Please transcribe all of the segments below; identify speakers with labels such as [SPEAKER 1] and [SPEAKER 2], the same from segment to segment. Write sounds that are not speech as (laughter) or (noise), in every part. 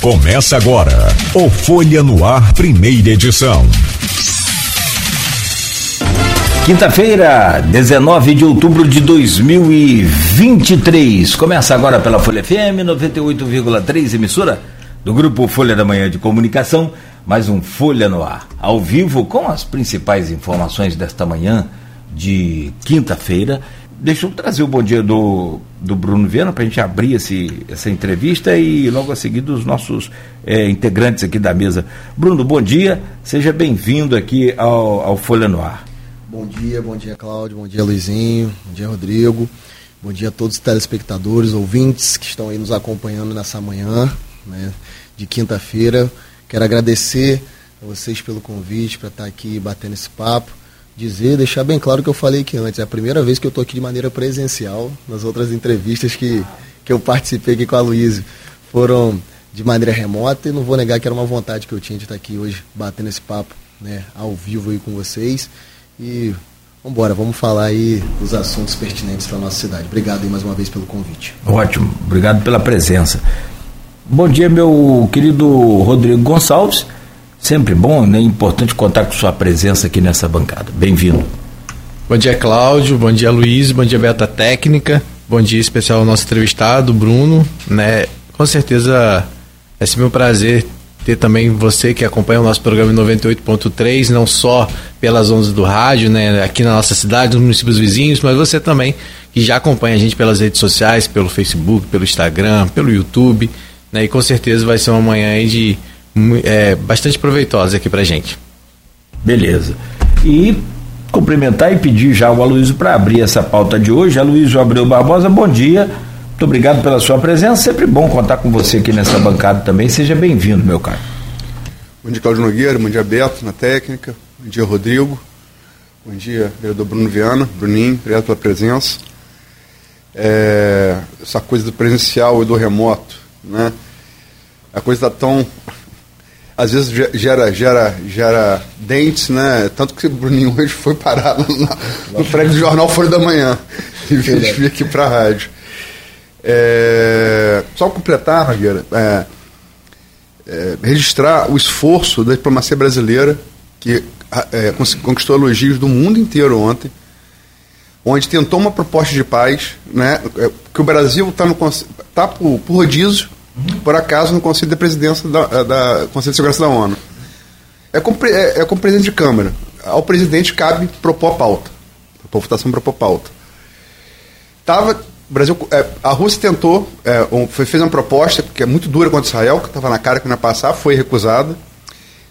[SPEAKER 1] Começa agora o Folha no Ar, primeira edição.
[SPEAKER 2] Quinta-feira, 19 de outubro de 2023. Começa agora pela Folha FM 98,3, emissora do grupo Folha da Manhã de Comunicação. Mais um Folha no Ar, ao vivo com as principais informações desta manhã de quinta-feira Deixa eu trazer o bom dia do, do Bruno Viana para a gente abrir esse, essa entrevista e logo a seguir dos nossos é, integrantes aqui da mesa. Bruno, bom dia, seja bem-vindo aqui ao, ao Folha no Ar.
[SPEAKER 3] Bom dia, bom dia Cláudio, bom dia Luizinho, bom dia Rodrigo, bom dia a todos os telespectadores, ouvintes que estão aí nos acompanhando nessa manhã né, de quinta-feira. Quero agradecer a vocês pelo convite para estar aqui batendo esse papo dizer, deixar bem claro que eu falei aqui antes. É a primeira vez que eu estou aqui de maneira presencial. Nas outras entrevistas que, que eu participei aqui com a Luísa foram de maneira remota e não vou negar que era uma vontade que eu tinha de estar aqui hoje batendo esse papo né, ao vivo aí com vocês. E vamos embora, vamos falar aí dos assuntos pertinentes para nossa cidade. Obrigado aí mais uma vez pelo convite.
[SPEAKER 2] Ótimo, obrigado pela presença. Bom dia, meu querido Rodrigo Gonçalves. Sempre bom, né? Importante contar com sua presença aqui nessa bancada. Bem-vindo.
[SPEAKER 4] Bom dia, Cláudio. Bom dia, Luiz. Bom dia, Beta Técnica. Bom dia especial ao nosso entrevistado, Bruno. Né? Com certeza é sempre um prazer ter também você que acompanha o nosso programa em 98.3, não só pelas ondas do rádio, né, aqui na nossa cidade, nos municípios vizinhos, mas você também que já acompanha a gente pelas redes sociais, pelo Facebook, pelo Instagram, pelo YouTube, né, e com certeza vai ser uma manhã de é, bastante proveitosa aqui pra gente.
[SPEAKER 2] Beleza. E cumprimentar e pedir já o Aloysio para abrir essa pauta de hoje. Aloysio Abreu Barbosa, bom dia. Muito obrigado pela sua presença. Sempre bom contar com você aqui nessa bancada também. Seja bem-vindo, meu caro.
[SPEAKER 5] Bom dia, Cláudio Nogueira. Bom dia, Beto, na técnica. Bom dia, Rodrigo. Bom dia, vereador Bruno Viana. Bruninho, obrigado pela presença. É, essa coisa do presencial e do remoto, né? A coisa está tão às vezes gera, gera, gera dentes, né? Tanto que o Bruninho hoje foi parar no, no prédio do jornal Folha da Manhã, (laughs) vez de vir aqui para a rádio. É, só completar, Nogueira, é, é, registrar o esforço da diplomacia brasileira, que é, conquistou elogios do mundo inteiro ontem, onde tentou uma proposta de paz, né? É, que o Brasil está tá por, por rodízio, por acaso, no Conselho de Presidência da, eh, da Conselho de Segurança da ONU. É como, é, é como presidente de Câmara. Ao presidente cabe propor a pauta. A votação propor pauta. Tava, Brasil, é, a Rússia tentou, é, um, fez uma proposta que é muito dura contra Israel, que estava na cara que não ia passar, foi recusada.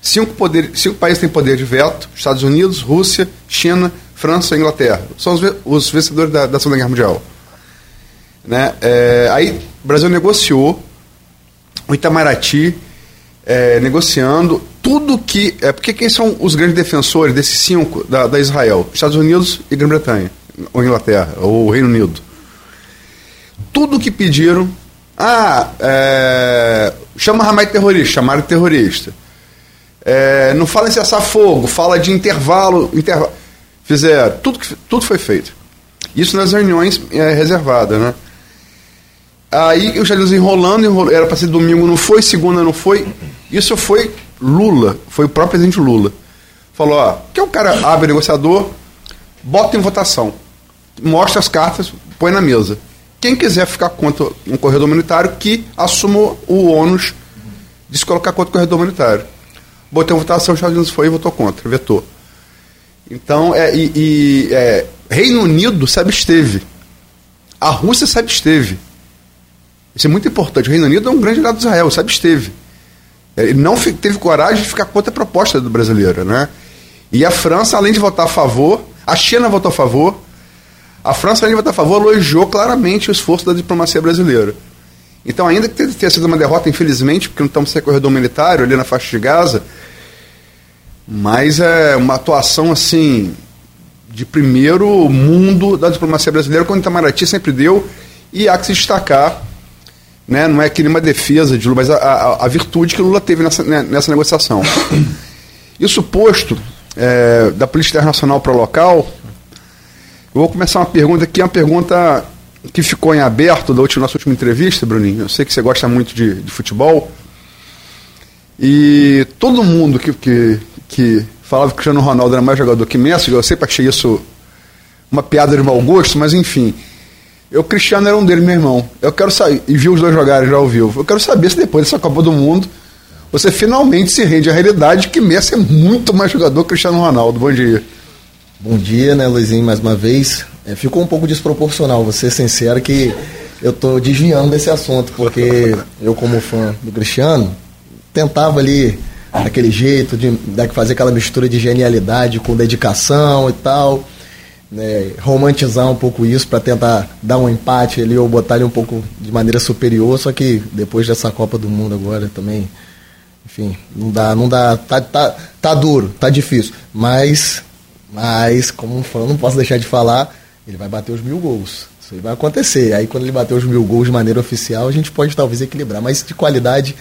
[SPEAKER 5] Cinco, poder, cinco países têm poder de veto: Estados Unidos, Rússia, China, França e Inglaterra. São os, os vencedores da, da Segunda Guerra Mundial. Né? É, aí o Brasil negociou o Itamaraty é, negociando tudo que. É, porque quem são os grandes defensores desses cinco da, da Israel? Estados Unidos e Grã-Bretanha, ou Inglaterra, ou Reino Unido. Tudo que pediram. Ah, é, chama Hamas terrorista, chamaram terrorista. É, não fala em cessar fogo, fala de intervalo. intervalo. Fizeram, tudo, tudo foi feito. Isso nas reuniões é, reservadas, né? Aí os jardins enrolando, enrolando, era para ser domingo, não foi, segunda não foi. Isso foi Lula, foi o próprio presidente Lula. Falou, ó, que é o cara abre o negociador, bota em votação, mostra as cartas, põe na mesa. Quem quiser ficar contra um corredor humanitário, que assuma o ônus de se colocar contra o corredor humanitário. Botei em votação, os Estados foi e votou contra, vetou. Então, é, e, e é, Reino Unido se absteve. A Rússia se absteve. Isso é muito importante. O Reino Unido é um grande aliado de Israel, sabe? Esteve. Ele não teve coragem de ficar contra a proposta do brasileiro, né? E a França, além de votar a favor, a China votou a favor, a França, além de votar a favor, elogiou claramente o esforço da diplomacia brasileira. Então, ainda que tenha sido uma derrota, infelizmente, porque não estamos sem corredor militar ali na faixa de Gaza, mas é uma atuação assim de primeiro mundo da diplomacia brasileira, como o Itamaraty sempre deu, e há que se destacar né, não é que nenhuma defesa de Lula, mas a, a, a, virtude que Lula teve nessa, né, nessa negociação. Isso posto é, da política internacional para local, eu vou começar uma pergunta aqui, uma pergunta que ficou em aberto da última, nossa última entrevista, Bruninho. Eu sei que você gosta muito de, de futebol. E todo mundo que, que, que falava que o Cristiano Ronaldo era mais jogador que Messi, eu sempre achei isso uma piada de mau gosto, mas enfim. Eu, Cristiano era um deles, meu irmão. Eu quero sair, e vi os dois jogarem já ao vivo. Eu quero saber se depois dessa Copa do Mundo você finalmente se rende à realidade que Messi é muito mais jogador que Cristiano Ronaldo. Bom dia.
[SPEAKER 3] Bom dia, né, Luizinho, mais uma vez. É, ficou um pouco desproporcional, vou ser sincero que eu estou desviando desse assunto, porque eu, como fã do Cristiano, tentava ali daquele jeito, de, de fazer aquela mistura de genialidade com dedicação e tal, né, romantizar um pouco isso para tentar dar um empate ali ou botar ele um pouco de maneira superior, só que depois dessa Copa do Mundo agora também, enfim, não dá, não dá, tá, tá, tá duro, tá difícil, mas, mas como fã, não posso deixar de falar, ele vai bater os mil gols. Isso aí vai acontecer. Aí quando ele bater os mil gols de maneira oficial, a gente pode talvez equilibrar. Mas de qualidade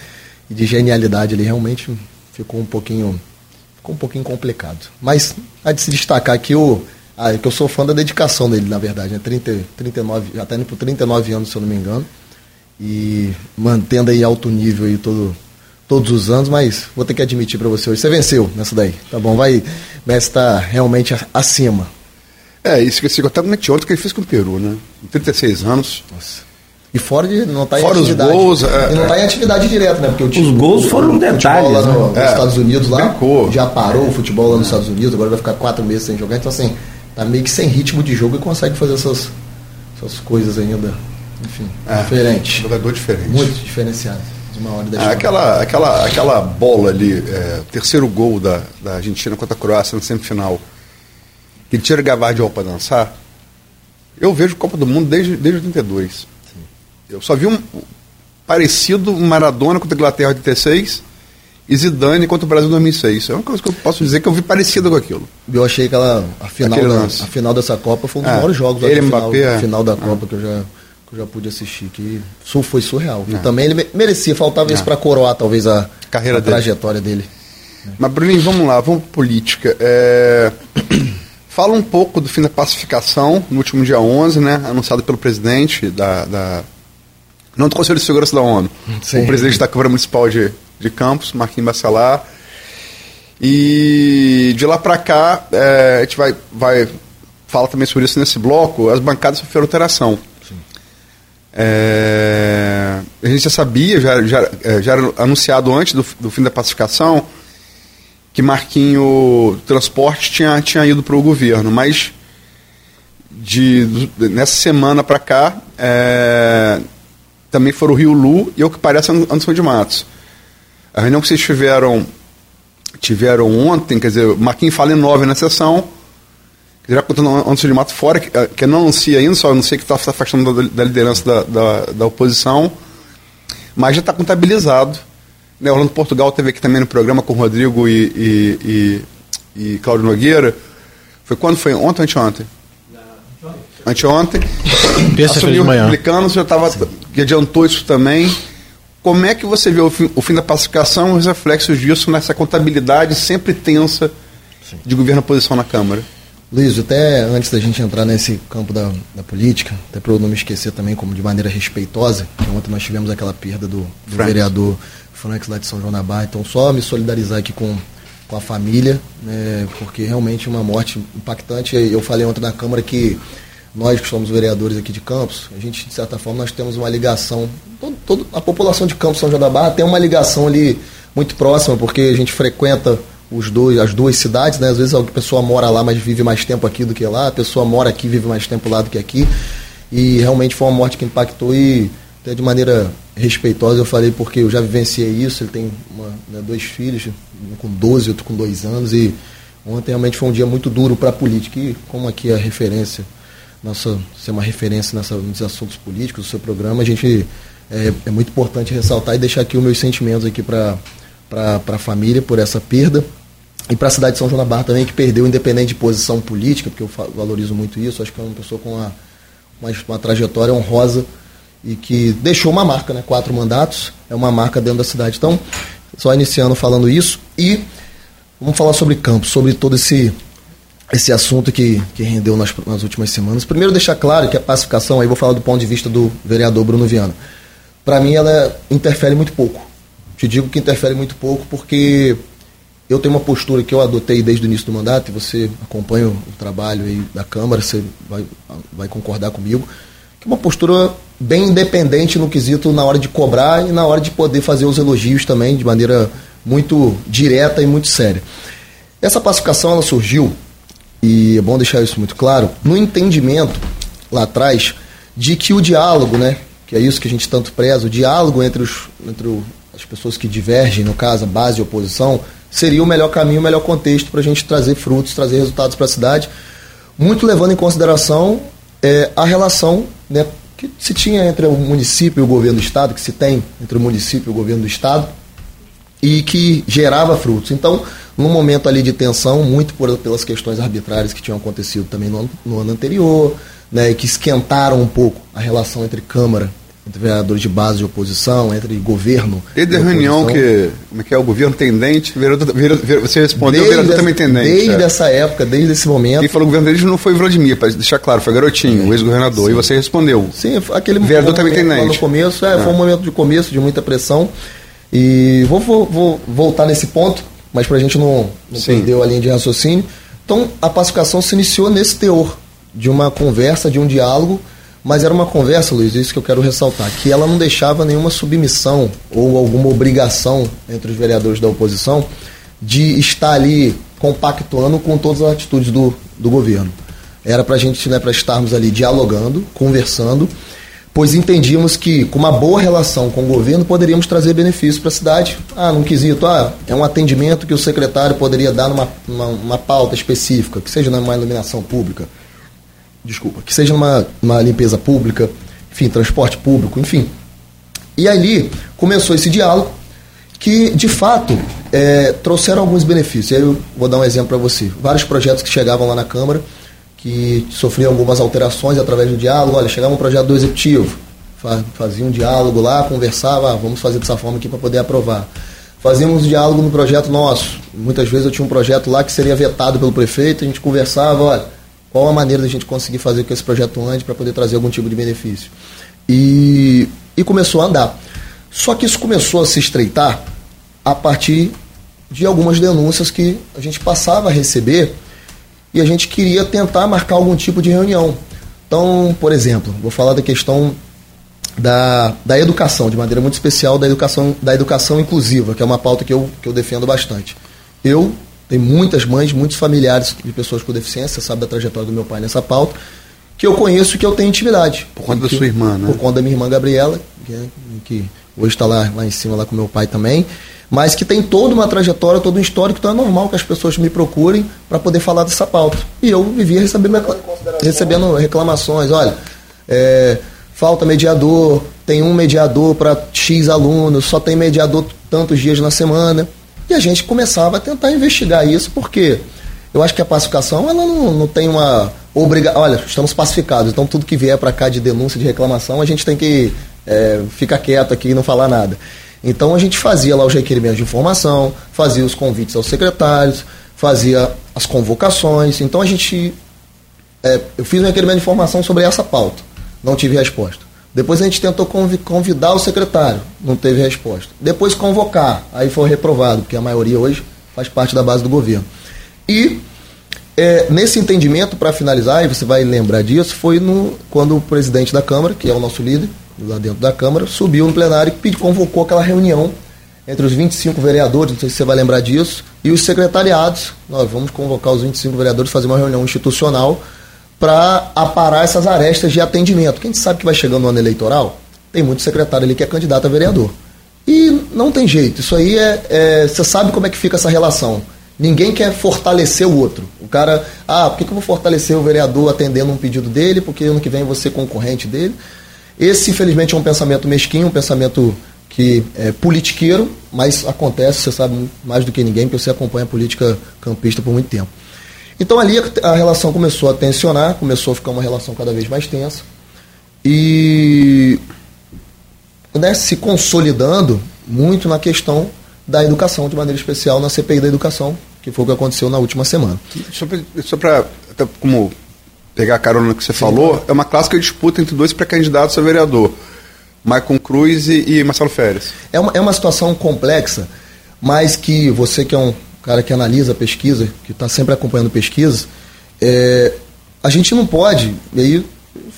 [SPEAKER 3] e de genialidade ele realmente ficou um pouquinho ficou um pouquinho complicado. Mas há de se destacar que o ah, que eu sou fã da dedicação dele, na verdade, né? 30, 39, já está indo por 39 anos, se eu não me engano. E mantendo aí alto nível aí todo, todos os anos, mas vou ter que admitir para você hoje, você venceu nessa daí. Tá bom, vai, Messi está realmente acima.
[SPEAKER 5] É, isso que eu até comentei ontem que ele fez com o Peru, né? Com 36 anos.
[SPEAKER 3] Nossa. E fora de não tá
[SPEAKER 5] fora
[SPEAKER 3] em
[SPEAKER 5] atividade. Os gols, é,
[SPEAKER 3] e não está em atividade direta, né? Porque o time,
[SPEAKER 2] os gols foram um detalhe.
[SPEAKER 3] Lá no,
[SPEAKER 2] né?
[SPEAKER 3] nos Estados Unidos lá Brincou. já parou o futebol lá nos Estados Unidos, agora vai ficar quatro meses sem jogar. Então assim, tá meio que sem ritmo de jogo e consegue fazer essas, essas coisas ainda. Enfim,
[SPEAKER 5] é,
[SPEAKER 3] diferente.
[SPEAKER 5] Jogador diferente.
[SPEAKER 3] Muito diferenciado. De uma hora
[SPEAKER 5] é, aquela, aquela, aquela bola ali, é, terceiro gol da, da Argentina contra a Croácia na semifinal, que ele tira Gavardiol para dançar. Eu vejo Copa do Mundo desde, desde 82. Eu só vi um parecido Maradona contra a Inglaterra de 86 e Zidane contra o Brasil em 2006. É uma coisa que eu posso dizer que eu vi parecida com aquilo.
[SPEAKER 3] Eu achei que ela, a, final da, a final dessa Copa foi um dos é, maiores jogos
[SPEAKER 5] ele,
[SPEAKER 3] final,
[SPEAKER 5] Mbappé,
[SPEAKER 3] é. final da Copa é. que, eu já, que eu já pude assistir. Que foi surreal. É. Também ele merecia, faltava isso é. para coroar talvez a,
[SPEAKER 5] Carreira
[SPEAKER 3] a trajetória dele.
[SPEAKER 5] Mas, Bruninho, vamos lá, vamos para política. É... (clears throat) Fala um pouco do fim da pacificação no último dia 11, né, anunciado pelo presidente da, da não do Conselho de Segurança da ONU, Sim. o presidente da Câmara Municipal de, de Campos, Marquinhos Bacelar. E de lá para cá, é, a gente vai, vai falar também sobre isso nesse bloco, as bancadas sofreram alteração. É, a gente já sabia, já, já, é, já era anunciado antes do, do fim da pacificação, que Marquinho Transporte tinha, tinha ido para o governo, mas de, nessa semana para cá, é, também foram o Rio Lu e, o que parece, Anderson de Matos. A reunião que vocês tiveram, tiveram ontem, quer dizer, o Marquinhos fala em nove na sessão, já contando Anderson de Matos fora, que, que não anuncia ainda, só anuncia que está se afastando da, da liderança da, da, da, oposição, mas já está contabilizado. Né, Orlando Portugal teve aqui também no programa com o Rodrigo e, e, e, e Cláudio Nogueira. Foi quando foi? Ontem ou anteontem? anteontem.
[SPEAKER 4] Terça-feira de manhã.
[SPEAKER 5] Republicanos já estava que adiantou isso também. Como é que você vê o fim, o fim da pacificação e os reflexos disso nessa contabilidade sempre tensa Sim. de governo oposição na Câmara?
[SPEAKER 3] Luiz, até antes da gente entrar nesse campo da, da política, até para eu não me esquecer também, como de maneira respeitosa, que ontem nós tivemos aquela perda do, do vereador Franks lá de São João da Barra, então só me solidarizar aqui com, com a família, né, porque realmente uma morte impactante. Eu falei ontem na Câmara que nós que somos vereadores aqui de Campos, a gente, de certa forma, nós temos uma ligação, todo, todo, a população de Campos São João da Barra tem uma ligação ali muito próxima, porque a gente frequenta os dois, as duas cidades, né? Às vezes a pessoa mora lá, mas vive mais tempo aqui do que lá, a pessoa mora aqui, vive mais tempo lá do que aqui. E realmente foi uma morte que impactou e até de maneira respeitosa eu falei porque eu já vivenciei isso, ele tem uma, né, dois filhos, um com 12, outro com dois anos, e ontem realmente foi um dia muito duro para a política, e como aqui é a referência nossa, ser uma referência nessa, nos assuntos políticos do seu programa, a gente é, é muito importante ressaltar e deixar aqui os meus sentimentos aqui para a família por essa perda e para a cidade de São João da Barra também, que perdeu, independente de posição política, porque eu valorizo muito isso, acho que é uma pessoa com uma, uma, uma trajetória honrosa e que deixou uma marca, né? quatro mandatos, é uma marca dentro da cidade. Então, só iniciando falando isso e vamos falar sobre Campos, sobre todo esse esse assunto que, que rendeu nas, nas últimas semanas. Primeiro, deixar claro que a pacificação, aí vou falar do ponto de vista do vereador Bruno Viana. Para mim, ela interfere muito pouco. te digo que interfere muito pouco, porque eu tenho uma postura que eu adotei desde o início do mandato, e você acompanha o trabalho aí da Câmara, você vai, vai concordar comigo, que é uma postura bem independente no quesito na hora de cobrar e na hora de poder fazer os elogios também de maneira muito direta e muito séria. Essa pacificação ela surgiu, e é bom deixar isso muito claro, no entendimento lá atrás de que o diálogo, né, que é isso que a gente tanto preza, o diálogo entre, os, entre o, as pessoas que divergem, no caso, base e oposição, seria o melhor caminho, o melhor contexto para a gente trazer frutos, trazer resultados para a cidade, muito levando em consideração é, a relação né, que se tinha entre o município e o governo do Estado, que se tem entre o município e o governo do Estado, e que gerava frutos. Então, num momento ali de tensão, muito por, pelas questões arbitrárias que tinham acontecido também no, no ano anterior, né, que esquentaram um pouco a relação entre Câmara entre vereadores de base de oposição, entre governo.
[SPEAKER 5] Desde a reunião que, como é que é, o governo tendente, vereador, vereador, você respondeu,
[SPEAKER 3] desde
[SPEAKER 5] o vereador também tendente.
[SPEAKER 3] Desde é. essa época, desde esse momento.
[SPEAKER 5] Quem falou o governo tendente não foi Vladimir, para deixar claro, foi Garotinho, é. o ex-governador, e você respondeu.
[SPEAKER 3] Sim, aquele
[SPEAKER 5] vereador também tendente.
[SPEAKER 3] No começo, é, foi um momento de começo, de muita pressão, e vou, vou, vou voltar nesse ponto, mas para a gente não, não perder a linha de raciocínio. Então, a pacificação se iniciou nesse teor, de uma conversa, de um diálogo, mas era uma conversa, Luiz, isso que eu quero ressaltar, que ela não deixava nenhuma submissão ou alguma obrigação entre os vereadores da oposição de estar ali compactuando com todas as atitudes do, do governo. Era para a gente, né, para estarmos ali dialogando, conversando, pois entendíamos que com uma boa relação com o governo poderíamos trazer benefícios para a cidade. Ah, num quesito, ah, é um atendimento que o secretário poderia dar numa, numa, pauta específica, que seja numa iluminação pública desculpa, que seja numa, numa limpeza pública, enfim, transporte público, enfim. E ali começou esse diálogo que, de fato, é, trouxeram alguns benefícios. Eu vou dar um exemplo para você. Vários projetos que chegavam lá na Câmara, que sofriam algumas alterações através do diálogo. Olha, chegava um projeto do Executivo, fazia um diálogo lá, conversava, ah, vamos fazer dessa forma aqui para poder aprovar. Fazíamos um diálogo no projeto nosso. Muitas vezes eu tinha um projeto lá que seria vetado pelo prefeito, a gente conversava, olha, qual a maneira da gente conseguir fazer com esse projeto ande para poder trazer algum tipo de benefício. E, e começou a andar. Só que isso começou a se estreitar a partir de algumas denúncias que a gente passava a receber e a gente queria tentar marcar algum tipo de reunião. Então, por exemplo, vou falar da questão da, da educação, de maneira muito especial, da educação, da educação inclusiva, que é uma pauta que eu, que eu defendo bastante. Eu tem muitas mães, muitos familiares de pessoas com deficiência, sabe da trajetória do meu pai nessa pauta, que eu conheço e que eu tenho intimidade.
[SPEAKER 5] Por conta da sua irmã, né?
[SPEAKER 3] Por conta da minha irmã Gabriela, que, é, que hoje está lá, lá em cima lá com meu pai também, mas que tem toda uma trajetória, todo um histórico, então é normal que as pessoas me procurem para poder falar dessa pauta. E eu vivia recebendo, recebendo reclamações, olha, é, falta mediador, tem um mediador para X alunos, só tem mediador tantos dias na semana. E a gente começava a tentar investigar isso, porque eu acho que a pacificação ela não, não tem uma obrigação. Olha, estamos pacificados, então tudo que vier para cá de denúncia, de reclamação, a gente tem que é, ficar quieto aqui e não falar nada. Então a gente fazia lá os requerimentos de informação, fazia os convites aos secretários, fazia as convocações. Então a gente. É, eu fiz um requerimento de informação sobre essa pauta, não tive resposta. Depois a gente tentou convidar o secretário, não teve resposta. Depois convocar, aí foi reprovado, porque a maioria hoje faz parte da base do governo. E é, nesse entendimento, para finalizar, e você vai lembrar disso, foi no, quando o presidente da Câmara, que é o nosso líder, lá dentro da Câmara, subiu no plenário e convocou aquela reunião entre os 25 vereadores, não sei se você vai lembrar disso, e os secretariados. Nós vamos convocar os 25 vereadores, fazer uma reunião institucional para aparar essas arestas de atendimento. Quem sabe que vai chegando no ano eleitoral, tem muito secretário ali que é candidato a vereador. E não tem jeito, isso aí é, é. Você sabe como é que fica essa relação. Ninguém quer fortalecer o outro. O cara, ah, por que, que eu vou fortalecer o vereador atendendo um pedido dele, porque ano que vem ser concorrente dele? Esse, infelizmente, é um pensamento mesquinho, um pensamento que é politiqueiro, mas acontece, você sabe mais do que ninguém, porque você acompanha a política campista por muito tempo. Então ali a relação começou a tensionar, começou a ficar uma relação cada vez mais tensa. E né, se consolidando muito na questão da educação, de maneira especial na CPI da educação, que foi o que aconteceu na última semana.
[SPEAKER 5] Só para, como pegar a carona que você Sim, falou, é uma clássica disputa entre dois pré-candidatos a vereador. Maicon Cruz e, e Marcelo Férez.
[SPEAKER 3] É uma, é uma situação complexa, mas que você que é um cara que analisa pesquisa, que está sempre acompanhando pesquisas, é, a gente não pode, e aí,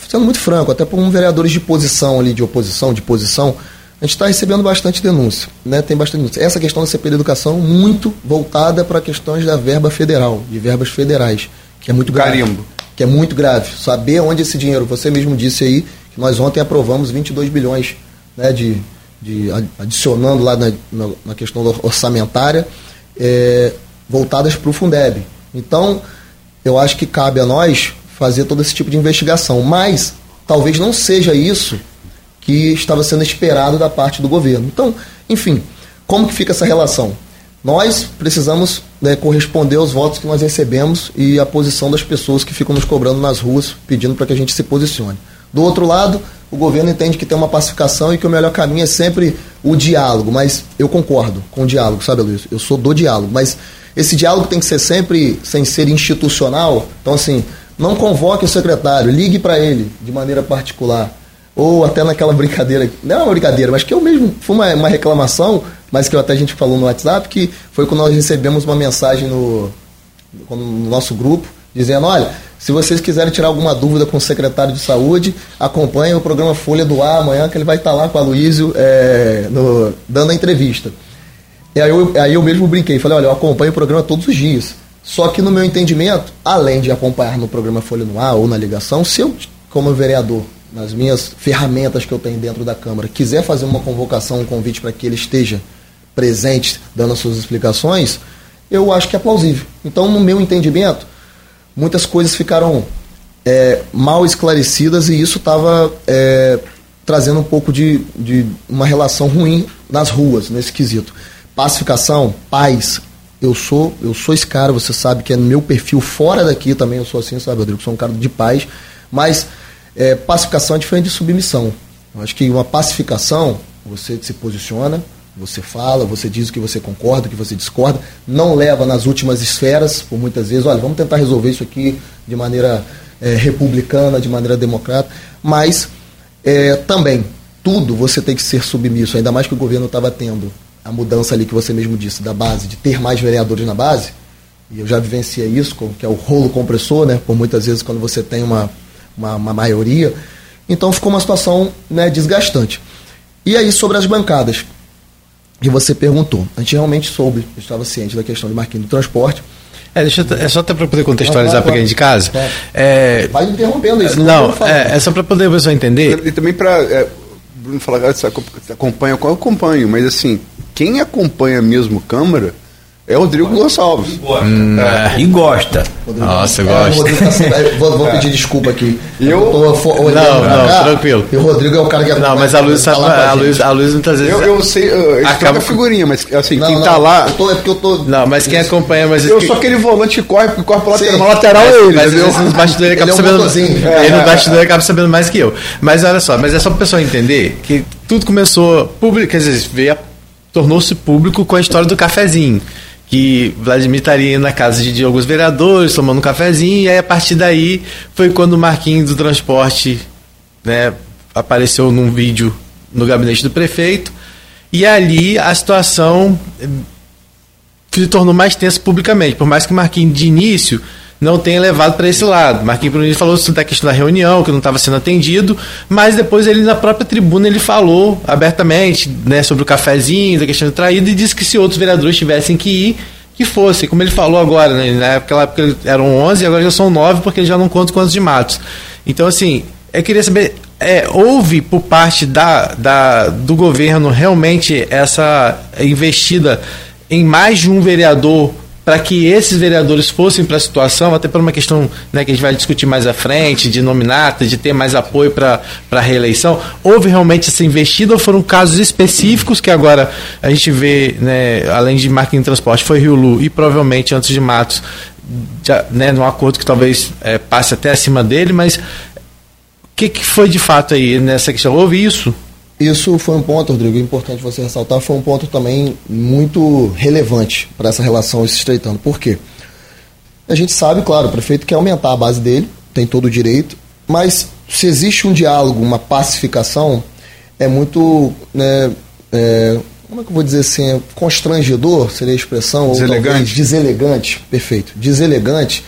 [SPEAKER 3] sendo muito franco, até por um vereadores de posição ali, de oposição, de posição, a gente está recebendo bastante denúncia, né? Tem bastante denúncia. Essa questão da CP da educação muito voltada para questões da verba federal, de verbas federais, que é muito.
[SPEAKER 5] Carimbo.
[SPEAKER 3] Que é muito grave. Saber onde esse dinheiro, você mesmo disse aí, que nós ontem aprovamos 22 bilhões, né, de, de adicionando lá na, na questão orçamentária, é, voltadas para o Fundeb. Então, eu acho que cabe a nós fazer todo esse tipo de investigação, mas talvez não seja isso que estava sendo esperado da parte do governo. Então, enfim, como que fica essa relação? Nós precisamos né, corresponder aos votos que nós recebemos e à posição das pessoas que ficam nos cobrando nas ruas, pedindo para que a gente se posicione. Do outro lado, o governo entende que tem uma pacificação e que o melhor caminho é sempre o diálogo, mas eu concordo com o diálogo, sabe, Luiz? Eu sou do diálogo, mas esse diálogo tem que ser sempre sem ser institucional. Então, assim, não convoque o secretário, ligue para ele de maneira particular ou até naquela (laughs) brincadeira, não é uma brincadeira, mas que eu mesmo, foi uma, uma reclamação, mas que até a gente falou no WhatsApp, que foi quando nós recebemos uma mensagem no, no nosso grupo, dizendo, olha, se vocês quiserem tirar alguma dúvida com o secretário de saúde, acompanhe o programa Folha do Ar amanhã, que ele vai estar lá com a Luísio é, dando a entrevista. E aí eu, aí eu mesmo brinquei, falei, olha, eu acompanho o programa todos os dias. Só que no meu entendimento, além de acompanhar no programa Folha no Ar ou na ligação, se eu, como vereador, nas minhas ferramentas que eu tenho dentro da Câmara, quiser fazer uma convocação, um convite para que ele esteja presente, dando as suas explicações, eu acho que é plausível. Então, no meu entendimento, muitas coisas ficaram é, mal esclarecidas e isso estava é, trazendo um pouco de, de uma relação ruim nas ruas, nesse quesito. Pacificação, paz, eu sou, eu sou esse cara, você sabe que é meu perfil fora daqui também, eu sou assim, sabe, Rodrigo? Sou um cara de paz, mas é, pacificação é diferente de submissão. Eu acho que uma pacificação, você se posiciona, você fala, você diz o que você concorda, o que você discorda, não leva nas últimas esferas, por muitas vezes, olha, vamos tentar resolver isso aqui de maneira é, republicana, de maneira democrática, mas é, também, tudo você tem que ser submisso, ainda mais que o governo estava tendo a mudança ali que você mesmo disse, da base, de ter mais vereadores na base, e eu já vivenciei isso, que é o rolo compressor, né, por muitas vezes quando você tem uma uma, uma maioria. Então ficou uma situação né, desgastante. E aí, sobre as bancadas, que você perguntou. A gente realmente soube, estava ciente da questão de marquinhos do transporte.
[SPEAKER 4] É, deixa eu, é só até para poder contextualizar para quem é de casa.
[SPEAKER 3] É, Vai interrompendo isso.
[SPEAKER 4] Não, não é, é, só para poder a pessoa entender.
[SPEAKER 5] E também para. É, Bruno falar, você acompanha, eu acompanho, mas assim, quem acompanha mesmo Câmara é o Rodrigo Gonçalves.
[SPEAKER 2] Hum, é. E gosta.
[SPEAKER 4] Nossa, gosta.
[SPEAKER 3] Tá vou, vou, pedir desculpa aqui.
[SPEAKER 4] Eu, eu tô não, não, cá, tranquilo.
[SPEAKER 3] E o Rodrigo é o cara que
[SPEAKER 4] Não, mas a Luiz sabe, a Luiz, a Luiz muitas vezes.
[SPEAKER 5] Eu, eu sei, uh, acaba a figurinha, mas assim, não, quem não, tá lá.
[SPEAKER 3] Eu tô, é porque eu tô.
[SPEAKER 4] Não, mas quem acompanha, mas.
[SPEAKER 5] Eu sou aquele volante que corre, que corre pro lateral. Uma lateral é ele.
[SPEAKER 4] Mas nos bastidores acaba sabendo. Ele no bastidor acaba sabendo mais que eu. Mas olha só, mas é só pra pessoa entender que tudo começou público, quer dizer, veio tornou-se público com a história do cafezinho que Vladimir estaria na casa de alguns vereadores, tomando um cafezinho, e aí a partir daí foi quando o Marquinhos do Transporte né, apareceu num vídeo no gabinete do prefeito, e ali a situação eh, se tornou mais tensa publicamente, por mais que Marquinhos de início não tenha levado para esse lado. Marquinhos Bruno falou da questão da reunião, que não estava sendo atendido, mas depois ele na própria tribuna ele falou abertamente né, sobre o cafezinho, da questão de traída, e disse que se outros vereadores tivessem que ir, que fosse, como ele falou agora, né, época, época eram 11, agora já são 9, porque ele já não conta quantos de matos. Então, assim, eu queria saber, é, houve por parte da, da, do governo realmente essa investida em mais de um vereador para que esses vereadores fossem para a situação, até por uma questão né, que a gente vai discutir mais à frente, de nominata, de ter mais apoio para a reeleição, houve realmente essa investida ou foram casos específicos que agora a gente vê, né, além de marketing de transporte, foi Rio Lu e provavelmente antes de Matos, já, né, num acordo que talvez é, passe até acima dele, mas o que, que foi de fato aí nessa questão? Houve isso?
[SPEAKER 3] Isso foi um ponto, Rodrigo, importante você ressaltar, foi um ponto também muito relevante para essa relação se estreitando. Por quê? A gente sabe, claro, o prefeito quer aumentar a base dele, tem todo o direito, mas se existe um diálogo, uma pacificação, é muito. Né, é, como é que eu vou dizer assim? É constrangedor seria a expressão?
[SPEAKER 5] Deselegante.
[SPEAKER 3] Ou deselegante, perfeito. Deselegante.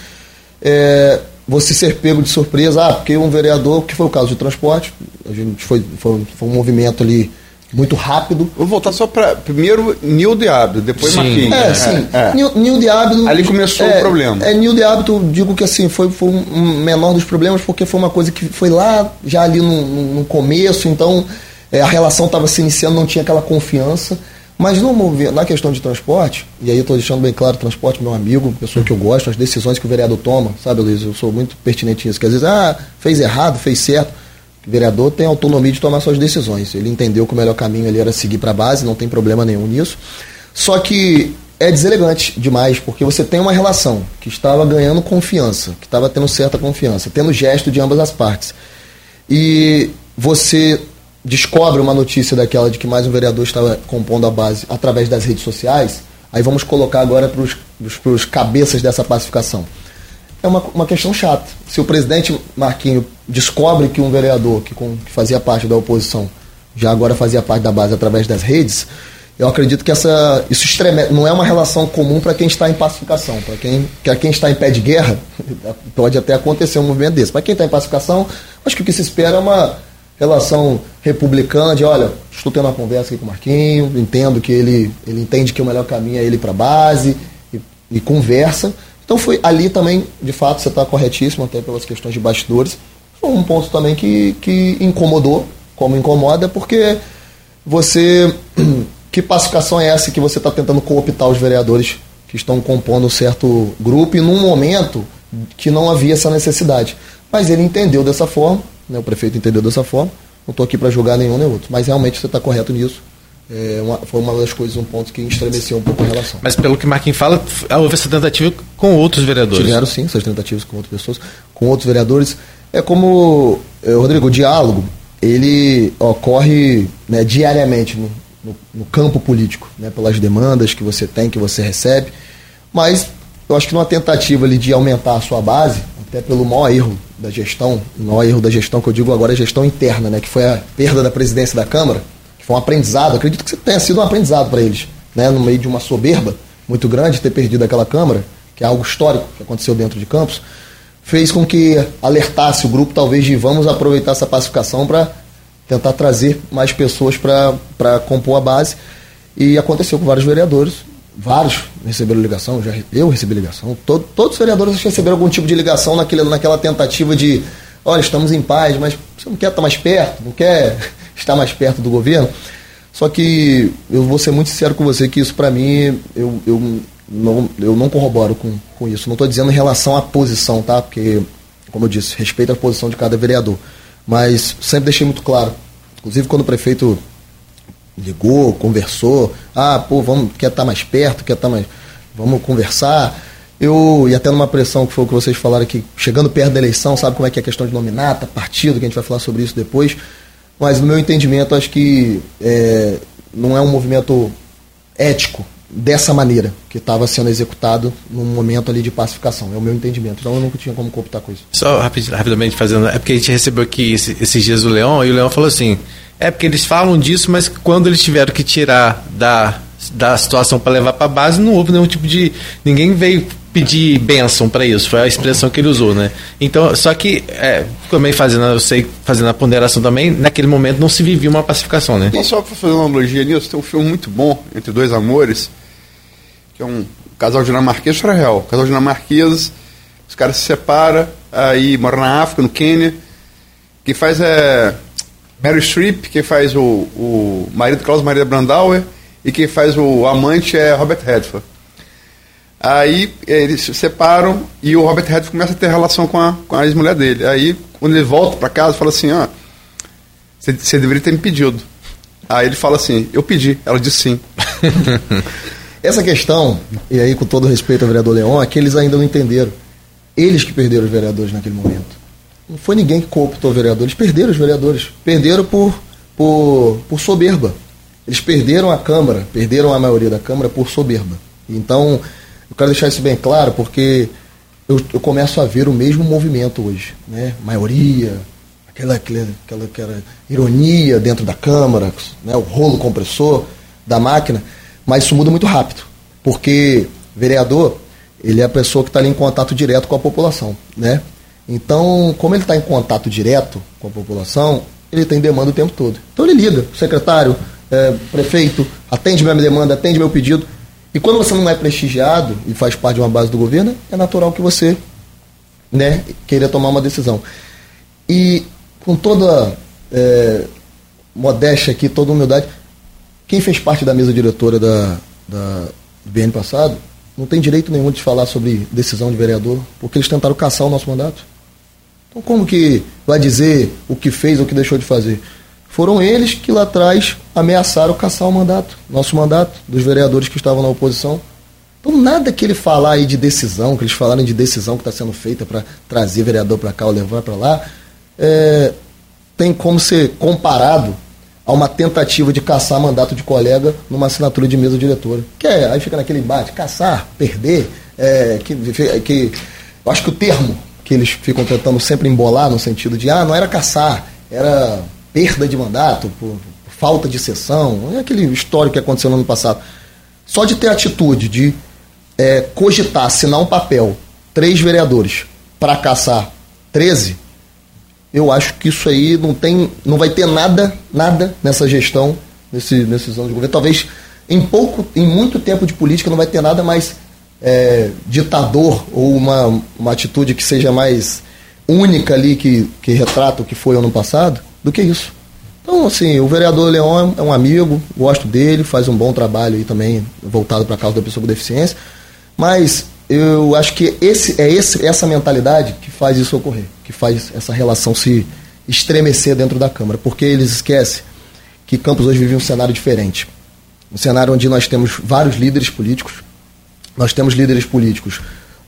[SPEAKER 3] É, você ser pego de surpresa, ah, porque um vereador, que foi o caso de transporte, a gente foi, foi, foi um movimento ali muito rápido.
[SPEAKER 5] Vou voltar só para primeiro Nil de Hábito, depois
[SPEAKER 3] sim.
[SPEAKER 5] Marquinhos.
[SPEAKER 3] É, sim. É. Nil, Nil de Hábito.
[SPEAKER 5] Ali começou
[SPEAKER 3] é,
[SPEAKER 5] o problema.
[SPEAKER 3] É, Nil de Hábito, digo que assim, foi, foi um menor dos problemas, porque foi uma coisa que foi lá, já ali no, no começo, então é, a relação estava se iniciando, não tinha aquela confiança. Mas no, na questão de transporte, e aí eu estou deixando bem claro, transporte, meu amigo, pessoa que eu gosto, as decisões que o vereador toma, sabe, Luiz? Eu sou muito pertinente nisso, que às vezes, ah, fez errado, fez certo. O vereador tem autonomia de tomar suas decisões. Ele entendeu que o melhor caminho ali era seguir para a base, não tem problema nenhum nisso. Só que é deselegante demais, porque você tem uma relação que estava ganhando confiança, que estava tendo certa confiança, tendo gesto de ambas as partes. E você descobre uma notícia daquela de que mais um vereador estava compondo a base através das redes sociais, aí vamos colocar agora para os cabeças dessa pacificação. É uma, uma questão chata. Se o presidente Marquinho descobre que um vereador que, com, que fazia parte da oposição já agora fazia parte da base através das redes, eu acredito que essa, isso extreme, não é uma relação comum para quem está em pacificação. Para quem, quem está em pé de guerra, (laughs) pode até acontecer um movimento desse. Para quem está em pacificação, acho que o que se espera é uma relação republicana de, olha, estou tendo uma conversa aqui com o Marquinho, entendo que ele, ele entende que o melhor caminho é ele para a base e, e, conversa. Então foi ali também, de fato, você está corretíssimo, até pelas questões de bastidores. Foi um ponto também que, que incomodou, como incomoda, porque você. (clears throat) Que pacificação é essa que você está tentando cooptar os vereadores que estão compondo um certo grupo e num momento que não havia essa necessidade? Mas ele entendeu dessa forma, né, o prefeito entendeu dessa forma. Não estou aqui para julgar nenhum nem outro, mas realmente você está correto nisso. É uma, foi uma das coisas, um ponto que estremeceu um pouco a relação.
[SPEAKER 4] Mas pelo que Marquinhos fala, houve essa tentativa com outros vereadores.
[SPEAKER 3] Tiveram sim, essas tentativas com outras pessoas, com outros vereadores. É como, é, Rodrigo, o diálogo, ele ocorre né, diariamente no, no, no, campo político, né, pelas demandas que você tem, que você recebe. Mas eu acho que numa tentativa ali de aumentar a sua base, até pelo maior erro da gestão, o maior erro da gestão que eu digo agora é gestão interna, né, que foi a perda da presidência da Câmara, que foi um aprendizado, acredito que tenha sido um aprendizado para eles, né, no meio de uma soberba muito grande ter perdido aquela Câmara, que é algo histórico que aconteceu dentro de Campos, fez com que alertasse o grupo talvez de vamos aproveitar essa pacificação para tentar trazer mais pessoas para compor a base. E aconteceu com vários vereadores, vários receberam ligação, já eu recebi ligação, todo, todos os vereadores receberam algum tipo de ligação naquele, naquela tentativa de, olha, estamos em paz, mas você não quer estar mais perto, não quer (laughs) estar mais perto do governo? Só que eu vou ser muito sincero com você que isso para mim, eu, eu, não, eu não corroboro com, com isso. Não estou dizendo em relação à posição, tá? Porque, como eu disse, respeito a posição de cada vereador. Mas sempre deixei muito claro, inclusive quando o prefeito ligou, conversou, ah, pô, vamos, quer estar mais perto, quer estar mais. Vamos conversar. Eu, e até numa pressão que foi o que vocês falaram aqui, chegando perto da eleição, sabe como é que é a questão de nominata, partido, que a gente vai falar sobre isso depois. Mas no meu entendimento, acho que é, não é um movimento ético dessa maneira que estava sendo executado num momento ali de pacificação. É o meu entendimento. Então eu nunca tinha como cooptar com isso.
[SPEAKER 4] Só rapid, rapidamente fazendo. É porque a gente recebeu aqui esse, esses dias o Leão e o Leão falou assim: é porque eles falam disso, mas quando eles tiveram que tirar da, da situação para levar para a base, não houve nenhum tipo de. Ninguém veio pedir bênção para isso, foi a expressão que ele usou, né? Então, só que, é, também fazendo, eu sei, fazendo a ponderação também, naquele momento não se vivia uma pacificação, né?
[SPEAKER 5] E só para fazer uma analogia nisso, tem um filme muito bom, Entre Dois Amores, é um casal dinamarquês real. Casal dinamarquês, os caras se separam, aí moram na África, no Quênia, que faz é Mary Streep, que faz o, o marido Klaus Maria Brandauer, e quem faz o amante é Robert Redford. Aí eles se separam e o Robert Redford começa a ter relação com a, com a ex-mulher dele. Aí, quando ele volta para casa, fala assim: ah, você deveria ter me pedido. Aí ele fala assim: eu pedi. Ela disse sim. (laughs)
[SPEAKER 3] Essa questão, e aí com todo respeito ao vereador Leão, é que eles ainda não entenderam. Eles que perderam os vereadores naquele momento. Não foi ninguém que cooptou vereadores, perderam os vereadores. Perderam por, por, por soberba. Eles perderam a Câmara, perderam a maioria da Câmara por soberba. Então, eu quero deixar isso bem claro, porque eu, eu começo a ver o mesmo movimento hoje. Né? Maioria, aquela, aquela, aquela, aquela ironia dentro da Câmara, né, o rolo compressor da máquina, mas isso muda muito rápido, porque vereador, ele é a pessoa que está ali em contato direto com a população, né? Então, como ele está em contato direto com a população, ele tem demanda o tempo todo. Então ele liga, secretário, é, prefeito, atende minha demanda, atende meu pedido. E quando você não é prestigiado e faz parte de uma base do governo, é natural que você né, queira tomar uma decisão. E com toda é, modéstia aqui, toda humildade, quem fez parte da mesa diretora da, da, do BN passado não tem direito nenhum de falar sobre decisão de vereador, porque eles tentaram caçar o nosso mandato. Então como que vai dizer o que fez ou o que deixou de fazer? Foram eles que lá atrás ameaçaram caçar o mandato, nosso mandato, dos vereadores que estavam na oposição. Então, nada que ele falar aí de decisão, que eles falarem de decisão que está sendo feita para trazer vereador para cá ou levar para lá, é, tem como ser comparado a uma tentativa de caçar mandato de colega numa assinatura de mesa diretora. Que é, aí fica naquele embate, caçar, perder, é, que, que eu acho que o termo que eles ficam tentando sempre embolar no sentido de, ah, não era caçar, era perda de mandato, por, por falta de sessão, é aquele histórico que aconteceu no ano passado. Só de ter atitude de é, cogitar, assinar um papel, três vereadores, para caçar 13, eu acho que isso aí não tem, não vai ter nada, nada nessa gestão, nesse, nesses anos de governo. Talvez em pouco, em muito tempo de política não vai ter nada mais é, ditador ou uma, uma atitude que seja mais única ali que, que retrata o que foi ano passado do que isso. Então, assim, o vereador Leão é um amigo, gosto dele, faz um bom trabalho aí também, voltado para a causa da pessoa com deficiência, mas eu acho que esse, é esse, essa mentalidade que faz isso ocorrer, que faz essa relação se estremecer dentro da Câmara, porque eles esquecem que Campos hoje vive um cenário diferente. Um cenário onde nós temos vários líderes políticos, nós temos líderes políticos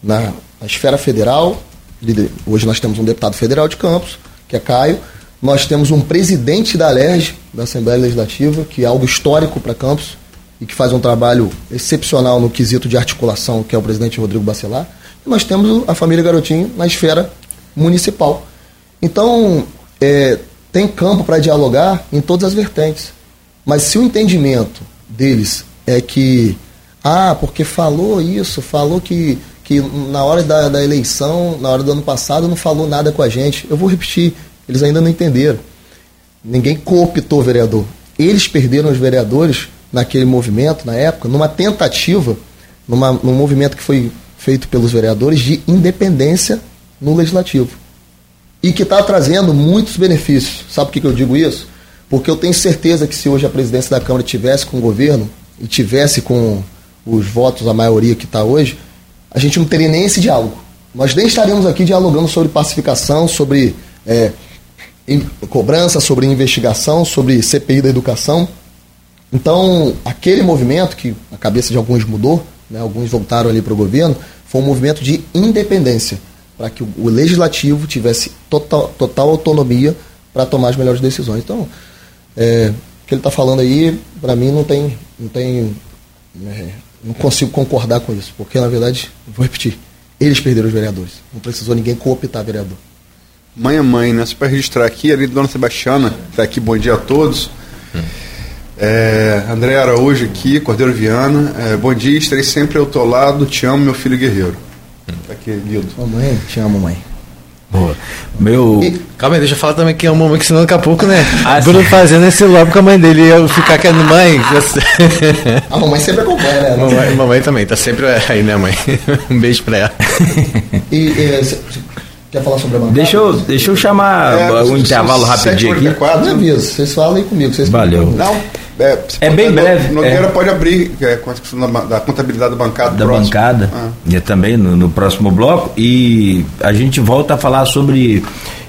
[SPEAKER 3] na, na esfera federal, líder, hoje nós temos um deputado federal de Campos, que é Caio, nós temos um presidente da ALERJ, da Assembleia Legislativa, que é algo histórico para Campos e que faz um trabalho excepcional no quesito de articulação, que é o presidente Rodrigo Bacelar. E nós temos a família Garotinho na esfera municipal. Então, é, tem campo para dialogar em todas as vertentes. Mas se o entendimento deles é que, ah, porque falou isso, falou que, que na hora da, da eleição, na hora do ano passado, não falou nada com a gente. Eu vou repetir, eles ainda não entenderam. Ninguém cooptou o vereador. Eles perderam os vereadores naquele movimento, na época, numa tentativa, numa, num movimento que foi feito pelos vereadores de independência no legislativo. E que está trazendo muitos benefícios. Sabe por que, que eu digo isso? Porque eu tenho certeza que se hoje a presidência da Câmara tivesse com o governo e tivesse com os votos, a maioria que está hoje, a gente não teria nem esse diálogo. Nós nem estaríamos aqui dialogando sobre pacificação, sobre é, cobrança, sobre investigação, sobre CPI da educação. Então, aquele movimento, que a cabeça de alguns mudou, né, alguns voltaram ali para o governo, foi um movimento de independência, para que o, o, legislativo tivesse total, total autonomia para tomar as melhores decisões. Então, é, o que ele está falando aí, para mim, não tem. Não, tem é, não consigo concordar com isso, porque, na verdade, vou repetir, eles perderam os vereadores. Não precisou ninguém cooptar vereador.
[SPEAKER 5] Mãe é mãe, né? Só para registrar aqui, ali Dona Sebastiana, está aqui, bom dia a todos. Hum. É, André Araújo aqui, Cordeiro Viana. É, bom dia, estarei sempre ao teu lado. Te amo, meu filho guerreiro. Tá aqui, lindo.
[SPEAKER 3] Mamãe, te amo, mãe.
[SPEAKER 2] Boa. Meu.
[SPEAKER 4] E, calma aí, deixa eu falar também que é uma mãe, que senão daqui a pouco, né? Ah, Bruno sim. fazendo esse logo com a mãe dele e eu ficar querendo mãe. Você... (laughs)
[SPEAKER 3] A mamãe sempre acompanha, né?
[SPEAKER 4] Mamãe, mamãe também, tá sempre aí, né, mãe? (laughs) Um beijo pra ela.
[SPEAKER 3] E, e (laughs) Quer falar sobre a bancada?
[SPEAKER 2] Deixa eu, deixa eu chamar é, um intervalo rapidinho aqui.
[SPEAKER 3] Não aviso, vocês falam aí comigo. Vocês
[SPEAKER 2] Valeu.
[SPEAKER 5] Não, é,
[SPEAKER 2] é bem breve.
[SPEAKER 5] Nogueira é. pode abrir é, com a questão da, da, contabilidade da bancada.
[SPEAKER 2] Da próximo. bancada, ah. e também no, no, próximo bloco. E a gente volta a falar sobre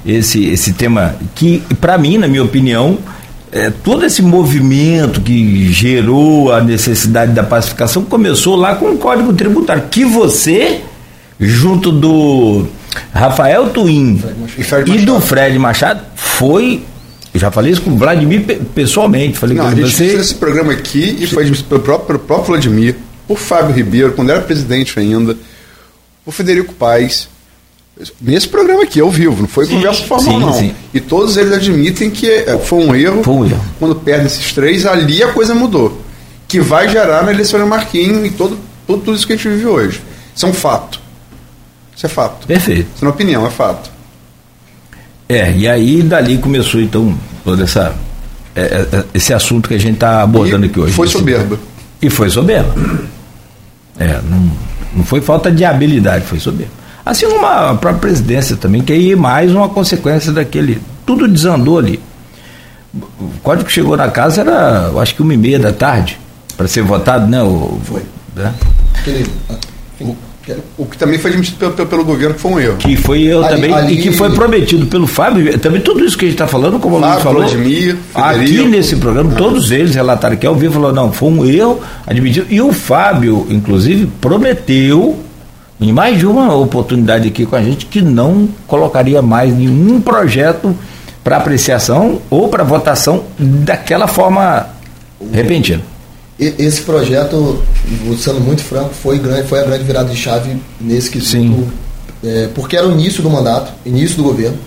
[SPEAKER 2] esse, esse tema que, para mim, na minha opinião, é, todo esse movimento que gerou a necessidade da pacificação começou lá com o Código Tributário, que você, junto do Rafael Twin e, e do Fred Machado foi eu já falei isso com o Vladimir pessoalmente. Falei
[SPEAKER 5] Não, a gente você... fez esse programa aqui e foi pelo próprio, pelo próprio Vladimir, o Fábio Ribeiro, quando era presidente ainda, o Federico Paes, Nesse programa aqui, ao vivo, não foi
[SPEAKER 2] Sim,
[SPEAKER 5] conversa formal,
[SPEAKER 2] sim,
[SPEAKER 5] não.
[SPEAKER 2] sim.
[SPEAKER 5] E todos eles admitem que é, foi um erro.
[SPEAKER 2] Foi um erro.
[SPEAKER 5] Quando perde esses três, ali a coisa mudou. Que vai gerar na eleição do Marquinhos e todo, tudo, tudo isso que a gente vive hoje. Isso é um fato. Isso é fato.
[SPEAKER 2] Perfeito.
[SPEAKER 5] Isso não é opinião, é fato.
[SPEAKER 2] É, e aí dali começou então toda essa é, é, esse assunto que a gente está abordando
[SPEAKER 5] E
[SPEAKER 2] aqui hoje.
[SPEAKER 5] Foi soberba.
[SPEAKER 2] E foi soberba. (clears throat) É, não, não foi falta de habilidade, foi soberba. Assim como a própria presidência também, que aí é mais uma consequência daquele. Tudo desandou ali. O código que chegou na casa era, acho que uma e meia da tarde, para ser votado, né? O,
[SPEAKER 3] Foi.
[SPEAKER 2] né?
[SPEAKER 3] Aquele, que-
[SPEAKER 5] O que também foi admitido pelo, pelo, pelo governo que foi um erro.
[SPEAKER 2] Que foi eu
[SPEAKER 3] Ali-
[SPEAKER 2] também,
[SPEAKER 3] ali-
[SPEAKER 2] e que foi prometido pelo Fábio, também tudo isso que a gente está falando, como o
[SPEAKER 5] Fábio,
[SPEAKER 2] falou,
[SPEAKER 5] Vladimir,
[SPEAKER 2] aqui nesse programa, todos eles relataram que ao vivo falou, não, foi um erro admitido, e o Fábio, inclusive, prometeu, em mais de uma oportunidade aqui com a gente, que não colocaria mais nenhum projeto para apreciação ou para votação daquela forma repentina.
[SPEAKER 3] E- Esse projeto, sendo muito franco, foi, grande, foi a grande virada de chave nesse quesito.
[SPEAKER 2] Sim.
[SPEAKER 3] É, porque era o início do mandato, início do governo.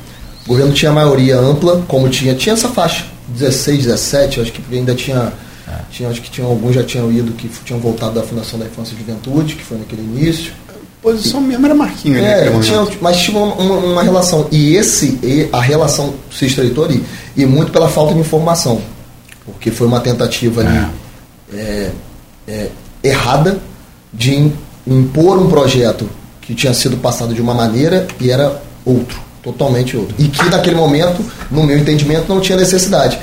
[SPEAKER 3] O governo tinha maioria ampla, como tinha, tinha essa faixa, 16, 17, acho que ainda tinha, tinha acho que tinha alguns já tinham ido que tinham voltado da Fundação da Infância e Juventude, que foi naquele início.
[SPEAKER 5] A posição mesmo era Marquinhos
[SPEAKER 3] É, tinha, mas tinha uma, uma- uma relação. E esse, e a relação se estreitou ali. E muito pela falta de informação. Porque foi uma tentativa ali é, é, errada de im- impor um projeto que tinha sido passado de uma maneira e era outro, totalmente outro. E que naquele momento, no meu entendimento, não tinha necessidade.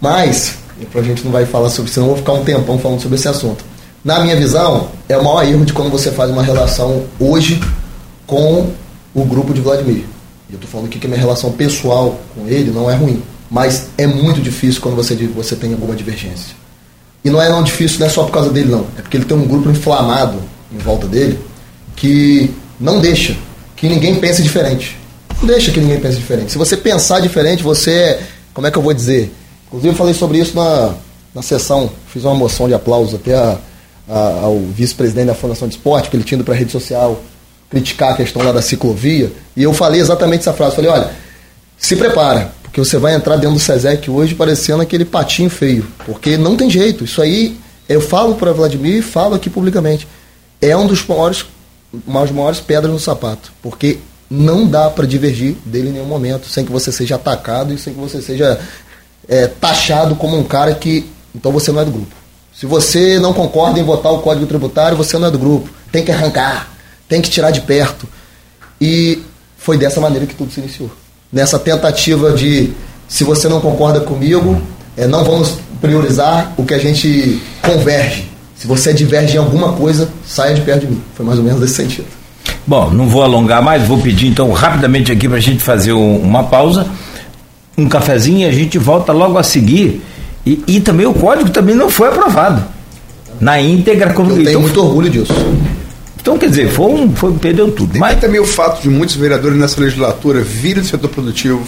[SPEAKER 3] Mas, a gente não vai falar sobre isso, eu vou ficar um tempão falando sobre esse assunto. Na minha visão, é o maior erro de quando você faz uma relação hoje com o grupo de Vladimir. Eu estou falando aqui que a minha relação pessoal com ele não é ruim. Mas é muito difícil quando você, você tem alguma divergência. E não é não difícil, não é só por causa dele, não. É porque ele tem um grupo inflamado em volta dele que não deixa que ninguém pense diferente. Não deixa que ninguém pense diferente. Se você pensar diferente, você é. Como é que eu vou dizer? Inclusive, eu falei sobre isso na, na sessão. Fiz uma moção de aplauso até a- a- ao vice-presidente da Fundação de Esporte, que ele tinha ido para a rede social criticar a questão lá da ciclovia. E eu falei exatamente essa frase. Falei: olha, se prepara, porque você vai entrar dentro do SESEC hoje parecendo aquele patinho feio. Porque não tem jeito. Isso aí, eu falo para Vladimir e falo aqui publicamente. É um dos maiores, maiores pedras no sapato. Porque não dá para divergir dele em nenhum momento, sem que você seja atacado e sem que você seja é, taxado como um cara que. Então você não é do grupo. Se você não concorda em votar o Código Tributário, você não é do grupo. Tem que arrancar, tem que tirar de perto. E foi dessa maneira que tudo se iniciou. Nessa tentativa de, se você não concorda comigo, é, não vamos priorizar o que a gente converge. Se você diverge em alguma coisa, saia de perto de mim. Foi mais ou menos nesse sentido.
[SPEAKER 2] Bom, não vou alongar mais, vou pedir então rapidamente aqui para a gente fazer um- uma pausa, um cafezinho e a gente volta logo a seguir. E, e também o código também não foi aprovado. Na íntegra, como
[SPEAKER 3] Eu tenho
[SPEAKER 2] então,
[SPEAKER 3] muito orgulho disso.
[SPEAKER 2] Então, quer dizer, foi um, foi, perdeu tudo.
[SPEAKER 5] Tem
[SPEAKER 2] Mas,
[SPEAKER 5] também o fato de muitos vereadores nessa legislatura virem do setor produtivo.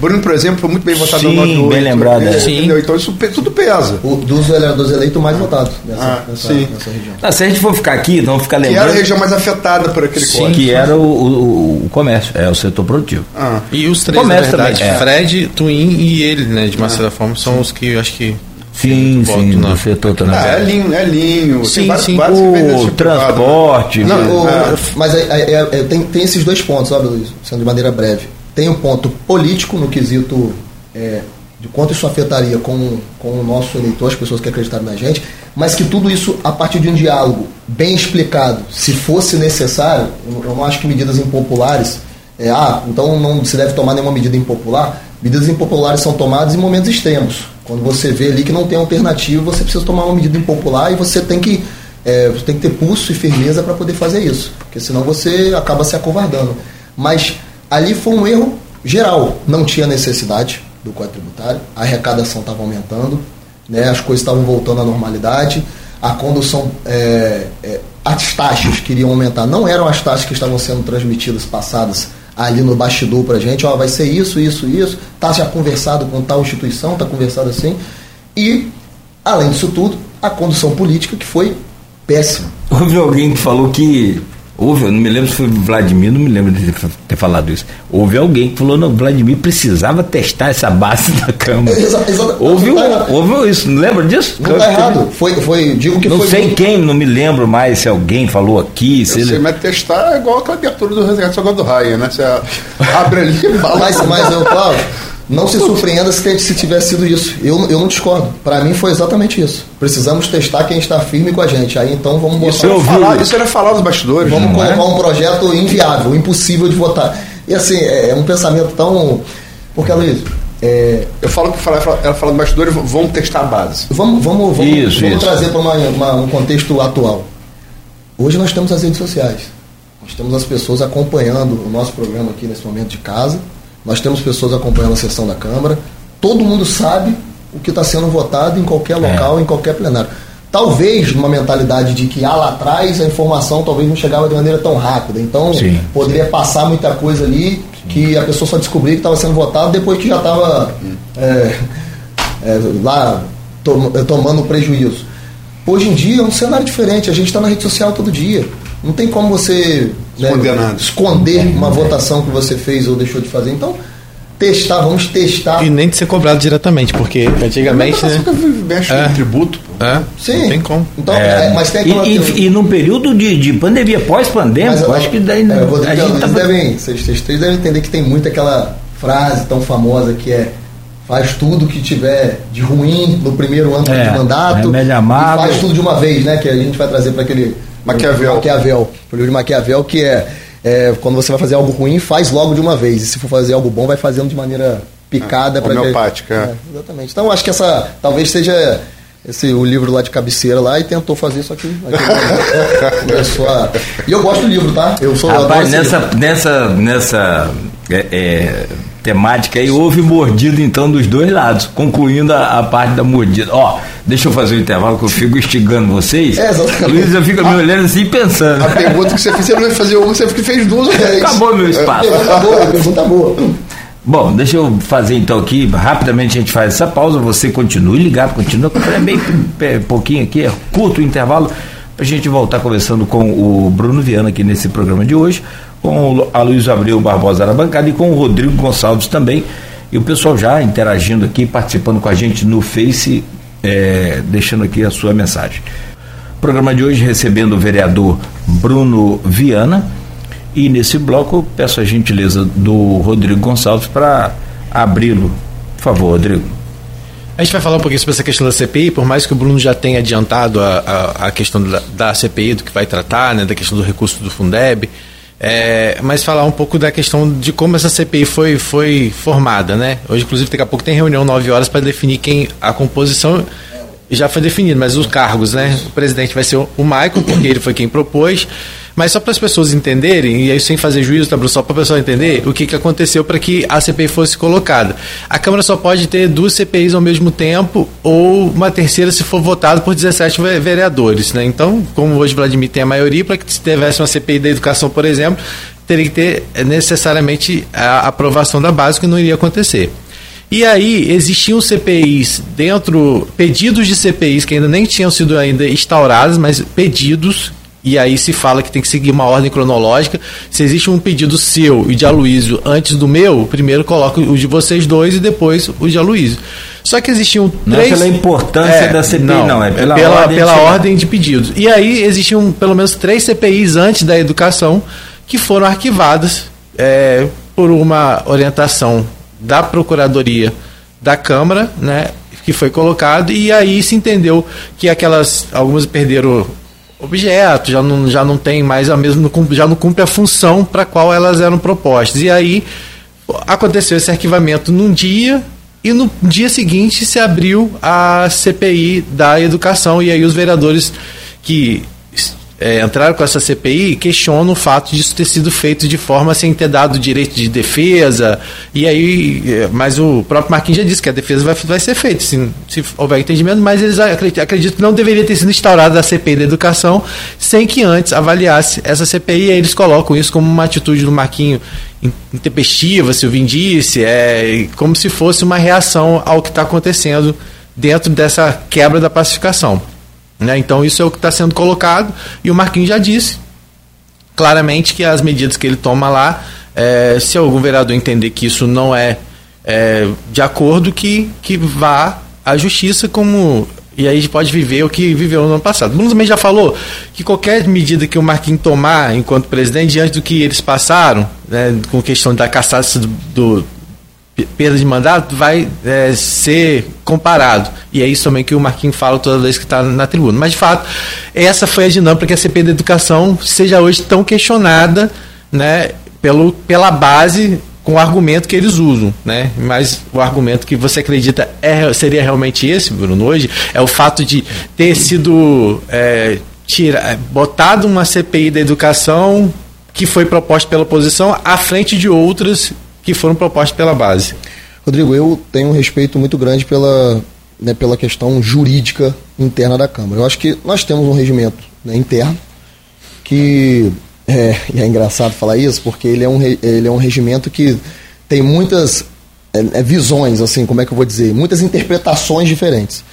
[SPEAKER 5] Bruno, por exemplo, foi muito bem votado
[SPEAKER 2] Sim,
[SPEAKER 5] no 98.
[SPEAKER 2] bem lembrado,
[SPEAKER 5] né?
[SPEAKER 4] Sim.
[SPEAKER 5] Entendeu? Então isso tudo pesa.
[SPEAKER 3] O, dos vereadores eleitos mais votados nessa,
[SPEAKER 5] Ah,
[SPEAKER 3] nessa,
[SPEAKER 5] sim.
[SPEAKER 3] nessa região.
[SPEAKER 2] ah, se a gente for ficar aqui, não vamos ficar
[SPEAKER 5] Que era a
[SPEAKER 2] lembrando
[SPEAKER 5] região mais afetada por aquele
[SPEAKER 2] Sim,
[SPEAKER 5] código.
[SPEAKER 2] que era o, o- o comércio, é o setor produtivo.
[SPEAKER 5] Ah,
[SPEAKER 4] E os três,
[SPEAKER 2] Comércio
[SPEAKER 4] na verdade,
[SPEAKER 2] também, é.
[SPEAKER 4] Fred, Twin e ele, né, de uma certa forma, são os que eu acho que
[SPEAKER 2] Sim, sim,
[SPEAKER 4] na-
[SPEAKER 2] do setor também.
[SPEAKER 5] ah, é linho, é linho.
[SPEAKER 4] Sim,
[SPEAKER 5] tem vários,
[SPEAKER 4] sim.
[SPEAKER 5] vários
[SPEAKER 2] O
[SPEAKER 5] de lado, né?
[SPEAKER 2] transporte,
[SPEAKER 3] Não, o-
[SPEAKER 5] É.
[SPEAKER 3] Mas é- é- é- tem, tem esses dois pontos, sabe, Luiz? Sendo de maneira breve. Tem um ponto político no quesito é, de quanto isso afetaria com, com o nosso eleitor, as pessoas que acreditaram na gente, mas que tudo isso a partir de um diálogo bem explicado, se fosse necessário, eu, eu não acho que medidas impopulares, é, ah, então não se deve tomar nenhuma medida impopular. Medidas impopulares são tomadas em momentos extremos. Quando você vê ali que não tem alternativa, você precisa tomar uma medida impopular e você tem que é, você tem que ter pulso e firmeza para poder fazer isso, porque senão você acaba se acovardando. Mas ali foi um erro geral, não tinha necessidade do Código Tributário, a arrecadação estava aumentando, né, as coisas estavam voltando à normalidade, a condução, é, é, as taxas queriam aumentar, não eram as taxas que estavam sendo transmitidas, passadas ali no bastidor para gente, ó, vai ser isso, isso, isso, tá já conversado com tal instituição, tá conversado assim, e além disso tudo, a condução política que foi péssima.
[SPEAKER 2] Houve alguém que falou que Houve, eu não me lembro se foi Vladimir, não me lembro de ter falado isso. Houve alguém que falou, não, Vladimir precisava testar essa base (laughs) da Câmara.
[SPEAKER 3] Exa, exa,
[SPEAKER 2] houve, tá houve isso, não lembra disso?
[SPEAKER 3] Não está errado. Foi, foi, digo que
[SPEAKER 2] não
[SPEAKER 3] foi.
[SPEAKER 2] Não sei quem, não me lembro mais se alguém falou aqui. Se
[SPEAKER 5] eu ele... sei, mas testar é igual aquela abertura do Resgate Salgado do Raia, né? Você abre ali e fala.
[SPEAKER 3] Mas, mas eu, Cláudio, não se surpreenda se, se tivesse sido isso. Eu, eu não discordo. Para mim foi exatamente isso. Precisamos testar quem está firme com a gente. Aí então vamos botar.
[SPEAKER 5] Isso, eu falar, isso era falar nos bastidores.
[SPEAKER 3] Vamos colocar é? um projeto inviável, impossível de votar. E assim, é, é um pensamento tão. Porque, Luiz, é...
[SPEAKER 5] Eu falo que ela fala, nos bastidores, vamos testar a base.
[SPEAKER 3] Vamos, vamos, vamos, isso, vamos isso. trazer para um contexto atual. Hoje nós temos as redes sociais. Nós temos as pessoas acompanhando o nosso programa aqui nesse momento de casa nós temos pessoas acompanhando a sessão da Câmara. Todo mundo sabe o que está sendo votado em qualquer é. local, é. em qualquer plenário. Talvez numa mentalidade de que ah, lá atrás a informação talvez não chegava de maneira tão rápida. Então Sim. poderia passar muita coisa ali Sim. que a pessoa só descobria que estava sendo votado depois que já estava é, é, lá tom, tomando prejuízo. Hoje em dia é um cenário diferente. A gente está na rede social todo dia. Não tem como você né, esconder uma votação que você fez ou deixou de fazer. Então, testar, vamos testar.
[SPEAKER 4] E nem de ser cobrado diretamente, porque antigamente. Né?
[SPEAKER 5] Mexe é. tributo.
[SPEAKER 4] É. Sim. Não tem como.
[SPEAKER 2] Então, é. É, mas tem e, e, e num período de, de pandemia, pós-pandemia, eu acho que daí.
[SPEAKER 3] É, Rodrigo, a gente tá... devem, vocês, vocês três devem entender que tem muito aquela frase tão famosa que é faz tudo que tiver de ruim no primeiro ano é, de mandato
[SPEAKER 2] e
[SPEAKER 3] faz tudo de uma vez, né? Que a gente vai trazer para aquele
[SPEAKER 5] Maquiavel.
[SPEAKER 3] Maquiavel. O livro de Maquiavel, que é, é, quando você vai fazer algo ruim, faz logo de uma vez. E se for fazer algo bom, vai fazendo de maneira picada.
[SPEAKER 5] É, homeopática.
[SPEAKER 3] É, exatamente. Então, acho que essa talvez seja esse, o livro lá de cabeceira lá e tentou fazer isso (laughs) aqui. começou a... E eu gosto do livro, tá? Eu sou
[SPEAKER 2] Rapaz, nessa, nessa, nessa é, é, temática aí, houve mordido então dos dois lados, concluindo a, a parte da mordida. Ó, deixa eu fazer o um intervalo que eu fico instigando vocês. É, exatamente. Luiz, eu fico me olhando assim pensando.
[SPEAKER 5] A pergunta que você fez, você não vai fazer uma, você fez duas ou três.
[SPEAKER 2] Acabou meu espaço.
[SPEAKER 3] A pergunta boa, a pergunta boa.
[SPEAKER 2] Bom, deixa eu fazer então aqui, rapidamente a gente faz essa pausa, você continue ligado, continua, é bem é, pouquinho aqui, é curto o intervalo, para a gente voltar conversando com o Bruno Viana aqui nesse programa de hoje com a Luiz Abreu Barbosa na bancada e com o Rodrigo Gonçalves também. E o pessoal já interagindo aqui, participando com a gente no Face, é, deixando aqui a sua mensagem. Programa de hoje recebendo o vereador Bruno Viana. E nesse bloco peço a gentileza do Rodrigo Gonçalves para abri-lo. Por favor, Rodrigo.
[SPEAKER 4] A gente vai falar um pouquinho sobre essa questão da CPI, por mais que o Bruno já tenha adiantado a, a, a questão da, da, CPI, do que vai tratar, né, da questão do recurso do Fundeb. É, mas falar um pouco da questão de como essa CPI foi, foi formada, né? Hoje, inclusive, daqui a pouco tem reunião 9 horas para definir quem a composição já foi definido, mas os cargos, né? O presidente vai ser o Maicon, porque ele foi quem propôs. Mas só para as pessoas entenderem, e aí sem fazer juízo, tá, Bruno? Só para o pessoal entender o que, que aconteceu para que a CPI fosse colocada. A Câmara só pode ter duas CPIs ao mesmo tempo, ou uma terceira se for votado por 17 vereadores. Né? Então, como hoje Vladimir tem a maioria, para que se tivesse uma CPI da educação, por exemplo, teria que ter eh, necessariamente a aprovação da base, que não iria acontecer. E aí existiam CPIs dentro, pedidos de CPIs que ainda nem tinham sido ainda instaurados, mas pedidos e aí se fala que tem que seguir uma ordem cronológica. Se existe um pedido seu e de Aloysio antes do meu, primeiro coloca o de vocês dois e depois o de Aloysio. Só que existiam
[SPEAKER 2] não
[SPEAKER 4] três...
[SPEAKER 2] Não é pela importância é, da CPI, não, não é
[SPEAKER 4] pela, pela, ordem, pela de... ordem de pedidos. E aí existiam pelo menos três CPIs antes da educação que foram arquivadas é, por uma orientação da Procuradoria da Câmara, né, que foi colocado, e aí se entendeu que aquelas, algumas perderam objeto, já não, já não tem mais a mesma, já não cumpre a função para qual elas eram propostas. E aí aconteceu esse arquivamento num dia e no dia seguinte se abriu a CPI da educação e aí os vereadores que é, entraram com essa CPI questionam o fato disso ter sido feito de forma sem ter dado direito de defesa. E aí, é, mas o próprio Marquinhos já disse que a defesa vai, vai ser feita, se, se houver entendimento, mas eles acreditam, acreditam que não deveria ter sido instaurada a CPI da educação sem que antes avaliasse essa CPI. E aí eles colocam isso como uma atitude do Marquinho intempestiva, se o Vin disse, é como se fosse uma reação ao que está acontecendo dentro dessa quebra da pacificação. Né? Então isso é o que está sendo colocado e o Marquinhos já disse claramente que as medidas que ele toma lá, é, se algum vereador entender que isso não é, é de acordo, que, que vá à justiça como e aí a gente pode viver o que viveu no ano passado. Bruno também já falou que qualquer medida que o Marquinhos tomar enquanto presidente, diante do que eles passaram, né, com questão da do, do perda de mandato, vai é, ser comparado. E é isso também que o Marquinhos fala toda vez que está na tribuna. Mas, de fato, essa foi a dinâmica que a CP da Educação seja hoje tão questionada né, pelo, pela base com o argumento que eles usam, né? Mas o argumento que você acredita é, seria realmente esse, Bruno, hoje, é o fato de ter sido é, tira, botado uma CPI da educação que foi proposta pela oposição à frente de outras que foram propostas pela base.
[SPEAKER 3] Rodrigo, eu tenho um respeito muito grande pela, né, pela questão jurídica interna da Câmara. Eu acho que nós temos um regimento né, interno que é, (laughs) é engraçado falar isso, porque ele é um, ele é um regimento que tem muitas é, é, visões, assim, como é que eu vou dizer, muitas interpretações diferentes.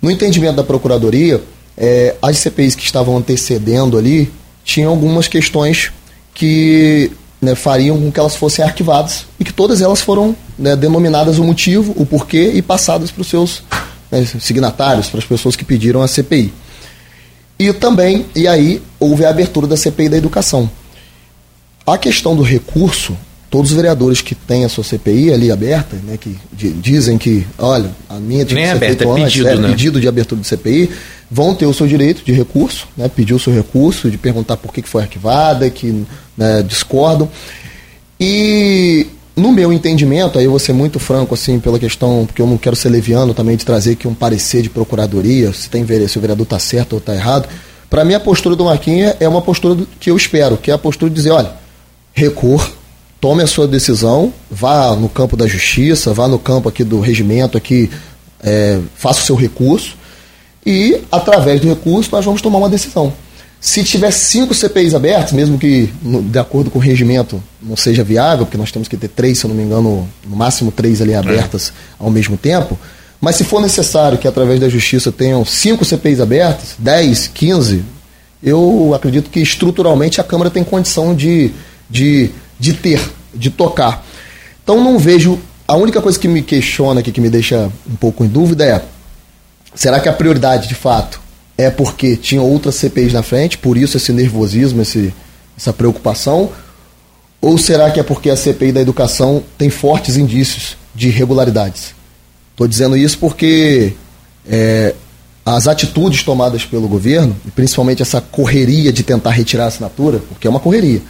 [SPEAKER 3] No entendimento da Procuradoria, é, as CPIs que estavam antecedendo ali tinham algumas questões que né, fariam com que elas fossem arquivadas e que todas elas foram né, denominadas o motivo, o porquê e passadas para os seus né, signatários, para as pessoas que pediram a CPI. E também, e aí, houve a abertura da CPI da educação. A questão do recurso, todos os vereadores que têm a sua CPI ali aberta, né, que dizem que, olha, a minha
[SPEAKER 4] tinha Nem que ser aberta, é pedido, é,
[SPEAKER 3] né? pedido de abertura de CPI, vão ter o seu direito de recurso, né, pedir o seu recurso, de perguntar por que foi arquivada, que né, discordam. E no meu entendimento, aí eu vou ser muito franco, assim, pela questão, porque eu não quero ser leviano também de trazer aqui um parecer de procuradoria, se, tem, se o vereador está certo ou está errado. Para mim, a postura do Marquinhos é uma postura que eu espero, que é a postura de dizer: olha, recor, tome a sua decisão, vá no campo da justiça, vá no campo aqui do regimento, aqui, é, faça o seu recurso, e através do recurso nós vamos tomar uma decisão. Se tiver cinco CPIs abertas, mesmo que de acordo com o regimento não seja viável, porque nós temos que ter três, se eu não me engano, no máximo três ali abertas é. ao mesmo tempo, mas se for necessário que através da justiça tenham cinco CPIs abertas, 10, 15, eu acredito que estruturalmente a Câmara tem condição de, de, de ter, de tocar. Então não vejo. A única coisa que me questiona aqui, que me deixa um pouco em dúvida é: será que a prioridade de fato é porque tinha outras CPIs na frente, por isso esse nervosismo, esse, essa preocupação? Ou será que é porque a CPI da educação tem fortes indícios de irregularidades? Estou dizendo isso porque é, as atitudes tomadas pelo governo, e principalmente essa correria de tentar retirar a assinatura, porque é uma correria,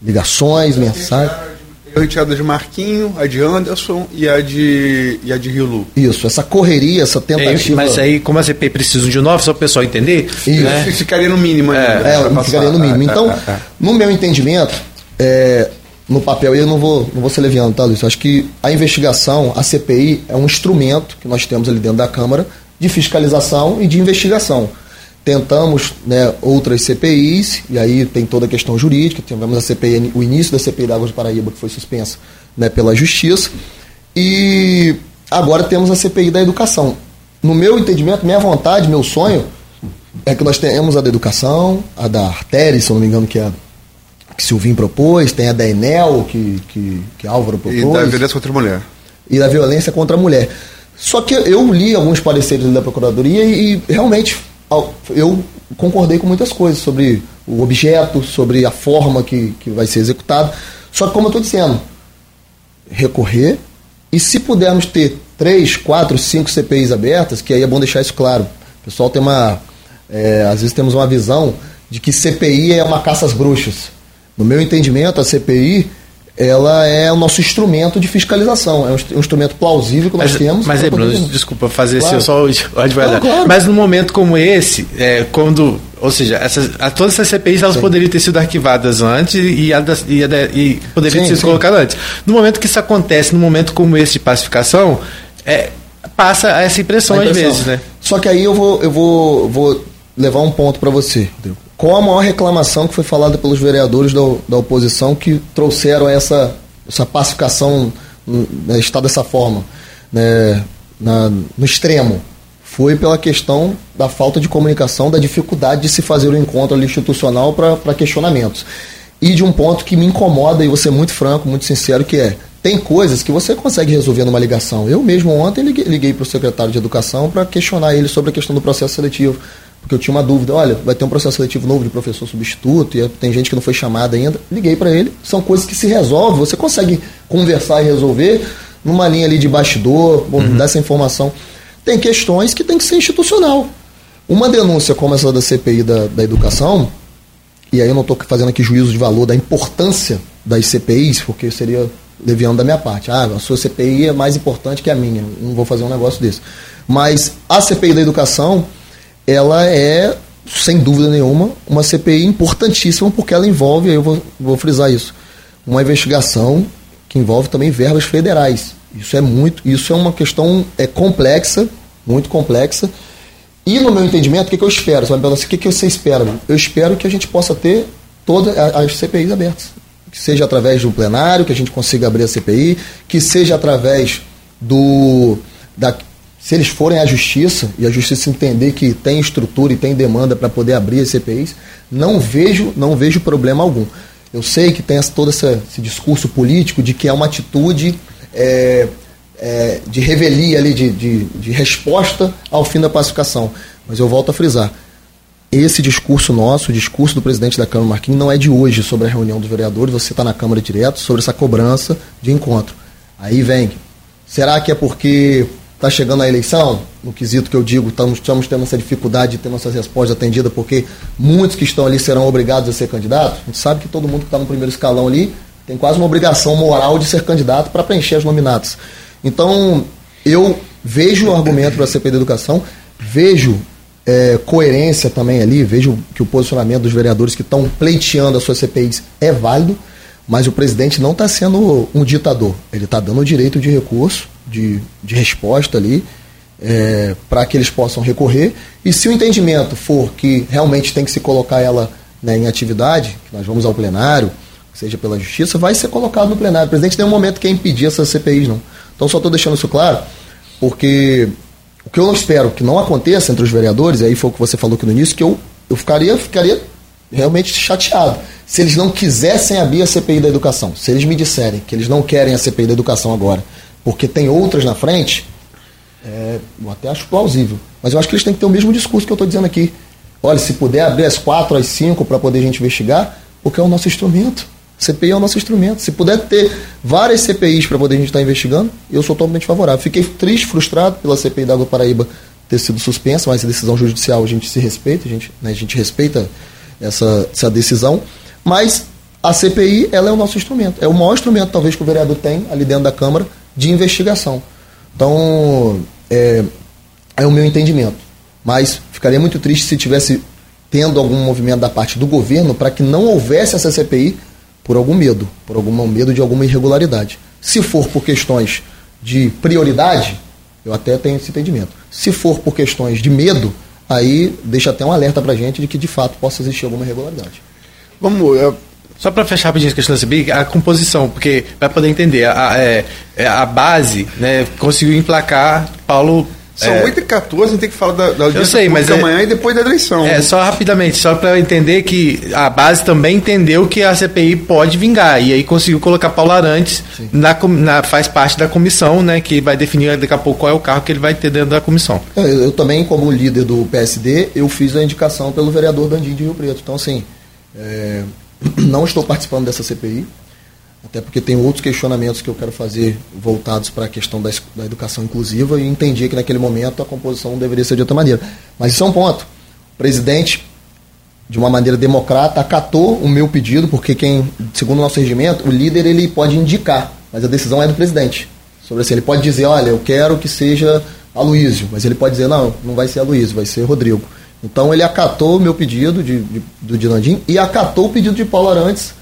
[SPEAKER 3] ligações, mensagens
[SPEAKER 5] eu retirada de Marquinho, a de Anderson e a de, e a de Rilu.
[SPEAKER 3] Isso, essa correria, essa tentativa.
[SPEAKER 4] É, mas aí, como a CP precisa de nove, só o pessoal entender.
[SPEAKER 5] Isso. Né? Ficaria no mínimo,
[SPEAKER 3] né? É, é ficaria no mínimo. Então, é, é, é. no meu entendimento, é, no papel, e eu não vou, não vou ser leviano, tá, Luiz? Eu acho que a investigação, a CPI, é um instrumento que nós temos ali dentro da Câmara de fiscalização e de investigação. Tentamos né, outras CPIs, e aí tem toda a questão jurídica, tivemos a CPI, o início da CPI da Águas de Paraíba, que foi suspensa né, pela Justiça, e agora temos a CPI da Educação. No meu entendimento, minha vontade, meu sonho, é que nós tenhamos a da Educação, a da Artéria, se eu não me engano, que é que Silvinho propôs, tem a da Enel, que, que, que Álvaro propôs. E
[SPEAKER 5] da violência contra a mulher.
[SPEAKER 3] E da violência contra a mulher. Só que eu li alguns pareceres da Procuradoria e, e realmente eu concordei com muitas coisas sobre o objeto, sobre a forma que, que vai ser executado. Só que, como eu estou dizendo, recorrer e se pudermos ter três, quatro, cinco CPIs abertas, que aí é bom deixar isso claro. O pessoal tem uma. É, às vezes temos uma visão de que CPI é uma caça às bruxas. No meu entendimento, a CPI ela é o nosso instrumento de fiscalização. É um instrumento plausível que nós
[SPEAKER 4] mas,
[SPEAKER 3] temos.
[SPEAKER 4] Mas, é, Bruno, desculpa fazer claro. assim, só o (laughs) advogado. Claro. Mas num momento como esse, é, quando. Ou seja, essas, todas essas CPIs elas sim. poderiam ter sido arquivadas antes e, a, e, a, e poderiam sim, ter sido colocadas antes. No momento que isso acontece, num momento como esse de pacificação, é, passa essa impressão, impressão, às vezes, né?
[SPEAKER 3] Só que aí eu vou, eu vou, vou levar um ponto para você, Rodrigo. Qual a maior reclamação que foi falada pelos vereadores da, da oposição que trouxeram essa, essa pacificação né, está dessa forma, né, na, no extremo? Foi pela questão da falta de comunicação, da dificuldade de se fazer o um encontro institucional para questionamentos. e de um ponto que me incomoda, e ser muito franco, muito sincero, que é tem coisas que você consegue resolver numa ligação. Eu mesmo ontem liguei, liguei para o secretário de Educação para questionar ele sobre a questão do processo seletivo. Porque eu tinha uma dúvida, olha, vai ter um processo seletivo novo de professor substituto, e tem gente que não foi chamada ainda. Liguei para ele, são coisas que se resolvem, você consegue conversar e resolver numa linha ali de bastidor, uhum. dar essa informação. Tem questões que tem que ser institucional. Uma denúncia como essa da CPI da, da educação, e aí eu não estou fazendo aqui juízo de valor da importância das CPIs, porque seria leviando da minha parte. Ah, a sua CPI é mais importante que a minha. Não vou fazer um negócio desse. Mas a CPI da educação, ela é, sem dúvida nenhuma, uma CPI importantíssima, porque ela envolve, eu vou, vou frisar isso, uma investigação que envolve também verbas federais. Isso é muito, isso é uma questão é complexa, muito complexa. E no meu entendimento, o que, que eu espero? Você vai me perguntar assim, o que, que você espera? Eu espero que a gente possa ter todas as CPIs abertas que seja através do plenário, que a gente consiga abrir a CPI, que seja através do. Da, se eles forem à justiça e a justiça entender que tem estrutura e tem demanda para poder abrir as CPIs, não vejo, não vejo problema algum. Eu sei que tem todo essa, esse discurso político de que é uma atitude é, é, de revelia ali, de, de, de resposta ao fim da pacificação. Mas eu volto a frisar esse discurso nosso, o discurso do presidente da Câmara, Marquinhos, não é de hoje sobre a reunião dos vereadores, você está na Câmara direto, sobre essa cobrança de encontro. Aí vem, será que é porque está chegando a eleição? No quesito que eu digo, estamos, estamos tendo essa dificuldade de ter nossas respostas atendidas, porque muitos que estão ali serão obrigados a ser candidatos. A gente sabe que todo mundo que está no primeiro escalão ali tem quase uma obrigação moral de ser candidato para preencher as nominatas. Então, eu vejo o argumento para a CP da Educação, vejo é, coerência também ali, vejo que o posicionamento dos vereadores que estão pleiteando as suas CPIs é válido, mas o presidente não está sendo um ditador. Ele está dando o direito de recurso, de, de resposta ali, é, para que eles possam recorrer. E se o entendimento for que realmente tem que se colocar ela né, em atividade, nós vamos ao plenário, seja pela justiça, vai ser colocado no plenário. O presidente tem um momento que é impedir essas CPIs, não. Então só estou deixando isso claro, porque o que eu espero que não aconteça entre os vereadores, e aí foi o que você falou aqui no início, que eu, eu ficaria, ficaria realmente chateado se eles não quisessem abrir a CPI da educação. Se eles me disserem que eles não querem a CPI da educação agora, porque tem outras na frente, é, eu até acho plausível. Mas eu acho que eles têm que ter o mesmo discurso que eu estou dizendo aqui. Olha, se puder abrir às quatro, às cinco para poder a gente investigar, porque é o nosso instrumento. CPI é o nosso instrumento. Se puder ter várias CPIs para poder a gente estar tá investigando, eu sou totalmente favorável. Fiquei triste, frustrado pela CPI da Água Paraíba ter sido suspensa, mas a decisão judicial a gente se respeita, a gente, né, a gente respeita essa, essa decisão. Mas a CPI ela é o nosso instrumento. É o maior instrumento, talvez, que o vereador tem ali dentro da Câmara de investigação. Então, é, é o meu entendimento. Mas ficaria muito triste se tivesse tendo algum movimento da parte do governo para que não houvesse essa CPI por algum medo, por algum medo de alguma irregularidade. Se for por questões de prioridade, eu até tenho esse entendimento. Se for por questões de medo, aí deixa até um alerta para a gente de que de fato possa existir alguma irregularidade.
[SPEAKER 4] Vamos. Eu... Só para fechar rapidinho a questão da CBI, a composição, porque para poder entender, a, é, é, a base né, conseguiu emplacar Paulo
[SPEAKER 5] são é, 8 e 14 a gente tem que falar da, da
[SPEAKER 4] audiência eu sei, mas
[SPEAKER 5] é, amanhã e depois da eleição.
[SPEAKER 4] É, só rapidamente, só para entender que a base também entendeu que a CPI pode vingar. E aí conseguiu colocar Paulo Arantes, na, na, faz parte da comissão, né? Que vai definir daqui a pouco qual é o carro que ele vai ter dentro da comissão.
[SPEAKER 3] É, eu, eu também, como líder do PSD, eu fiz a indicação pelo vereador Dandim de Rio Preto. Então, assim, é, (clears throat) não estou participando dessa CPI até porque tem outros questionamentos que eu quero fazer voltados para a questão da, da, educação inclusiva e entendi que naquele momento a composição deveria ser de outra maneira. Mas isso é um ponto. O presidente, de uma maneira democrata, acatou o meu pedido, porque quem, segundo o nosso regimento, o líder ele pode indicar, mas a decisão é do presidente. Sobre assim, ele pode dizer, olha, eu quero que seja Aloísio, mas ele pode dizer, não, não vai ser Aloísio, vai ser Rodrigo. Então ele acatou o meu pedido de, de, do Dinandim e acatou o pedido de Paulo Arantes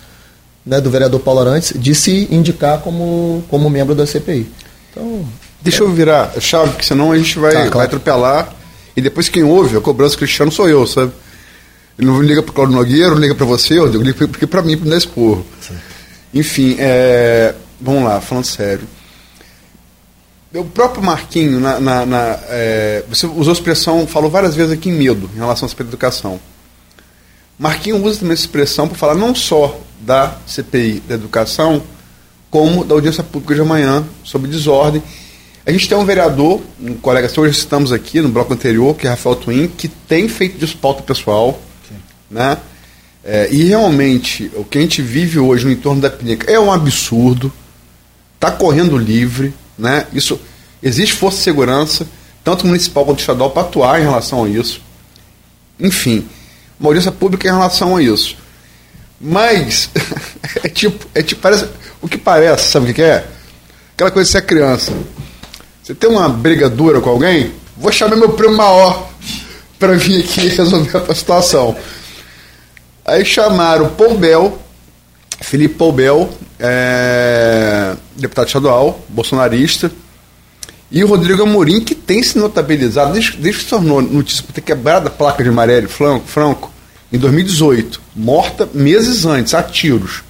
[SPEAKER 3] né, do vereador Paulo Arantes de se indicar como, como membro da CPI. Então,
[SPEAKER 5] Deixa é... eu virar a chave, porque senão a gente vai, tá, claro. vai atropelar. E depois quem ouve a cobrança cristiano sou eu, sabe? Ele não liga para o Claudio Nogueira, não liga para você, eu ligo porque para mim, para me dar esporro. Enfim, é, vamos lá, falando sério. O próprio Marquinho, na, na, na é, você usou a expressão, falou várias vezes aqui em medo, em relação à educação. Marquinho usa também essa expressão para falar não só da CPI da educação, como da audiência pública de amanhã sobre desordem. A gente tem um vereador, um colega que hoje citamos aqui no bloco anterior, que é Rafael Twin, que tem feito disso pauta pessoal. Né? É, e realmente, o que a gente vive hoje no entorno da clínica é um absurdo. Está correndo livre. Né? Isso, existe força de segurança, tanto municipal quanto estadual, para atuar em relação a isso. Enfim, uma audiência pública em relação a isso. Mas (laughs) é tipo, é tipo, parece, o que parece, sabe o que é? Aquela coisa de ser criança. Você tem uma briga dura com alguém? Vou chamar meu primo maior para vir aqui (laughs) resolver a situação. Aí chamaram o Paul Bell, Felipe Paul Bell, é, deputado estadual, bolsonarista, e o Rodrigo Amorim, que tem se notabilizado, desde, desde que se tornou notícia por ter quebrado a placa de Marielle Franco, Franco, em 2018, morta meses antes, a tiros.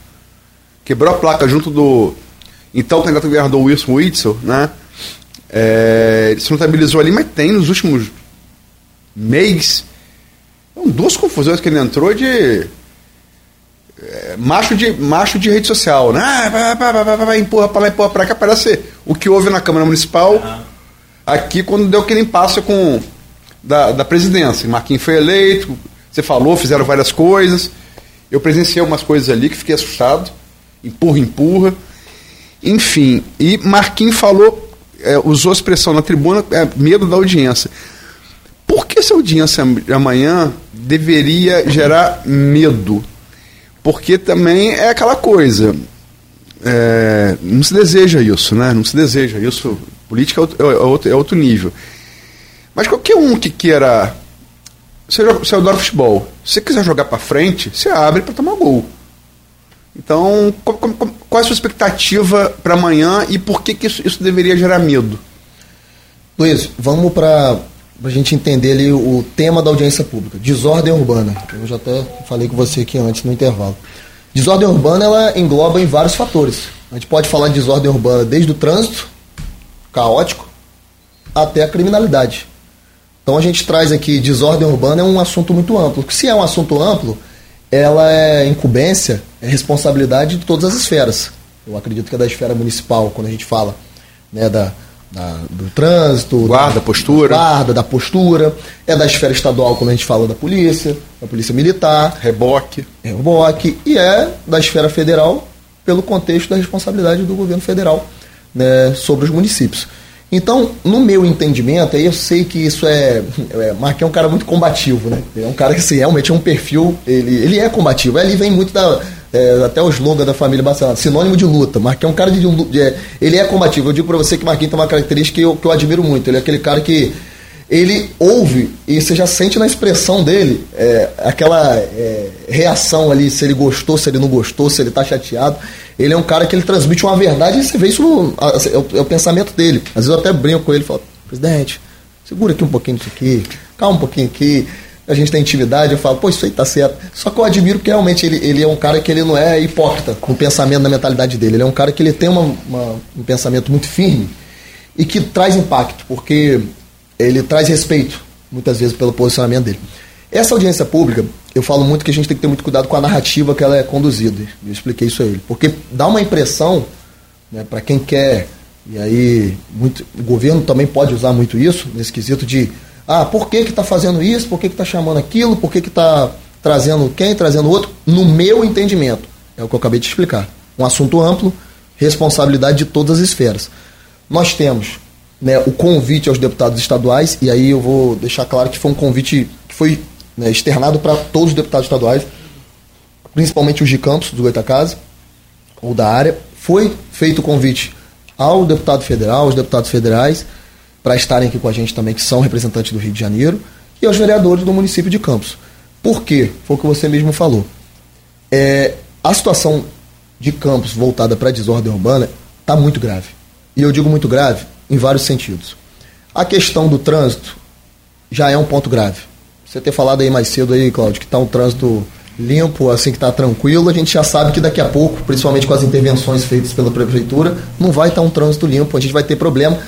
[SPEAKER 5] Quebrou a placa junto do então candidato governador Wilson Witzel, né? É, ele se notabilizou ali, mas tem nos últimos meses são duas confusões que ele entrou de é, macho de macho de rede social, né? Ah, vai, vai, vai, vai, vai, empurra para lá, empurra para cá, parece o que houve na Câmara Municipal uhum. aqui quando deu aquele impasse com da, da presidência. Marquinhos foi eleito, você falou, fizeram várias coisas. Eu presenciei algumas coisas ali que fiquei assustado. Empurra, empurra. Enfim, e Marquinhos falou, é, usou a expressão na tribuna, é, medo da audiência. Por que essa audiência amanhã deveria gerar medo? Porque também é aquela coisa. É, não se deseja isso, né? Não se deseja isso. Política é, é outro, é outro nível. Mas qualquer um que queira você, você adora futebol. Se você quiser jogar para frente, você abre para tomar gol. Então, qual, qual, qual, é a sua expectativa para amanhã e por que, que isso, isso deveria gerar medo?
[SPEAKER 3] Luiz, vamos para a gente entender ali o tema da audiência pública. Desordem urbana. Eu já até falei com você aqui antes no intervalo. Desordem urbana ela engloba em vários fatores. A gente pode falar de desordem urbana desde o trânsito caótico até a criminalidade. Então a gente traz aqui desordem urbana é um assunto muito amplo. Se é um assunto amplo, ela é incumbência, é responsabilidade de todas as esferas. Eu acredito que é da esfera municipal, quando a gente fala né, da, da, do trânsito,
[SPEAKER 5] guarda, da, postura,
[SPEAKER 3] guarda, da postura, é da esfera estadual quando a gente fala da polícia, da polícia militar,
[SPEAKER 5] reboque,
[SPEAKER 3] reboque e é da esfera federal pelo contexto da responsabilidade do governo federal né, sobre os municípios. Então, no meu entendimento, aí eu sei que isso é. é Marquinhos é um cara muito combativo, né? É um cara que assim, realmente é um perfil. Ele, ele é combativo. Ali vem muito da. É, até o slogan da família Barcelona, sinônimo de luta. Marquinhos é um cara de, de, de. ele é combativo. Eu digo para você que Marquinhos tem uma característica que eu, que eu admiro muito. Ele é aquele cara que ele ouve e você já sente na expressão dele é, aquela é, reação ali, se ele gostou, se ele não gostou, se ele está chateado. Ele é um cara que ele transmite uma verdade e você vê isso, no, é, o, é, o, pensamento dele. Às vezes eu até brinco com ele e falo, presidente, segura aqui um pouquinho disso aqui, calma um pouquinho aqui. A gente tem intimidade, eu falo, pô, isso aí tá certo. Só que eu admiro que realmente ele, ele é um cara que ele não é hipócrita no pensamento, na mentalidade dele. Ele é um cara que ele tem uma, uma, um pensamento muito firme e que traz impacto, porque ele traz respeito, muitas vezes, pelo posicionamento dele. Essa audiência pública, eu falo muito que a gente tem que ter muito cuidado com a narrativa que ela é conduzida. Eu expliquei isso a ele. Porque dá uma impressão, né, para quem quer, e aí muito, o governo também pode usar muito isso, nesse quesito de ah, por que está fazendo isso, por que está chamando aquilo, por que está trazendo quem, trazendo outro, no meu entendimento. É o que eu acabei de explicar. Um assunto amplo, responsabilidade de todas as esferas. Nós temos né, o convite aos deputados estaduais, e aí eu vou deixar claro que foi um convite que foi né, externado para todos os deputados estaduais, principalmente os de Campos, do Goitacasa, ou da área. Foi feito o convite ao deputado federal, aos deputados federais, para estarem aqui com a gente também, que são representantes do Rio de Janeiro, e aos vereadores do município de Campos. Por quê? Foi o que você mesmo falou. É, a situação de Campos voltada para a desordem urbana está muito grave. E eu digo muito grave em vários sentidos. A questão do trânsito já é um ponto grave. Você ter falado aí mais cedo aí, Cláudio, que está um trânsito limpo, assim que está tranquilo, a gente já sabe que daqui a pouco, principalmente com as intervenções feitas pela prefeitura, não vai estar tá um trânsito limpo, a gente vai ter problema.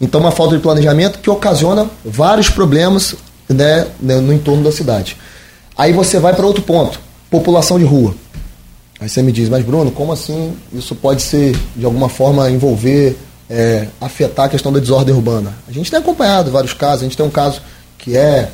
[SPEAKER 3] Então, uma falta de planejamento que ocasiona vários problemas né, né no entorno da cidade. Aí você vai para outro ponto, população de rua. Aí você me diz, mas Bruno, como assim isso pode ser, de alguma forma, envolver, é, afetar a questão da desordem urbana? A gente tem acompanhado vários casos, a gente tem um caso que é,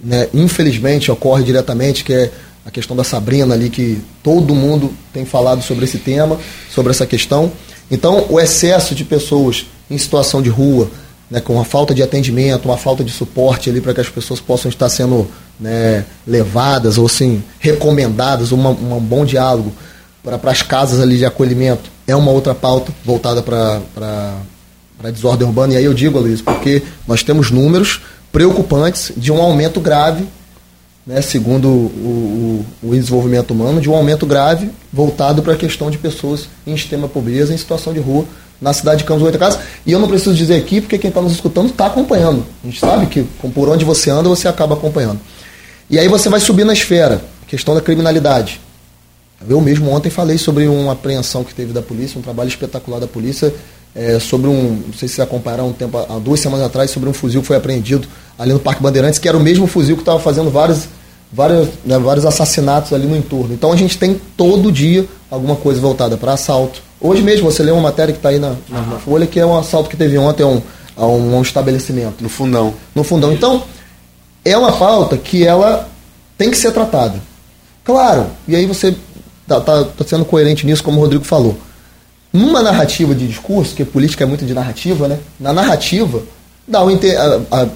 [SPEAKER 3] né, infelizmente, ocorre diretamente, que é a questão da Sabrina ali, que todo mundo tem falado sobre esse tema, sobre essa questão. Então, o excesso de pessoas em situação de rua, né, com uma falta de atendimento, uma falta de suporte ali para que as pessoas possam estar sendo né, levadas ou assim, recomendadas, uma, um bom diálogo para as casas ali de acolhimento, é uma outra pauta voltada para a desordem urbana. E aí eu digo, Luiz, porque nós temos números preocupantes de um aumento grave, né, segundo o, o, o desenvolvimento humano, de um aumento grave voltado para a questão de pessoas em extrema pobreza, em situação de rua, na cidade de Campos Oito Casas. E eu não preciso dizer aqui, porque quem está nos escutando está acompanhando. A gente sabe que por onde você anda, você acaba acompanhando. E aí você vai subir na esfera, questão da criminalidade. Eu mesmo ontem falei sobre uma apreensão que teve da polícia, um trabalho espetacular da polícia, é, sobre um, não sei se vocês acompanharam um tempo, há duas semanas atrás, sobre um fuzil que foi apreendido ali no Parque Bandeirantes, que era o mesmo fuzil que estava fazendo vários, vários, né, vários assassinatos ali no entorno. Então a gente tem todo dia alguma coisa voltada para assalto, Hoje mesmo você lê uma matéria que está aí na, na, na, Folha, que é um assalto que teve ontem a um, a um, um estabelecimento.
[SPEAKER 5] No fundão.
[SPEAKER 3] No fundão. Então, é uma pauta que ela tem que ser tratada. Claro, e aí você está tá, tá sendo coerente nisso, como o Rodrigo falou. Numa narrativa de discurso, que política é muito de narrativa, né? Na narrativa, dá um,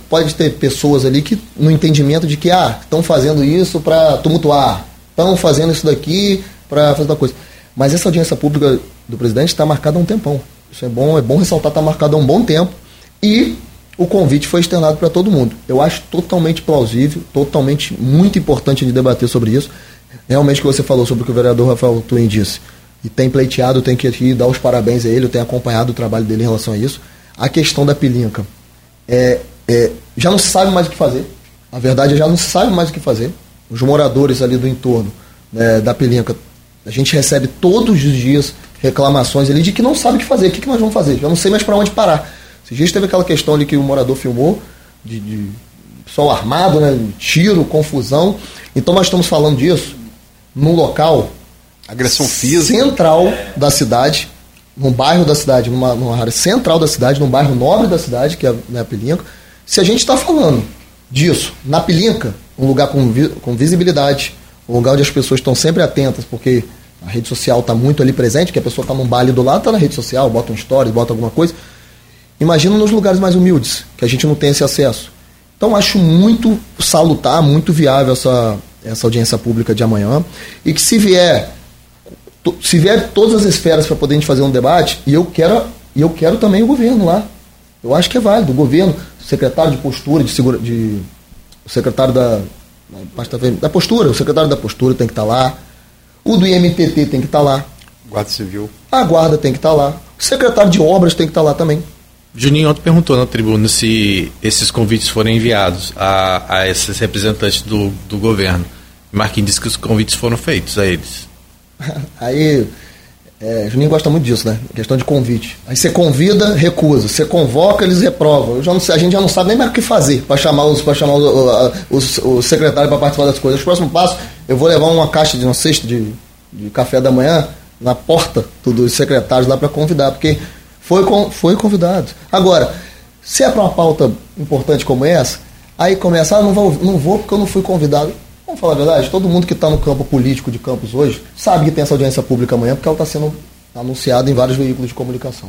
[SPEAKER 3] pode ter pessoas ali que no entendimento de que ah, estão fazendo isso para tumultuar, estão fazendo isso daqui para fazer outra coisa. Mas essa audiência pública do presidente está marcada há um tempão. Isso é bom, é bom ressaltar, está marcada há um bom tempo. E o convite foi externado para todo mundo. Eu acho totalmente plausível, totalmente muito importante de debater sobre isso. Realmente o que você falou sobre o que o vereador Rafael Twin disse. E tem pleiteado, tem que aqui dar os parabéns a ele, eu tenho acompanhado o trabalho dele em relação a isso. A questão da pilinca. É, é, já não se sabe mais o que fazer. A verdade é já não se sabe mais o que fazer. Os moradores ali do entorno né, da pilinca a gente recebe todos os dias reclamações ali de que não sabe o que fazer. O que, que nós vamos fazer? Já não sei mais para onde parar. Esses dias teve aquela questão ali que o morador filmou, de, de pessoal armado, né? Tiro, confusão. Então nós estamos falando disso num local
[SPEAKER 5] agressão física
[SPEAKER 3] central da cidade, num bairro da cidade, numa, numa, área central da cidade, num bairro nobre da cidade, que é né, a Pilinca. Se a gente está falando disso na Pilinca, um lugar com, vi, com visibilidade, um lugar onde as pessoas estão sempre atentas, porque a rede social está muito ali presente, que a pessoa está num baile do lado, está na rede social, bota um story, bota alguma coisa. Imagina nos lugares mais humildes, que a gente não tem esse acesso. Então acho muito salutar, muito viável essa, essa audiência pública de amanhã. E que se vier, se vier todas as esferas para poder a gente fazer um debate, e eu quero, eu quero também o governo lá. Eu acho que é válido. O governo, o secretário de postura, de, segura, de o secretário da, da postura, o secretário da postura tem que estar tá lá, o do IMPT tem que estar tá lá.
[SPEAKER 5] Guarda Civil.
[SPEAKER 3] A guarda tem que estar tá lá. O secretário de obras tem que estar lá também.
[SPEAKER 4] Juninho ontem perguntou na tribuna se esses convites forem enviados a, a esses representantes do, do governo. Marquinhos disse que os convites foram feitos a eles. (laughs)
[SPEAKER 3] Aí é, Juninho gosta muito disso, né? Questão de convite. Aí você convida, recusa. Você convoca, eles reprovam. Já não a gente já não sabe nem mais o que fazer para chamar os, pra chamar os, os, os secretários para participar das coisas. O próximo passo, eu vou levar uma caixa de uma cesta de, de café da manhã na porta dos secretários lá para convidar, porque foi, foi convidado. Agora, se é para uma pauta importante como essa, aí começa, ah, não vou, não vou porque eu não fui convidado. Vamos falar a verdade, todo mundo que está no campo político de Campos hoje sabe que tem essa audiência pública amanhã, porque ela está sendo anunciada em vários veículos de comunicação.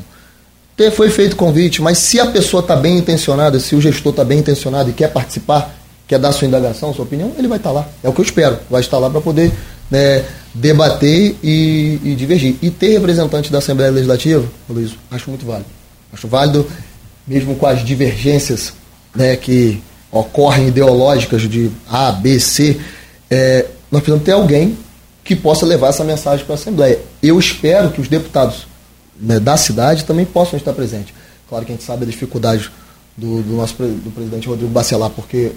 [SPEAKER 3] Foi feito convite, mas se a pessoa está bem intencionada, se o gestor está bem intencionado e quer participar, quer dar sua indagação, sua opinião, ele vai estar tá lá. É o que eu espero. Vai estar lá para poder né, debater e, e, divergir. E ter representante da Assembleia Legislativa, Luiz, acho muito válido. Acho válido, mesmo com as divergências né, que ocorrem ideológicas de A, B, C, é, nós precisamos ter alguém que possa levar essa mensagem para a Assembleia. Eu espero que os deputados né, da cidade também possam estar presentes. Claro que a gente sabe a dificuldade do, do nosso do presidente Rodrigo Bacelar, porque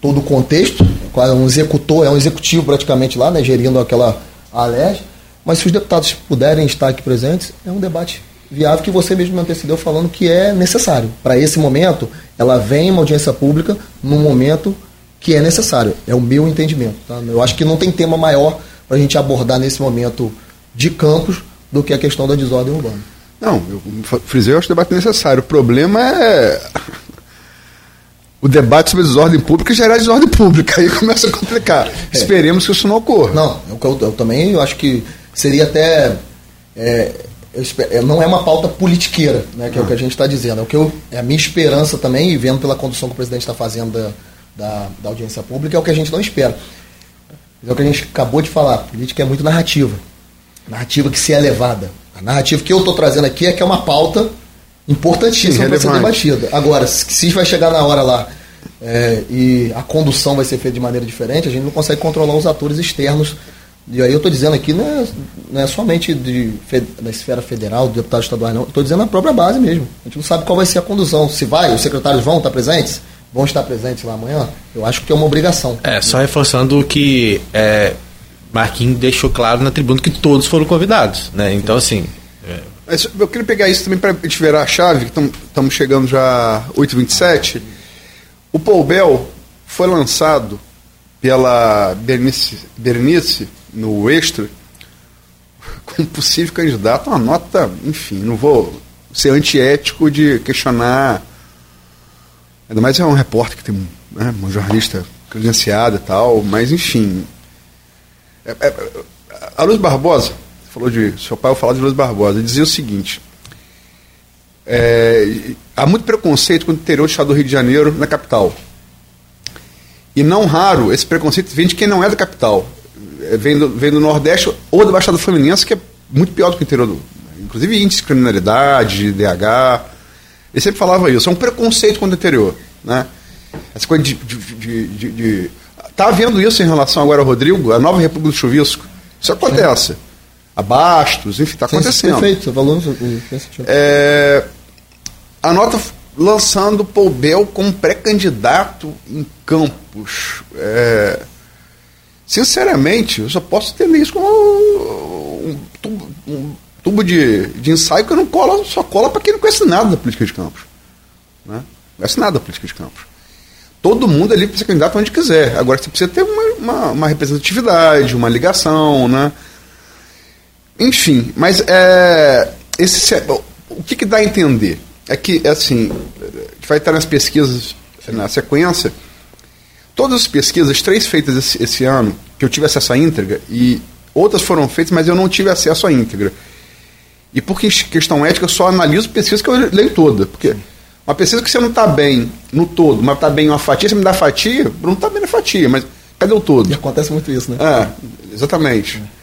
[SPEAKER 3] todo o contexto, é um executor, é um executivo praticamente lá, né, gerindo aquela ALERJ, mas se os deputados puderem estar aqui presentes, é um debate viável que você mesmo me antecedeu falando que é necessário. Para esse momento, ela vem uma audiência pública num momento que é necessário. É o meu entendimento. Tá? Eu acho que não tem tema maior para a gente abordar nesse momento de campos do que a questão da desordem urbana.
[SPEAKER 5] Não, eu frisei, eu acho o debate necessário. O problema é o debate sobre desordem pública gerar desordem pública. Aí começa a complicar. É. Esperemos que isso não ocorra.
[SPEAKER 3] Não, eu, eu, eu também eu acho que seria até. É, é não é uma pauta politiqueira, né, que é o que a gente está dizendo. É, o que eu, é a minha esperança também, e vendo pela condução que o presidente está fazendo da, da, da, audiência pública, é o que a gente não espera. É o que a gente acabou de falar. política é muito narrativa. Narrativa que se é levada. A narrativa que eu estou trazendo aqui é que é uma pauta importantíssima para ser debatida. Agora, se vai chegar na hora lá é, e a condução vai ser feita de maneira diferente, a gente não consegue controlar os atores externos. E aí eu estou dizendo aqui, não é, não é somente de, da esfera federal, do deputado estadual, não. Estou dizendo na própria base mesmo. A gente não sabe qual vai ser a condução. Se vai, os secretários vão estar presentes? Vão estar presentes lá amanhã? Eu acho que é uma obrigação.
[SPEAKER 4] É, só reforçando que é, Marquinhos deixou claro na tribuna que todos foram convidados. Né? Então, assim,
[SPEAKER 5] mas eu queria pegar isso também para a gente virar a chave, que estamos chegando já 8h27. O Paul Bell foi lançado pela Bernice, no Extra (laughs) como possível candidato, uma nota, enfim, não vou ser antiético de questionar. Ainda mais é um repórter que tem né, um jornalista credenciado e tal, mas enfim. É, é, a Luz Barbosa falou de. Seu pai falou de Luiz Barbosa, ele dizia o seguinte. É, há muito preconceito com o interior do estado do Rio de Janeiro na capital. E não raro, esse preconceito vem de quem não é da capital. É, vem, do, vem do Nordeste ou da Baixada Fluminense, que é muito pior do que o interior do. Inclusive índice de criminalidade, DH. Ele sempre falava isso. É um preconceito contra o interior. Né? Essa coisa de, de, de, de. Tá havendo isso em relação agora ao Rodrigo, a nova República do Chuvisco. Isso acontece. Sim abastos, enfim, está acontecendo.
[SPEAKER 3] Perfeito, falou
[SPEAKER 5] é, A nota lançando Paul Bell como pré-candidato em Campos. É, sinceramente, eu só posso entender isso como um tubo, um tubo de, de ensaio que não cola, só cola para quem não conhece nada da política de Campos. Né? Não conhece nada da política de Campos. Todo mundo ali precisa ser candidato onde quiser. Agora você precisa ter uma, uma, uma representatividade, uma ligação, né? Enfim, mas é, esse, o que, que dá a entender? É que, assim, vai estar nas pesquisas na sequência. Todas as pesquisas, três feitas esse, esse, ano, que eu tive acesso à íntegra, e outras foram feitas, mas eu não tive acesso à íntegra. E por questão ética, eu só analiso pesquisas que eu leio toda. Porque uma pesquisa que você não está bem no todo, mas está bem em uma fatia, você me dá fatia, não está bem na fatia, mas cadê o todo?
[SPEAKER 3] E acontece muito isso, né?
[SPEAKER 5] É, exatamente. É.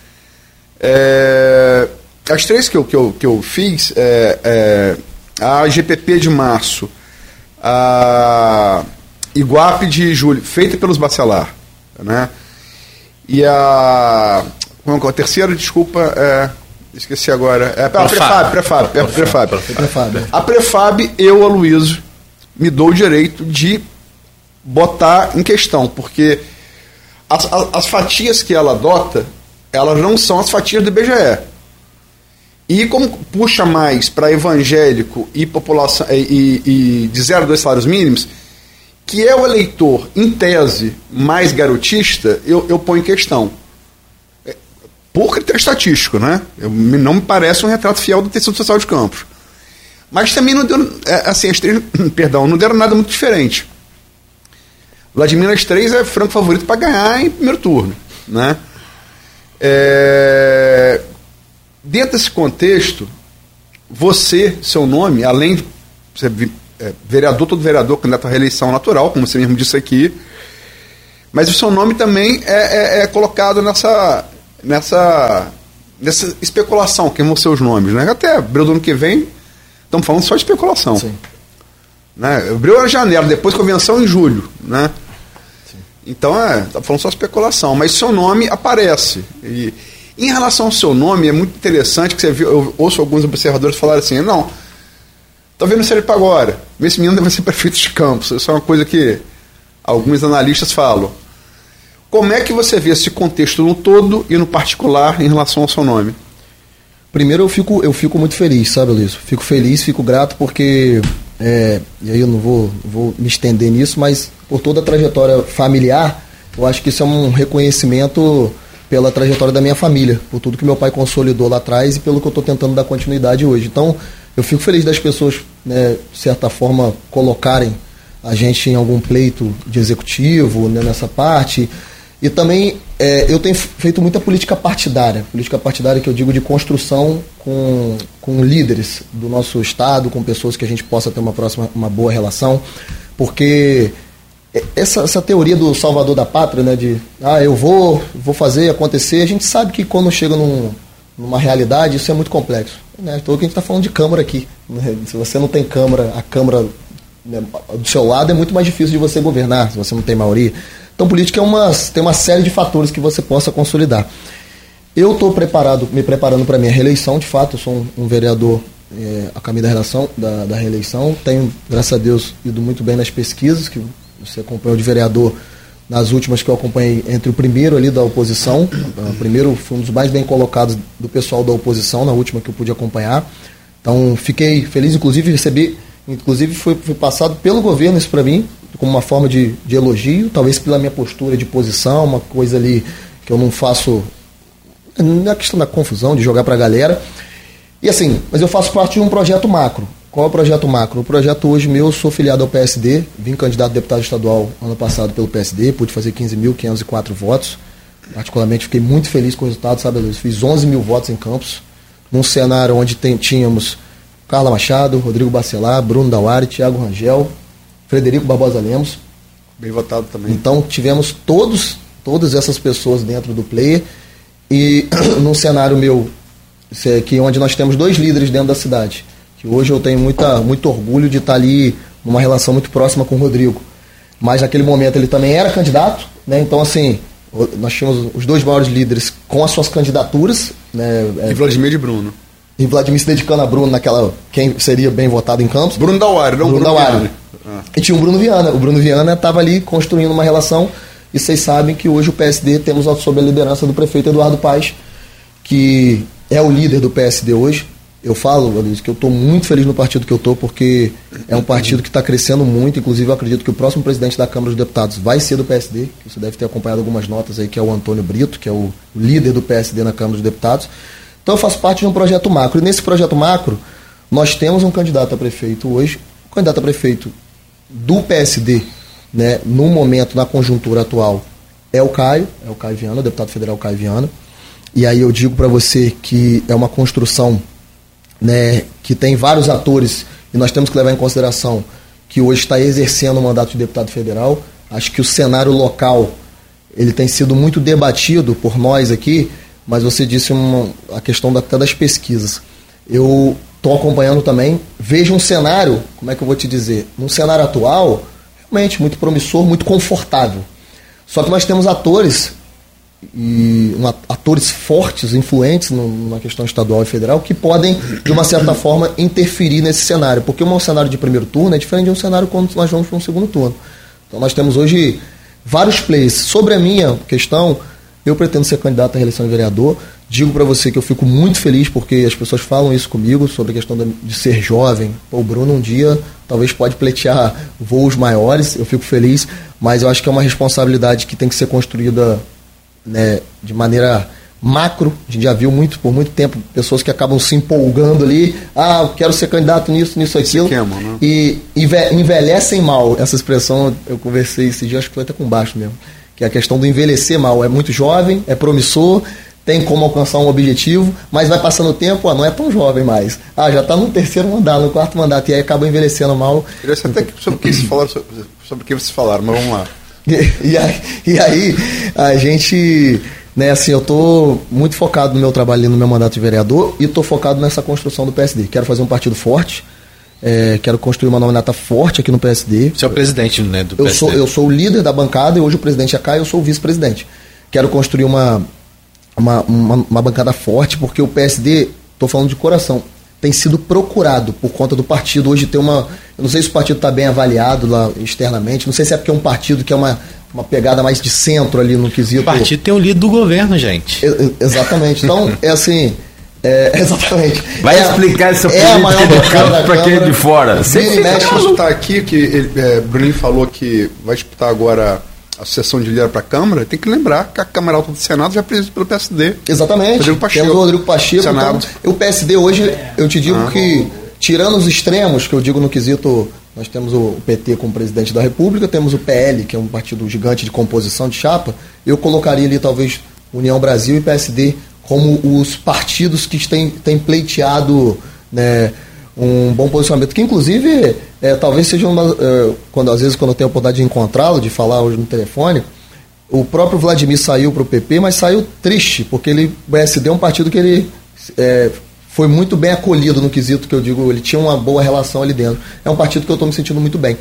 [SPEAKER 5] É, as três que eu, que eu, que eu fiz, é, é, a GPP de março, a Iguape de julho, feita pelos Bacelar, né? E a, como é, a terceira, desculpa, é, esqueci agora, é a Prefab, Prefab, Prefab, Prefab. A Prefab, eu, Aloysio, me dou o direito de botar em questão, porque as, as, as fatias que ela adota elas não são as fatias do IBGE. E como puxa mais para evangélico e população e, e, de 0 a 2 salários mínimos, que é o eleitor, em tese, mais garotista, eu, eu ponho em questão. É, por critério estatístico, né? Eu, não me parece um retrato fiel do tecido social de Campos. Mas também não deu, é, assim, as três, (coughs) perdão, não deram nada muito diferente. Vladimir as três é franco favorito para ganhar em primeiro turno, né? É, dentro desse contexto, você, seu nome, além de ser é, vereador, todo vereador, candidato à reeleição natural, como você mesmo disse aqui, mas o seu nome também é, é, é colocado nessa, nessa, nessa especulação, quem vão ser os nomes. Né? Até abril do ano que vem, estamos falando só de especulação. Sim. Né? Abril era janeiro, depois convenção em julho. Né? Então, é, tá falando só especulação, mas seu nome aparece. E em relação ao seu nome, é muito interessante que você viu, eu ouço alguns observadores falarem assim, não, tô vendo se ele para agora. Esse menino deve ser prefeito de Campos. Isso é uma coisa que alguns analistas falam. Como é que você vê esse contexto no todo e no particular em relação ao seu nome?
[SPEAKER 3] Primeiro eu fico, eu fico muito feliz, sabe, Luiz? Fico feliz, fico grato porque é, e aí eu não vou, vou me estender nisso, mas por toda a trajetória familiar, eu acho que isso é um reconhecimento pela trajetória da minha família, por tudo que meu pai consolidou lá atrás e pelo que eu estou tentando dar continuidade hoje. Então, eu fico feliz das pessoas, né, de certa forma, colocarem a gente em algum pleito de executivo né, nessa parte. E também é, eu tenho feito muita política partidária, política partidária que eu digo de construção com, com líderes do nosso estado, com pessoas que a gente possa ter uma próxima, uma boa relação, porque essa, essa teoria do salvador da pátria, né, de ah, eu vou, vou fazer acontecer, a gente sabe que quando chega num, numa realidade isso é muito complexo. Né? Então, a gente está falando de Câmara aqui. Né? Se você não tem Câmara, a Câmara né, do seu lado é muito mais difícil de você governar, se você não tem maioria. Então, política é uma, tem uma série de fatores que você possa consolidar. Eu estou preparado, me preparando para minha reeleição, de fato, eu sou um, um vereador é, a caminho da, relação, da, da reeleição. Tenho, graças a Deus, ido muito bem nas pesquisas, que você acompanhou de vereador nas últimas que eu acompanhei entre o primeiro ali da oposição, o primeiro foi um dos mais bem colocados do pessoal da oposição, na última que eu pude acompanhar. Então, fiquei feliz, inclusive, recebi, inclusive foi, foi passado pelo governo isso para mim, como uma forma de, de elogio, talvez pela minha postura de posição, uma coisa ali que eu não faço não é questão da confusão, de jogar para a galera. E assim, mas eu faço parte de um projeto macro. Qual é o projeto macro? O projeto hoje meu, eu sou filiado ao PSD, vim candidato a deputado estadual ano passado pelo PSD, pude fazer 15.504 votos. Particularmente fiquei muito feliz com o resultado, sabe, Luiz? Fiz 11 mil votos em Campos, num cenário onde tem, tínhamos Carla Machado, Rodrigo Bacelar, Bruno Dauari, Thiago Rangel, Frederico Barbosa Lemos.
[SPEAKER 5] Bem votado também.
[SPEAKER 3] Então tivemos todos, todas essas pessoas dentro do player e (clears throat) num cenário meu, que onde nós temos dois líderes dentro da cidade, que hoje eu tenho muita, muito orgulho de estar ali numa relação muito próxima com o Rodrigo. Mas naquele momento ele também era candidato, né? Então assim, nós tínhamos os dois maiores líderes com as suas candidaturas, né?
[SPEAKER 5] E Vladimir e Bruno.
[SPEAKER 3] E Vladimir se dedicando a Bruno naquela quem seria bem votado em Campos.
[SPEAKER 5] Bruno Dauari, não
[SPEAKER 3] Bruno,
[SPEAKER 5] Bruno
[SPEAKER 3] Dauari. Ah. E tinha o Bruno Viana. O Bruno Viana estava ali construindo uma relação e vocês sabem que hoje o PSD temos sob a liderança do prefeito Eduardo Paes, que é o líder do PSD hoje. Eu falo, Luiz, que eu estou muito feliz no partido que eu estou, porque é um partido que está crescendo muito. Inclusive, eu acredito que o próximo presidente da Câmara dos Deputados vai ser do PSD. Você deve ter acompanhado algumas notas aí, que é o Antônio Brito, que é o líder do PSD na Câmara dos Deputados. Então, eu faço parte de um projeto macro. E nesse projeto macro, nós temos um candidato a prefeito hoje, um candidato a prefeito do PSD, né, no momento, na conjuntura atual, é o Caio, é o Caio Viana, o deputado federal Caio Viana. E aí eu digo para você que é uma construção né, que tem vários atores e nós temos que levar em consideração que hoje está exercendo o mandato de deputado federal. Acho que o cenário local ele tem sido muito debatido por nós aqui, mas você disse uma, a questão da, até das pesquisas. Eu estou acompanhando também, vejo um cenário, como é que eu vou te dizer? Um cenário atual, realmente muito promissor, muito confortável. Só que nós temos atores e atores fortes, influentes no, na questão estadual e federal, que podem, de uma certa forma, interferir nesse cenário. Porque um cenário de primeiro turno é diferente de um cenário quando nós vamos para um segundo turno. Então nós temos hoje vários plays. Sobre a minha questão, eu pretendo ser candidato à reeleição de vereador. Digo para você que eu fico muito feliz porque as pessoas falam isso comigo sobre a questão de ser jovem. Pô, o Bruno um dia talvez pode pleitear voos maiores, eu fico feliz, mas eu acho que é uma responsabilidade que tem que ser construída né, de maneira macro. A gente já viu muito por muito tempo pessoas que acabam se empolgando ali. Ah, eu quero ser candidato nisso, nisso, aquilo.
[SPEAKER 5] Queimam, né?
[SPEAKER 3] E envelhecem mal. Essa expressão eu conversei esse dia, acho que foi até com baixo mesmo que é a questão do envelhecer mal. É muito jovem, é promissor, tem como alcançar um objetivo, mas vai passando o tempo, ah, não é tão jovem mais. Ah, já está no terceiro mandato, no quarto mandato, e aí acaba envelhecendo mal.
[SPEAKER 5] Queria até sobre o que vocês falaram, sobre, o que vocês falaram, mas vamos lá.
[SPEAKER 3] E, e, aí, e aí, a gente, né, assim, eu estou muito focado no meu trabalho no meu mandato de vereador e estou focado nessa construção do PSD. Quero fazer um partido forte, é, quero construir uma nominata forte aqui no PSD.
[SPEAKER 4] Você é o presidente né, do
[SPEAKER 3] eu
[SPEAKER 4] PSD?
[SPEAKER 3] Sou, eu sou o líder da bancada e hoje o presidente é Caio, eu sou o vice-presidente. Quero construir uma, uma, uma, uma, bancada forte, porque o PSD, estou falando de coração, tem sido procurado por conta do partido. Hoje tem uma. Eu não sei se o partido está bem avaliado lá externamente, não sei se é porque é um partido que é uma, uma pegada mais de centro ali no quesito. O
[SPEAKER 4] partido tem um líder do governo, gente.
[SPEAKER 3] exatamente. Então, é assim. É, (laughs) exatamente.
[SPEAKER 2] Vai
[SPEAKER 3] é,
[SPEAKER 2] explicar essa
[SPEAKER 3] é a maior bancada
[SPEAKER 2] para quem é de fora.
[SPEAKER 5] Você mexe está aqui que ele, é, Bruninho falou que vai disputar agora sucessão de líder para a Câmara, tem que lembrar que a Câmara Alta do Senado já é presidida pelo PSD.
[SPEAKER 3] Exatamente.
[SPEAKER 5] Rodrigo Pacheco.
[SPEAKER 3] Temos o Rodrigo Pacheco.
[SPEAKER 5] Senado.
[SPEAKER 3] Então, o PSD hoje, eu te digo que, tirando os extremos, que eu digo no quesito, nós temos o PT como presidente da República, temos o PL, que é um partido gigante de composição de chapa, eu colocaria ali talvez União Brasil e PSD como os partidos que têm, têm pleiteado né, um bom posicionamento, que inclusive é, talvez seja uma. é, quando, às vezes, quando eu tenho a oportunidade de encontrá-lo, de falar hoje no telefone, o próprio Vladimir saiu para o PP, mas saiu triste, porque ele, o PSD é um partido que ele é, foi muito bem acolhido no quesito que eu digo, ele tinha uma boa relação ali dentro. É um partido que eu estou me sentindo muito bem.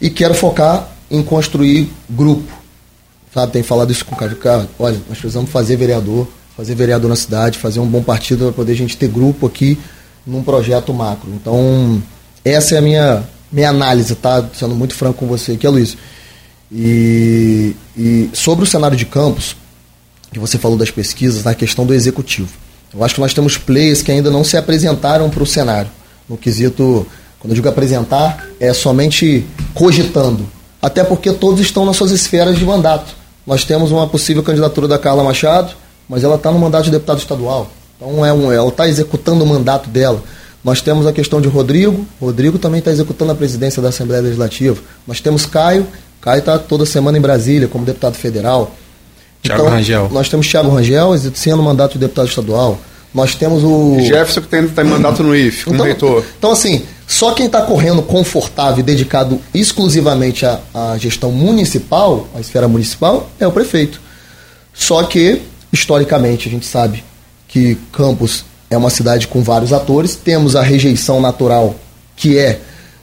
[SPEAKER 3] E quero focar em construir grupo. Sabe, tem falado isso com o cara, olha, nós precisamos fazer vereador, fazer vereador na cidade, fazer um bom partido para poder a gente ter grupo aqui num projeto macro. Então, essa é a minha, minha análise, tá? Sendo muito franco com você aqui, Luiz. E, e sobre o cenário de campos, que você falou das pesquisas, na questão do executivo. Eu acho que nós temos players que ainda não se apresentaram para o cenário. No quesito, quando eu digo apresentar, é somente cogitando. Até porque todos estão nas suas esferas de mandato. Nós temos uma possível candidatura da Carla Machado, mas ela está no mandato de deputado estadual. Então é um, ela está executando o mandato dela. Nós temos a questão de Rodrigo. Rodrigo também está executando a presidência da Assembleia Legislativa. Nós temos Caio. Caio está toda semana em Brasília como deputado federal.
[SPEAKER 4] Thiago Rangel.
[SPEAKER 3] Nós temos Thiago Rangel exercendo o mandato de deputado estadual. Nós temos o.
[SPEAKER 5] Jefferson que tem, tem mandato no IF, como
[SPEAKER 3] Então,
[SPEAKER 5] reitor.
[SPEAKER 3] então, assim, só quem está correndo confortável e dedicado exclusivamente à, à gestão municipal, à esfera municipal, é o prefeito. Só que, historicamente, a gente sabe que Campos é uma cidade com vários atores, temos a rejeição natural, que é.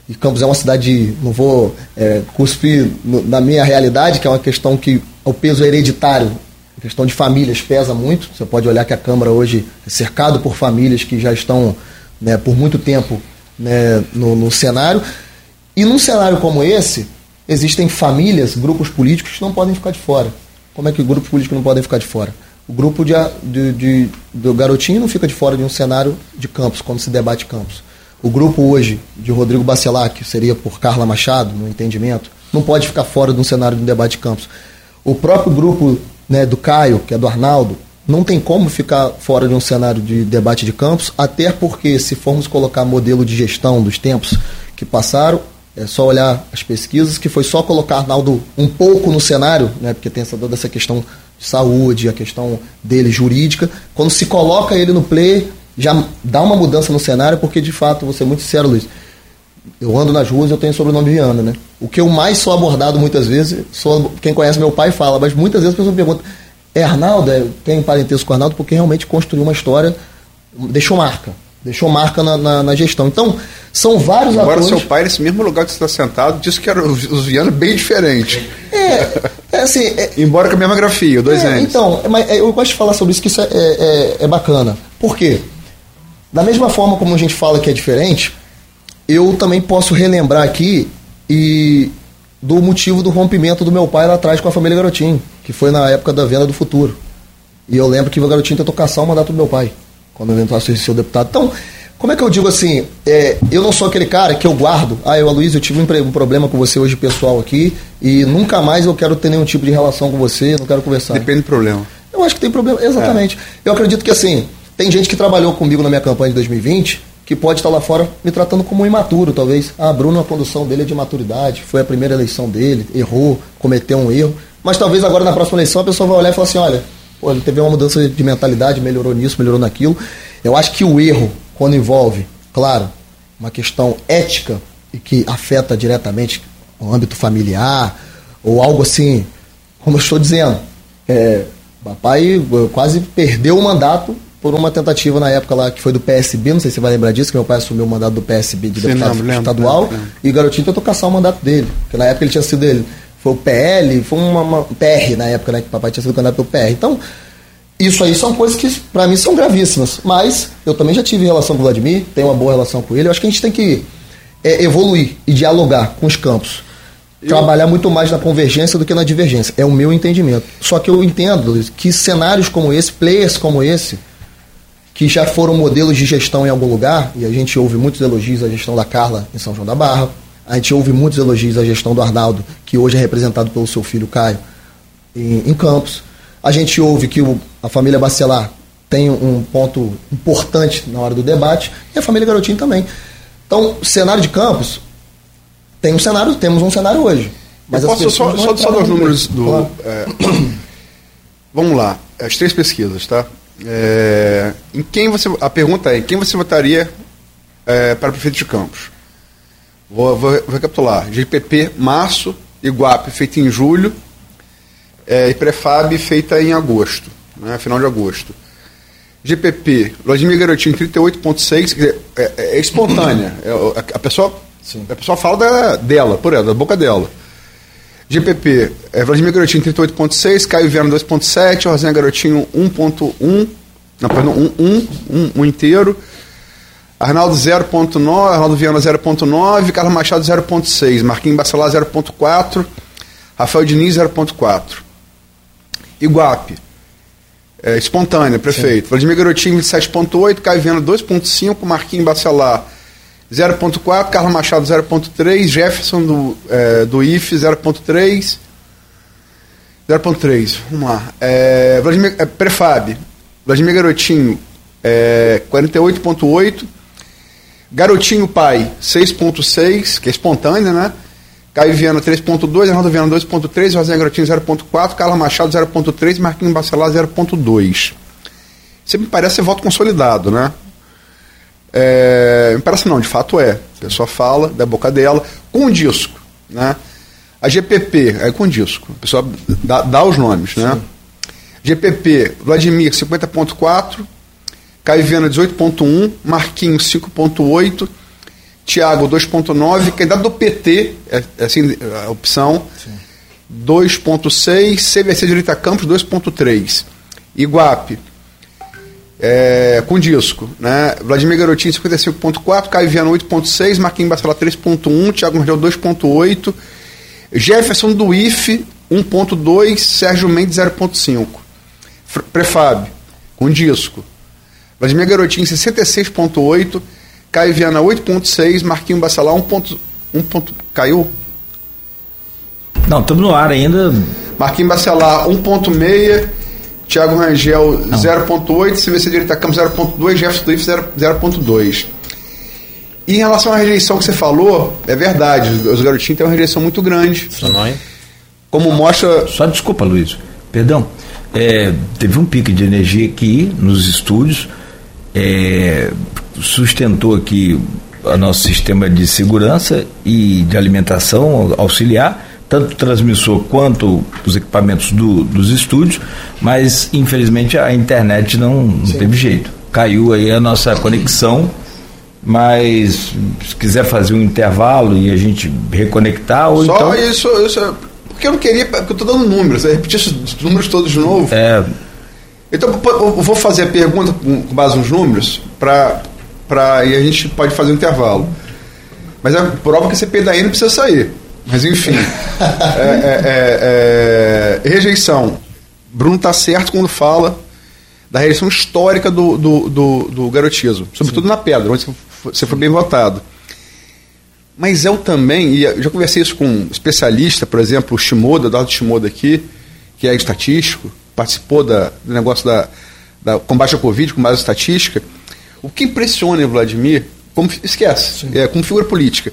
[SPEAKER 3] E Campos é uma cidade, não vou é, cuspir no- na minha realidade, que é uma questão que o peso hereditário, a questão de famílias pesa muito. Você pode olhar que a Câmara hoje é cercado por famílias que já estão né, por muito tempo né, no, no cenário. E num cenário como esse, existem famílias, grupos políticos que não podem ficar de fora. Como é que grupos políticos não podem ficar de fora? O grupo de, de, de- do garotinho não fica de fora de um cenário de campos, quando se debate campos. O grupo hoje de Rodrigo Bacelar, que seria por Carla Machado, no entendimento, não pode ficar fora de um cenário de um debate de campos. O próprio grupo né, do Caio, que é do Arnaldo, não tem como ficar fora de um cenário de debate de campos, até porque se formos colocar modelo de gestão dos tempos que passaram, é só olhar as pesquisas, que foi só colocar Arnaldo um pouco no cenário, né, porque tem essa, toda essa questão de saúde, a questão dele jurídica. Quando se coloca ele no play, já dá uma mudança no cenário, porque de fato, vou ser muito sincero, Luiz, eu ando nas ruas eu tenho sobrenome Viana, né? O que eu mais sou abordado muitas vezes, sou, quem conhece meu pai fala, mas muitas vezes a pessoa me pergunta, é Arnaldo? É, tem parentesco com Arnaldo? Porque realmente construiu uma história, deixou marca. Deixou marca na, na- na gestão. Então, são vários
[SPEAKER 5] Agora
[SPEAKER 3] atores...
[SPEAKER 5] seu pai, nesse mesmo lugar que você está sentado, disse que eram os Viana bem diferentes.
[SPEAKER 3] É, é (laughs) assim, é,
[SPEAKER 5] Embora com a mesma grafia, dois
[SPEAKER 3] É,
[SPEAKER 5] N's.
[SPEAKER 3] Então, é, mas, é, eu gosto de falar sobre isso, que isso é, é- é bacana. Por quê? Da mesma forma como a gente fala que é diferente, eu também posso relembrar aqui e do motivo do rompimento do meu pai lá atrás com a família Garotinho, que foi na época da venda do futuro. E eu lembro que o Garotinho tentou caçar o mandato do meu pai, quando eu entrasse a ser deputado. Então, como é que eu digo assim? é, eu não sou aquele cara que eu guardo. Ah, eu, Aloysio, eu tive um, um problema com você hoje pessoal aqui e nunca mais eu quero ter nenhum tipo de relação com você, não quero conversar.
[SPEAKER 5] Depende do problema.
[SPEAKER 3] Eu acho que tem problema, exatamente. Eu acredito que assim, tem gente que trabalhou comigo na minha campanha de 2020 que pode estar lá fora me tratando como um imaturo, talvez. Ah, Bruno, a condução dele é de maturidade, foi a primeira eleição dele, errou, cometeu um erro. Mas talvez agora na próxima eleição a pessoa vai olhar e falar assim: olha, pô, ele teve uma mudança de mentalidade, melhorou nisso, melhorou naquilo. Eu acho que o erro, quando envolve, claro, uma questão ética e que afeta diretamente o âmbito familiar, ou algo assim, como eu estou dizendo, é, papai eh, quase perdeu o mandato por uma tentativa na época lá que foi do PSB, não sei se você vai lembrar disso, que meu pai assumiu o mandato do PSB de
[SPEAKER 5] Sim,
[SPEAKER 3] deputado
[SPEAKER 5] lembro, lembro,
[SPEAKER 3] estadual
[SPEAKER 5] lembro, lembro.
[SPEAKER 3] e o garotinho tentou caçar o mandato dele, porque na época ele tinha sido ele, foi o PL, foi uma, uma PR na época, né, que papai tinha sido candidato pelo PR. Então, isso aí são coisas que para mim são gravíssimas, mas eu também já tive relação com o Vladimir, tenho uma boa relação com ele, eu acho que a gente tem que é, evoluir e dialogar com os campos. Trabalhar muito mais na convergência do que na divergência. É o meu entendimento. Só que eu entendo que cenários como esse, players como esse, que já foram modelos de gestão em algum lugar, e a gente ouve muitos elogios à gestão da Carla em São João da Barra, a gente ouve muitos elogios à gestão do Arnaldo, que hoje é representado pelo seu filho Caio, em, em Campos. A gente ouve que o, a família Bacelar tem um ponto importante na hora do debate e a família Garotinho também. Então, cenário de Campos tem um cenário, temos um cenário hoje.
[SPEAKER 5] Mas Eu posso só, só, só dar os números do. Claro. É, vamos lá, as três pesquisas, tá? É, em quem você, a pergunta é: em quem você votaria é, para prefeito de Campos? Vou, vou, vou recapitular: GPP, março, Iguape, feito em julho, é, e Prefab, feita em agosto, né, final de agosto. GPP, Vladimir Garotinho, 38,6, é, é, é espontânea. É, a, a, pessoa, a pessoa fala da, dela, por ela, da boca dela. GPP, é, Vladimir Garotinho 38.6, Caio Viana 2.7, Rosinha Garotinho 1.1, não, perdão, 1, 1, 1, 1 inteiro, Arnaldo 0.9, Arnaldo Viana 0.9, Carlos Machado 0.6, Marquinhos Bacelar 0.4, Rafael Diniz 0.4. Iguape, é, espontânea, prefeito. Sim. Vladimir Garotinho 27.8, Caio Viana 2.5, Marquinhos Bacelar 0.4, Carlos Machado 0.3, Jefferson do, é, do IF 0.3. 0.3, vamos lá. É, Vladimir, é, Prefab, Vladimir Garotinho é, 48.8. Garotinho Pai 6.6, que é espontânea, né? Caio Viana 3.2, Arnaldo Viana 2.3, Rosinha Garotinho 0.4, Carla Machado 0.3, Marquinhos Bacelar 0.2. Isso me parece voto consolidado, né? É, me parece não, de fato é. A pessoa fala da boca dela, com o disco. Né? A GPP, é com disco. A pessoa dá, dá os nomes. Né? GPP, Vladimir 50.4, Caio Viana 18.1, Marquinhos 5.8, Tiago 2.9, candidato do PT, é, é assim a opção, 2.6, CVC Direita Campos 2.3, Iguape é, com disco. Né? Vladimir Garotinho 55.4, Caio Viana 8.6, Marquinhos Bacelar 3.1, Thiago Mardel 2.8, Jefferson do IF 1.2, Sérgio Mendes 0.5. Prefab, com disco. Vladimir Garotinho 66.8, Caio Viana 8.6, Marquinhos Bacelar 1. 1 caiu?
[SPEAKER 2] Não, estamos no ar ainda.
[SPEAKER 5] Marquinhos Bacelar 1.6, Thiago Rangel 0.8, CVC Direita Campos 0.2, Jefferson Cliff 0.2. E em relação à rejeição que você falou, é verdade, os garotinhos têm uma rejeição muito grande.
[SPEAKER 2] É?
[SPEAKER 5] Como mostra.
[SPEAKER 2] Só desculpa, Luiz. Perdão. É, teve um pico de energia aqui nos estúdios, é, sustentou aqui o nosso sistema de segurança e de alimentação auxiliar tanto o transmissor quanto os equipamentos do, dos estúdios, mas infelizmente a internet não, não teve jeito. Caiu aí a nossa conexão, mas se quiser fazer um intervalo e a gente reconectar ou
[SPEAKER 5] Só
[SPEAKER 2] então...
[SPEAKER 5] isso, isso, porque eu não queria, porque eu estou dando números, repetir esses números todos de novo.
[SPEAKER 2] É.
[SPEAKER 5] Então eu vou fazer a pergunta com base nos números para para e a gente pode fazer um intervalo. Mas é prova que esse PDAI não precisa sair. Mas enfim. (laughs) é, é, é, é, rejeição. Bruno está certo quando fala da rejeição histórica do, do, do, do garotismo, sobretudo Sim. na pedra, onde você foi bem votado. Mas eu também, e eu já conversei isso com um especialista, por exemplo, o Shimoda, Eduardo Shimoda aqui, que é estatístico, participou da, do negócio da, da combate ao Covid com base estatística. O que impressiona em Vladimir, como, esquece, é, como figura política,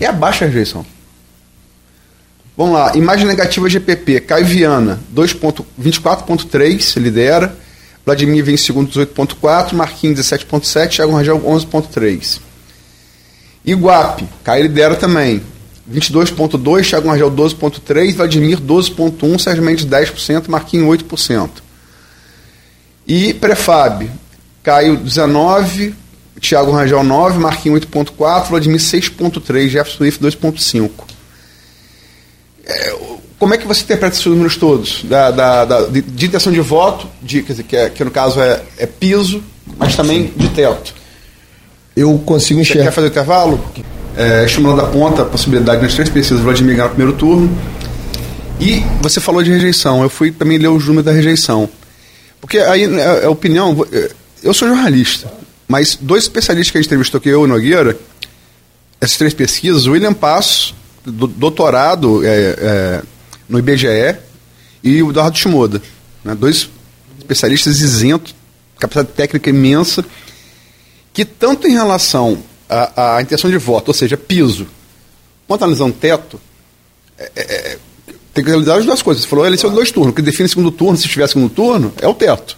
[SPEAKER 5] é a baixa rejeição. Vamos lá, imagem negativa GPP, Caio Viana, 24.3, lidera. Vladimir vem em segundo, 18.4. Marquinhos, 17.7. Thiago Rangel, 11.3. Iguape, Caio lidera também. 22.2, Thiago Rangel 12.3, Vladimir 12.1, Sérgio Mendes 10%, Marquinhos 8%. E Prefab, Caio 19, Thiago Rangel 9, Marquinhos 8.4, Vladimir 6.3, Jefferson Swift 2.5. É, como é que você interpreta esses números todos? Da, da, da de, de, intenção de voto, de, dizer, que, é, que no caso é, é piso, mas também de teto.
[SPEAKER 3] Eu consigo enxergar.
[SPEAKER 5] Você quer fazer o intervalo? É, estimulando a ponta a possibilidade nas três pesquisas Vladimir ganhar no primeiro turno. E você falou de rejeição. Eu fui também ler os números da rejeição. Porque aí a, é, a opinião. É, eu sou jornalista, mas dois especialistas que a gente entrevistou aqui, eu e Nogueira, essas três pesquisas, o William Passo doutorado é, é, no IBGE e o Eduardo Shimoda. Né? Dois especialistas isentos, capacidade técnica imensa, que tanto em relação à, à intenção de voto, ou seja, piso, quanto analisando teto, é, é, é, tem que realizar as duas coisas. Você falou eleição de dois turnos. O que define segundo turno, se tiver segundo turno, é o teto.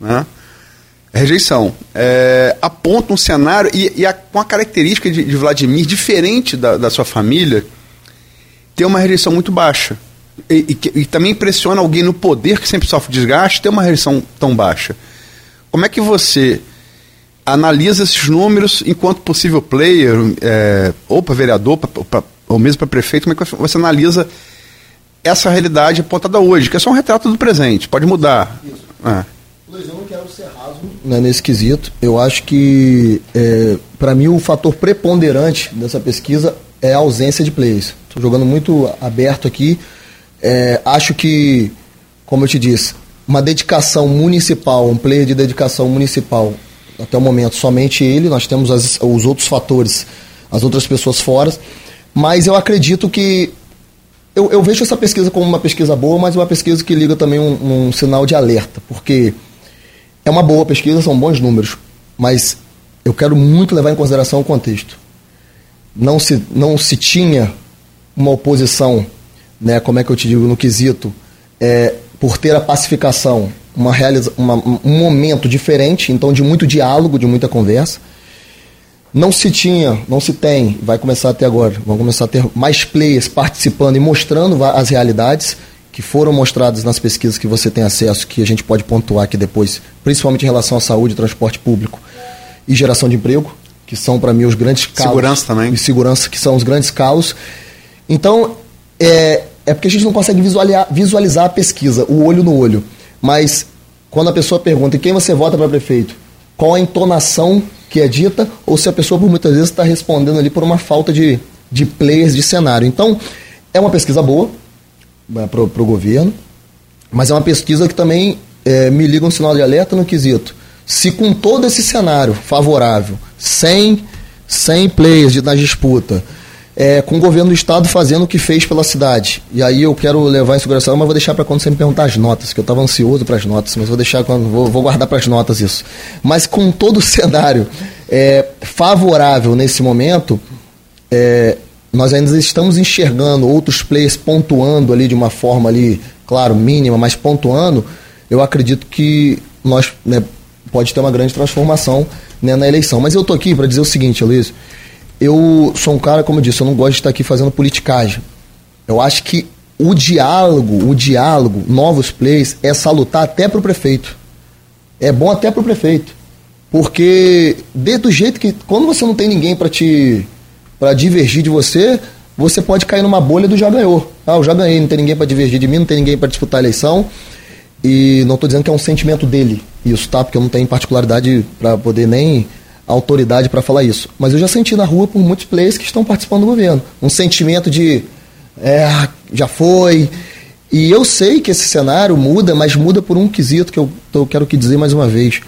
[SPEAKER 5] Né? Rejeição. É, aponta um cenário, e, e a, com a característica de, de Vladimir, diferente da, da, sua família, tem uma rejeição muito baixa. E, e, e, também impressiona alguém no poder que sempre sofre desgaste ter uma rejeição tão baixa. Como é que você analisa esses números enquanto possível player, é, ou para vereador, pra, pra, ou mesmo para prefeito, como é que você analisa essa realidade apontada hoje, que é só um retrato do presente, pode mudar. Isso. É.
[SPEAKER 3] Luiz, eu não quero ser raso né, nesse quesito. Eu acho que, é, para mim, o fator preponderante dessa pesquisa é a ausência de players. Estou jogando muito aberto aqui. É, acho que, como eu te disse, uma dedicação municipal, um player de dedicação municipal, até o momento, somente ele. Nós temos as, os outros fatores, as outras pessoas fora. Mas eu acredito que eu, eu, vejo essa pesquisa como uma pesquisa boa, mas uma pesquisa que liga também um, um, sinal de alerta, porque é uma boa pesquisa, são bons números, mas eu quero muito levar em consideração o contexto. Não se, não se tinha uma oposição, né, como é que eu te digo, no quesito, é, por ter a pacificação, uma realiza, uma, um momento diferente, então de muito diálogo, de muita conversa. Não se tinha, não se tem, vai começar até agora, vão começar a ter mais players participando e mostrando as realidades que foram mostradas nas pesquisas que você tem acesso, que a gente pode pontuar aqui depois, principalmente em relação à saúde, transporte público e geração de emprego, que são para mim os grandes calos.
[SPEAKER 5] Segurança também.
[SPEAKER 3] E segurança, que são os grandes calos. Então, é, é porque a gente não consegue visualizar, visualizar a pesquisa, o olho no olho. Mas quando a pessoa pergunta em quem você vota para prefeito, qual a entonação que é dita, ou se a pessoa por muitas vezes está respondendo ali por uma falta de, de players de cenário. Então, é uma pesquisa boa, né, para o governo, mas é uma pesquisa que também é, me liga um sinal de alerta no quesito. Se com todo esse cenário favorável, sem, sem players de, na disputa, é, com o governo do estado fazendo o que fez pela cidade. E aí eu quero levar em segurança, mas vou deixar para quando você me perguntar as notas, que eu estava ansioso para as notas, mas vou deixar quando vou, vou guardar para as notas isso. Mas com todo o (laughs) cenário é, favorável nesse momento, é, nós ainda estamos enxergando outros players pontuando ali de uma forma ali, claro, mínima, mas pontuando, eu acredito que nós né, pode ter uma grande transformação né, na eleição. Mas eu estou aqui para dizer o seguinte, Luiz, eu sou um cara, como eu disse, eu não gosto de estar aqui fazendo politicagem. Eu acho que o diálogo, o diálogo, novos players, é salutar até para o prefeito. É bom até para o prefeito. Porque, desde o jeito que. Quando você não tem ninguém para te para divergir de você, você pode cair numa bolha do já ganhou. Ah, eu já ganhei, não tem ninguém para divergir de mim, não tem ninguém para disputar a eleição. E não estou dizendo que é um sentimento dele, isso, tá? Porque eu não tenho particularidade para poder nem autoridade para falar isso. Mas eu já senti na rua por muitos players que estão participando do governo. Um sentimento de. É, já foi. E eu sei que esse cenário muda, mas muda por um quesito que eu, eu quero que dizer mais uma vez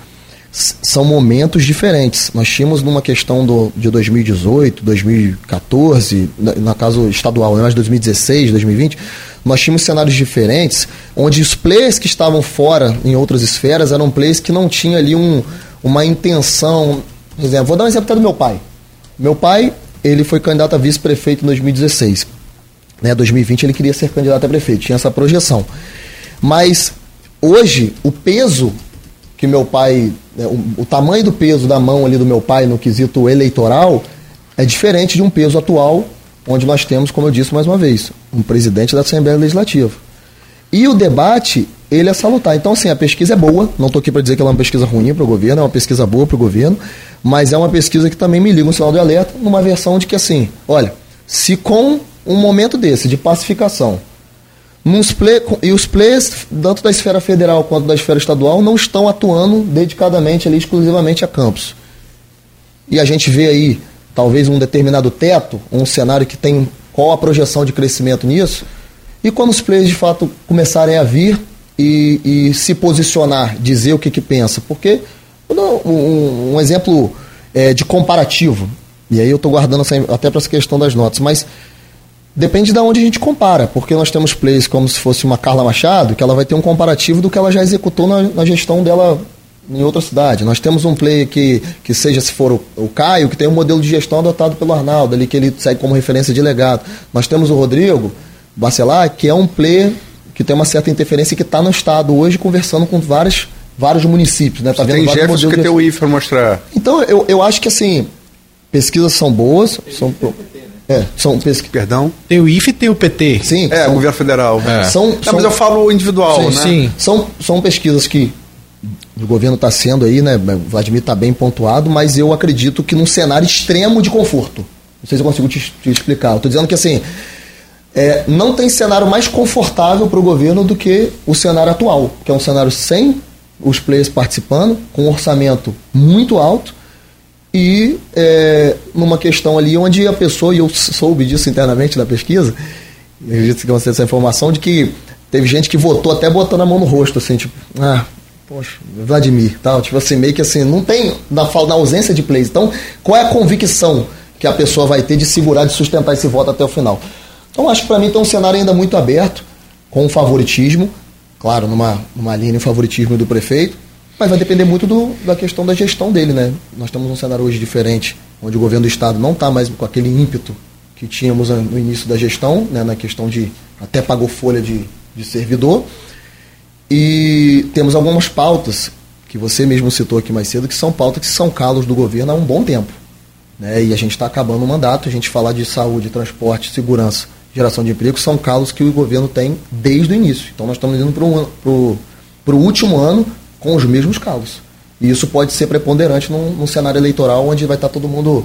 [SPEAKER 3] são momentos diferentes. Nós tínhamos numa questão do, de 2018, 2014, na, na caso estadual, né, mas 2016, 2020, nós tínhamos cenários diferentes, onde os players que estavam fora em outras esferas eram players que não tinham ali um, uma intenção. Exemplo, vou dar um exemplo até do meu pai. Meu pai, ele foi candidato a vice-prefeito em 2016. Né, 2020 ele queria ser candidato a prefeito, tinha essa projeção. Mas hoje, o peso que meu pai, né, o, o, tamanho do peso da mão ali do meu pai no quesito eleitoral é diferente de um peso atual, onde nós temos, como eu disse mais uma vez, um presidente da Assembleia Legislativa. E o debate, ele é salutar. Então, assim, a pesquisa é boa, não estou aqui para dizer que ela é uma pesquisa ruim para o governo, é uma pesquisa boa para o governo, mas é uma pesquisa que também me liga um sinal de alerta numa versão de que, assim, olha, se com um momento desse de pacificação play, e os players, tanto da esfera federal quanto da esfera estadual, não estão atuando dedicadamente ali, exclusivamente a campos. E a gente vê aí, talvez, um determinado teto, um cenário que tem qual a projeção de crescimento nisso. E quando os players de fato começarem a vir e, e se posicionar, dizer o que, que pensa. Porque, um, um exemplo é, de comparativo, e aí eu estou guardando até para essa questão das notas, mas Depende de onde a gente compara, porque nós temos plays como se fosse uma Carla Machado, que ela vai ter um comparativo do que ela já executou na, na gestão dela em outra cidade. Nós temos um player que, que seja, se for o, o, Caio, que tem um modelo de gestão adotado pelo Arnaldo, ali que ele segue como referência de legado. Nós temos o Rodrigo Bacelar, que é um player que tem uma certa interferência e que está no estado hoje conversando com vários, vários municípios. Né? Tá
[SPEAKER 5] vendo tem Jefferson que tem o IFA mostrar.
[SPEAKER 3] Então, eu, eu acho que assim, pesquisas são boas, são, é, são pesqu...
[SPEAKER 5] Perdão?
[SPEAKER 4] Tem o IFE e tem o PT.
[SPEAKER 3] Sim.
[SPEAKER 5] É,
[SPEAKER 3] são,
[SPEAKER 5] governo federal.
[SPEAKER 3] É. São,
[SPEAKER 5] Não,
[SPEAKER 3] são,
[SPEAKER 5] mas eu falo individual,
[SPEAKER 3] sim,
[SPEAKER 5] né?
[SPEAKER 3] Sim. São, são pesquisas que o governo está sendo aí, né? O Vladimir está bem pontuado, mas eu acredito que num cenário extremo de conforto. Não sei se eu consigo te, te explicar. Eu estou dizendo que assim. É, não tem cenário mais confortável para o governo do que o cenário atual, que é um cenário sem os players participando, com um orçamento muito alto e é, numa questão ali onde a pessoa, e eu soube disso internamente na pesquisa, acredito que você essa informação, de que teve gente que votou até botando a mão no rosto, assim, tipo, ah, poxa, Vladimir, tal, tipo assim, meio que assim, não tem, na, na ausência de plays. Então, qual é a convicção que a pessoa vai ter de segurar, de sustentar esse voto até o final? Então, acho que para mim tem um cenário ainda muito aberto, com favoritismo, claro, numa, numa linha de favoritismo do prefeito, mas vai depender muito do, da questão da gestão dele, né? Nós temos um cenário hoje diferente, onde o governo do Estado não está mais com aquele ímpeto que tínhamos no início da gestão, né? na questão de até pagou folha de, de servidor. E temos algumas pautas que você mesmo citou aqui mais cedo, que são pautas que são calos do governo há um bom tempo. Né? E a gente está acabando o mandato, a gente falar de saúde, transporte, segurança, geração de emprego, são calos que o governo tem desde o início. Então nós estamos indo para o último ano com os mesmos calos. E isso pode ser preponderante num, num cenário eleitoral onde vai estar todo mundo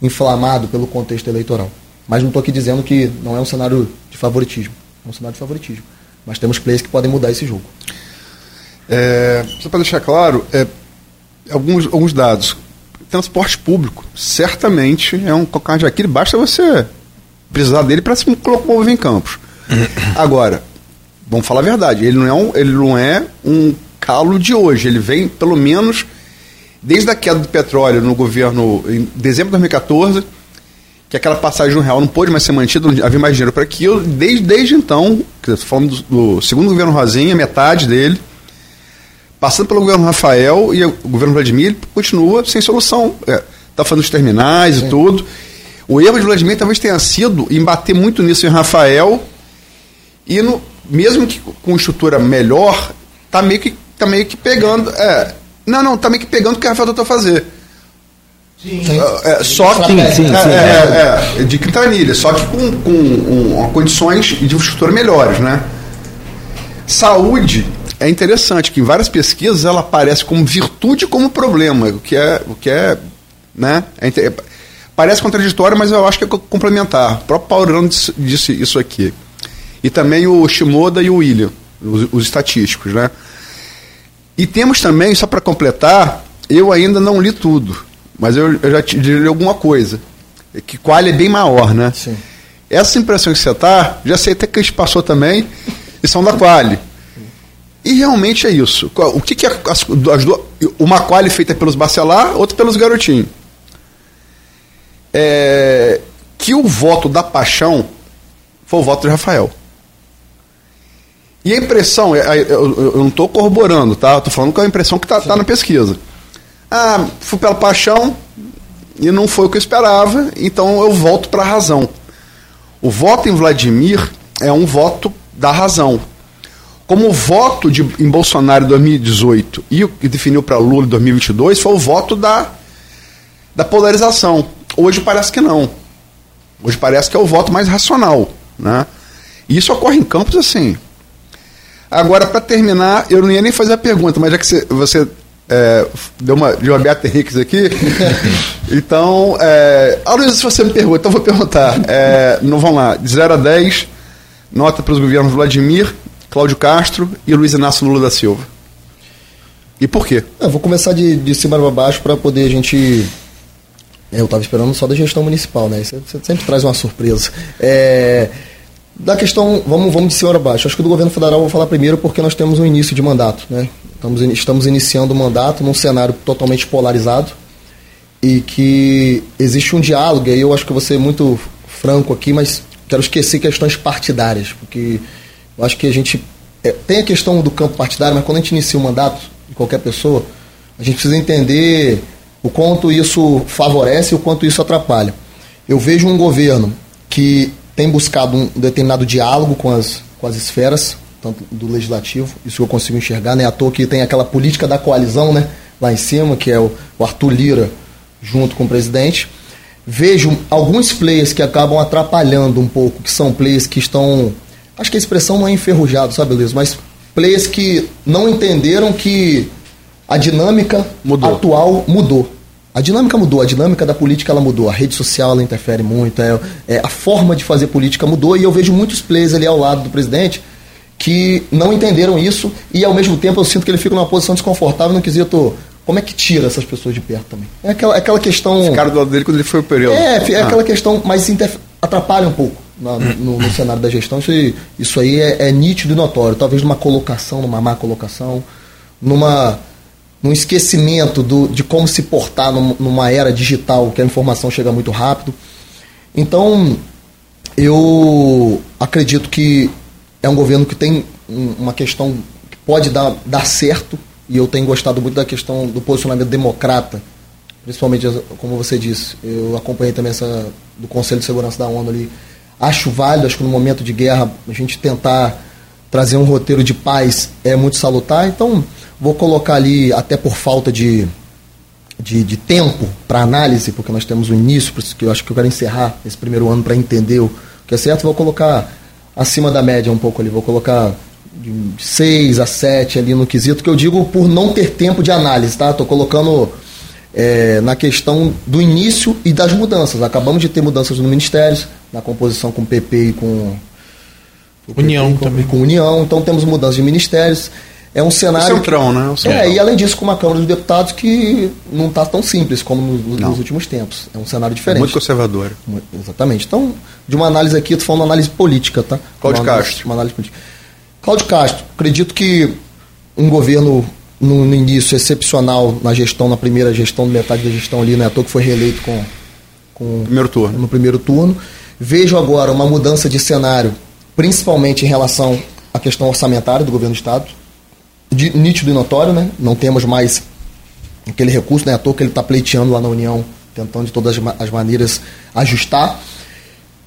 [SPEAKER 3] inflamado pelo contexto eleitoral. Mas não estou aqui dizendo que não é um cenário de favoritismo. É um cenário de favoritismo. Mas temos players que podem mudar esse jogo.
[SPEAKER 5] É, só para deixar claro, é, alguns, alguns dados. Transporte público, certamente é um calcanhar de Aquiles, basta você precisar dele para se colocar em campos. Agora, vamos falar a verdade, ele não é um, ele não é um calo de hoje. Ele vem, pelo menos, desde a queda do petróleo no governo em dezembro de 2014, que aquela passagem no real não pôde mais ser mantida, não havia mais dinheiro para aquilo. Desde, desde então, falando do, do, segundo governo Rosinha, metade dele, passando pelo governo Rafael e o governo Vladimir, continua sem solução. Está é, fazendo os terminais Sim. e tudo. O erro de Vladimir talvez tenha sido em bater muito nisso em Rafael e no, mesmo que com estrutura melhor, tá meio que tá meio que pegando. É, não, não, tá meio que pegando o que a Rafael tentou fazer. Sim. É, é só que. Sim, sim, é, é, é, de quintanilha, só que com, com um, condições de infraestrutura melhores, né? Saúde é interessante, que em várias pesquisas ela aparece como virtude como problema, o que é. O que é né? É, parece contraditório, mas eu acho que é complementar. O próprio Paulo disse, disse isso aqui. E também o Shimoda e o William, os, os estatísticos, né? E temos também, só para completar, eu ainda não li tudo, mas eu, eu já te li alguma coisa. Que qual é bem maior, né? Sim. Essa impressão que você está, já sei até que a gente passou também, e são da Quali. E realmente é isso. O que, que é as, as duas, uma Quali feita pelos Bacelar, outra pelos Garotinhos. É, que o voto da paixão foi o voto de Rafael. E a impressão, é, é, eu não estou corroborando, tá? Estou falando com a impressão que está tá na pesquisa. Ah, fui pela paixão e não foi o que eu esperava, então eu volto para a razão. O voto em Vladimir é um voto da razão. Como o voto de, em Bolsonaro em 2018 e o que definiu para Lula em 2022 foi o voto da, da polarização. Hoje parece que não. Hoje parece que é o voto mais racional. Né? E isso ocorre em campos assim. Agora, para terminar, eu não ia nem fazer a pergunta, mas já que você, você é, deu uma de Beata Henriques aqui, (laughs) então, é, a Luísa, se você me pergunta, então vou perguntar. É, não vamos lá, de 0 a 10, nota para os governos Vladimir, Cláudio Castro e Luiz Inácio Lula da Silva. E por quê?
[SPEAKER 3] Eu vou começar de, de cima para baixo para poder a gente. É, eu estava esperando só da gestão municipal, né? Você, você sempre traz uma surpresa. É, da questão, vamos, vamos de cima a baixo. Acho que do governo federal eu vou falar primeiro porque nós temos um início de mandato. Né? Estamos, estamos iniciando o mandato num cenário totalmente polarizado e que existe um diálogo, e aí eu acho que eu vou ser muito franco aqui, mas quero esquecer questões partidárias, porque eu acho que a gente é, tem a questão do campo partidário, mas quando a gente inicia o mandato de qualquer pessoa, a gente precisa entender o quanto isso favorece e o quanto isso atrapalha. Eu vejo um governo que tem buscado um determinado diálogo com as, com as esferas, tanto do legislativo, isso eu consigo enxergar, né? À toa que tem aquela política da coalizão, né? Lá em cima, que é o, o Arthur Lira junto com o presidente. Vejo alguns players que acabam atrapalhando um pouco, que são players que estão. Acho que a expressão não é enferrujado, sabe, Luiz? Mas players que não entenderam que a dinâmica mudou. atual mudou. A dinâmica mudou, a dinâmica da política ela mudou, a rede social ela interfere muito, é, é, a forma de fazer política mudou e eu vejo muitos players ali ao lado do presidente que não entenderam isso e ao mesmo tempo eu sinto que ele fica numa posição desconfortável no quesito como é que tira essas pessoas de perto também. É aquela, é aquela questão.
[SPEAKER 5] Ficaram do lado dele quando ele foi o período.
[SPEAKER 3] É, é ah. aquela questão, mas atrapalha um pouco no, no, no, cenário da gestão. Isso, isso aí é, é nítido e notório. Talvez numa colocação, numa má colocação, numa num esquecimento do, de como se portar numa era digital, que a informação chega muito rápido. Então, eu acredito que é um governo que tem uma questão que pode dar, dar certo, e eu tenho gostado muito da questão do posicionamento democrata, principalmente, como você disse, eu acompanhei também essa do Conselho de Segurança da ONU ali. Acho válido, acho que no momento de guerra, a gente tentar trazer um roteiro de paz é muito salutar, então Vou colocar ali, até por falta de, de, de tempo para análise, porque nós temos o início, por isso que eu acho que eu quero encerrar esse primeiro ano para entender o que é certo, vou colocar acima da média um pouco ali, vou colocar de 6 a 7 ali no quesito, que eu digo por não ter tempo de análise, tá? Estou colocando é, na questão do início e das mudanças. Acabamos de ter mudanças no Ministérios, na composição com o PP e com.
[SPEAKER 4] União PP, com, também.
[SPEAKER 3] Com União, então temos mudanças de ministérios. É um cenário.
[SPEAKER 5] O centrão, né? O centrão.
[SPEAKER 3] É, e além disso, com uma Câmara dos Deputados que não está tão simples como nos, nos, últimos tempos. É um cenário diferente.
[SPEAKER 5] Muito conservador.
[SPEAKER 3] Exatamente. Então, de uma análise aqui, estou falando uma análise política, tá?
[SPEAKER 5] Cláudio uma Castro.
[SPEAKER 3] Uma análise política. Cláudio Castro, acredito que um governo no, no, início excepcional na gestão, na primeira gestão, metade da gestão ali, né? À toa que foi reeleito com, com
[SPEAKER 5] primeiro turno.
[SPEAKER 3] no primeiro turno. Vejo agora uma mudança de cenário, principalmente em relação à questão orçamentária do governo do Estado de, nítido e notório, né? Não temos mais aquele recurso, né? À toa que ele está pleiteando lá na União, tentando de todas as maneiras ajustar.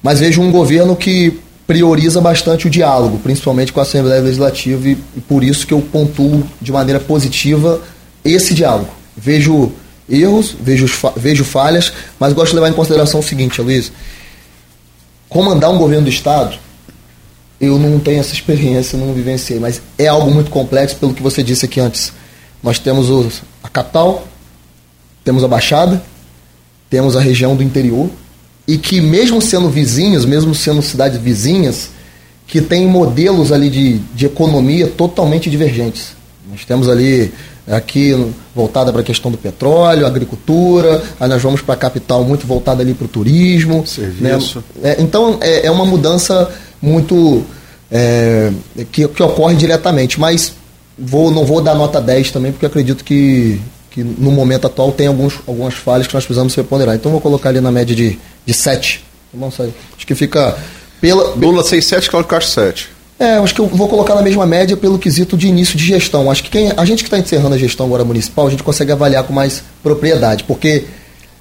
[SPEAKER 3] Mas vejo um governo que prioriza bastante o diálogo, principalmente com a Assembleia Legislativa, e, e por isso que eu pontuo de maneira positiva esse diálogo. Vejo erros, vejo, vejo falhas, mas gosto de levar em consideração o seguinte, Luiz. Comandar um governo do Estado eu não tenho essa experiência, não vivenciei, mas é algo muito complexo pelo que você disse aqui antes. Nós temos os, a capital, temos a Baixada, temos a região do interior, e que mesmo sendo vizinhos, mesmo sendo cidades vizinhas, que tem modelos ali de, de economia totalmente divergentes. Nós temos ali aqui voltada para a questão do petróleo, agricultura, aí nós vamos para a capital muito voltada ali para o turismo.
[SPEAKER 5] Serviço.
[SPEAKER 3] Né? É, então é, é uma mudança muito é, que, que ocorre diretamente. Mas vou, não vou dar nota 10 também, porque acredito que, que no momento atual tem alguns, algumas falhas que nós precisamos reponderar. Então vou colocar ali na média de, de 7. Vamos sair. Acho que fica. Pela,
[SPEAKER 5] Lula 6, 7, Cláudio Castro 7.
[SPEAKER 3] É, acho que eu vou colocar na mesma média pelo quesito de início de gestão. Acho que quem, a gente que está encerrando a gestão agora municipal, a gente consegue avaliar com mais propriedade, porque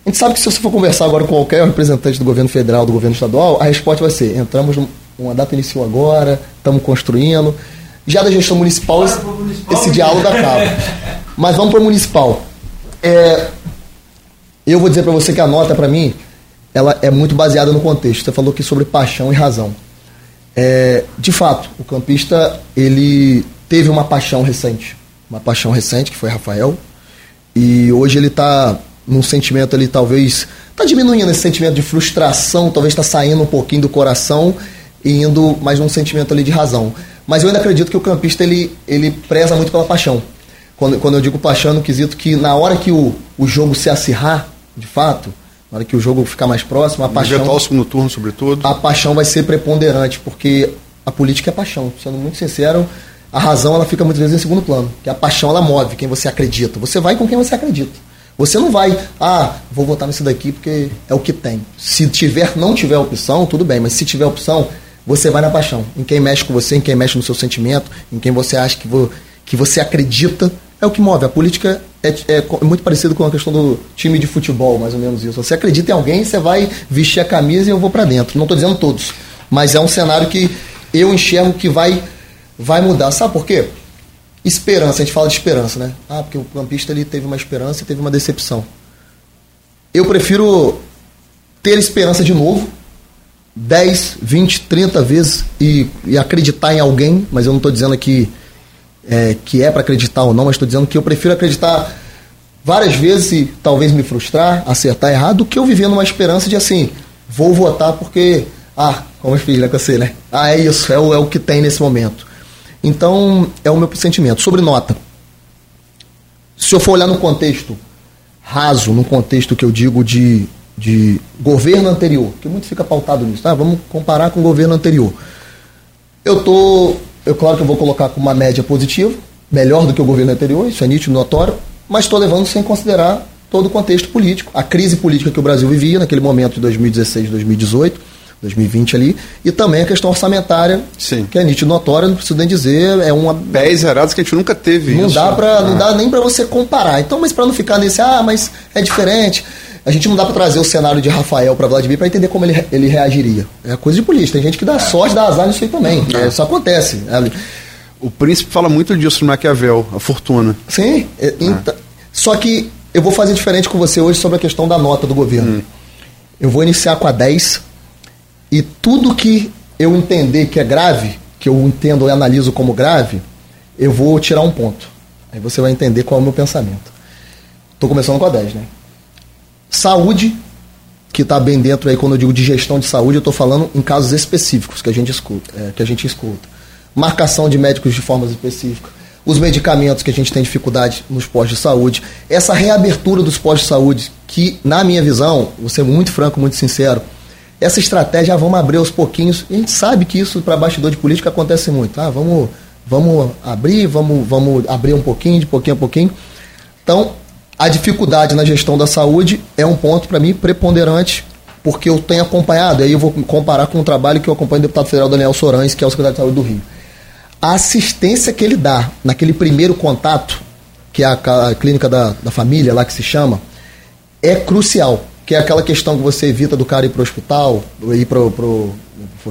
[SPEAKER 3] a gente sabe que se você for conversar agora com qualquer representante do governo federal, do governo estadual, a resposta vai ser: entramos uma data iniciou agora, estamos construindo. Já da gestão municipal, esse, municipal esse diálogo acaba. (laughs) Mas vamos para o municipal. É, eu vou dizer para você que a nota, para mim, ela é muito baseada no contexto. Você falou aqui sobre paixão e razão. É, de fato, o campista ele teve uma paixão recente, uma paixão recente que foi Rafael, e hoje ele está num sentimento ali talvez está diminuindo esse sentimento de frustração, talvez está saindo um pouquinho do coração e indo mais num sentimento ali de razão. Mas eu ainda acredito que o campista ele, ele preza muito pela paixão. Quando, quando eu digo paixão, no quesito que na hora que o, o jogo se acirrar, de fato, na hora que o jogo ficar mais próximo, a paixão.
[SPEAKER 5] Eventual segundo turno, sobretudo.
[SPEAKER 3] A paixão vai ser preponderante, porque a política é paixão. Sendo muito sincero, a razão ela fica muitas vezes em segundo plano. Que a paixão ela move quem você acredita. Você vai com quem você acredita. Você não vai, ah, vou votar nesse daqui porque é o que tem. Se tiver, não tiver opção, tudo bem, mas se tiver opção, você vai na paixão. Em quem mexe com você, em quem mexe no seu sentimento, em quem você acha que, vo, que você acredita, é o que move. A política é, é, muito parecido com a questão do time de futebol, mais ou menos isso. Você acredita em alguém, você vai vestir a camisa e eu vou para dentro. Não estou dizendo todos, mas é um cenário que eu enxergo que vai, vai mudar. Sabe por quê? Esperança, a gente fala de esperança, né? Ah, porque o campista ele teve uma esperança e teve uma decepção. Eu prefiro ter esperança de novo, 10, 20, 30 vezes e, e acreditar em alguém, mas eu não estou dizendo aqui é, que é para acreditar ou não, mas estou dizendo que eu prefiro acreditar várias vezes e talvez me frustrar, acertar errado, do que eu viver numa esperança de assim, vou votar porque, ah, como eu fiz né, com você, né? Ah, é isso, é o, é o que tem nesse momento. Então, é o meu sentimento. Sobre nota. Se eu for olhar no contexto raso, no contexto que eu digo de, de governo anterior, que muito fica pautado nisso, tá? Vamos comparar com o governo anterior. Eu tô, eu claro que eu vou colocar com uma média positiva, melhor do que o governo anterior, isso é nítido, notório, mas estou levando sem considerar todo o contexto político, a crise política que o Brasil vivia naquele momento de 2016, 2018 2020 ali, e também a questão orçamentária,
[SPEAKER 5] Sim.
[SPEAKER 3] que é nítido notória, não preciso nem dizer, é uma
[SPEAKER 5] pés zerados que a gente nunca teve
[SPEAKER 3] não
[SPEAKER 5] isso.
[SPEAKER 3] Dá pra, ah. Não dá nem para você comparar. Então, mas para não ficar nesse, ah, mas é diferente, a gente não dá para trazer o cenário de Rafael para Vladimir para entender como ele, ele reagiria. É coisa de polícia. Tem gente que dá sorte, dá azar nisso aí também. É. Isso acontece. Né?
[SPEAKER 5] O príncipe fala muito disso no Maquiavel, a fortuna.
[SPEAKER 3] Sim. É, então, só que eu vou fazer diferente com você hoje sobre a questão da nota do governo. Hum. Eu vou iniciar com a 10 e tudo que eu entender que é grave, que eu entendo e analiso como grave, eu vou tirar um ponto. Aí você vai entender qual é o meu pensamento. Estou começando com a 10, né? Saúde, que está bem dentro aí, quando eu digo de gestão de saúde, eu estou falando em casos específicos que a gente escuta. É, que a gente escuta. Marcação de médicos de formas específicas. Os medicamentos que a gente tem dificuldade nos postos de saúde. Essa reabertura dos postos de saúde, que, na minha visão, vou ser muito franco, muito sincero, essa estratégia, ah, vamos abrir aos pouquinhos. A gente sabe que isso para bastidor de política acontece muito. Ah, vamos, vamos abrir, vamos, vamos abrir um pouquinho, de pouquinho a pouquinho. Então, a dificuldade na gestão da saúde é um ponto para mim preponderante, porque eu tenho acompanhado, aí eu vou comparar com o trabalho que eu acompanho do deputado federal Daniel Sorães, que é o secretário de saúde do Rio. A assistência que ele dá naquele primeiro contato, que é a, a clínica da, da família lá que se chama, é crucial que é aquela questão que você evita do cara ir para o hospital, ir para o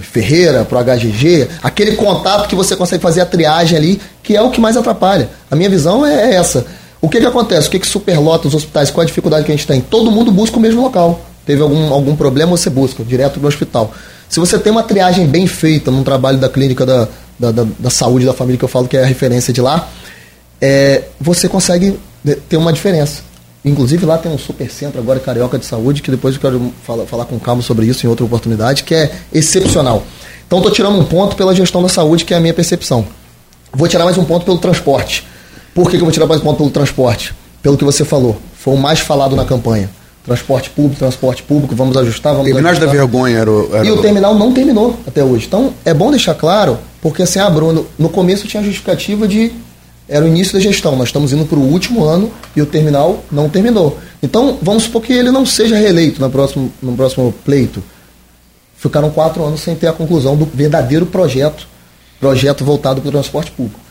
[SPEAKER 3] Ferreira, para o HGG, aquele contato que você consegue fazer a triagem ali, que é o que mais atrapalha. A minha visão é essa. O que, que acontece? O que, que superlota os hospitais? Qual a dificuldade que a gente tem? Todo mundo busca o mesmo local. Teve algum, algum problema, você busca, direto para o hospital. Se você tem uma triagem bem feita num trabalho da clínica da, da, da, da saúde da família, que eu falo que é a referência de lá, é, você consegue ter uma diferença. Inclusive lá tem um super centro agora carioca de saúde, que depois eu quero falar, falar com calma sobre isso em outra oportunidade, que é excepcional. Então estou tirando um ponto pela gestão da saúde, que é a minha percepção. Vou tirar mais um ponto pelo transporte. Por que, que eu vou tirar mais ponto pelo transporte? Pelo que você falou. Foi o mais falado na campanha. Transporte público, transporte público, vamos ajustar, vamos
[SPEAKER 5] Terminais
[SPEAKER 3] ajustar.
[SPEAKER 5] da vergonha era o, era
[SPEAKER 3] E o terminal não terminou até hoje. Então, é bom deixar claro, porque assim, ah, Bruno, no começo tinha a justificativa de era o início da gestão. Nós estamos indo para o último ano e o terminal não terminou. Então, vamos supor que ele não seja reeleito no próximo, no próximo pleito. Ficaram quatro anos sem ter a conclusão do verdadeiro projeto, projeto voltado para o transporte público.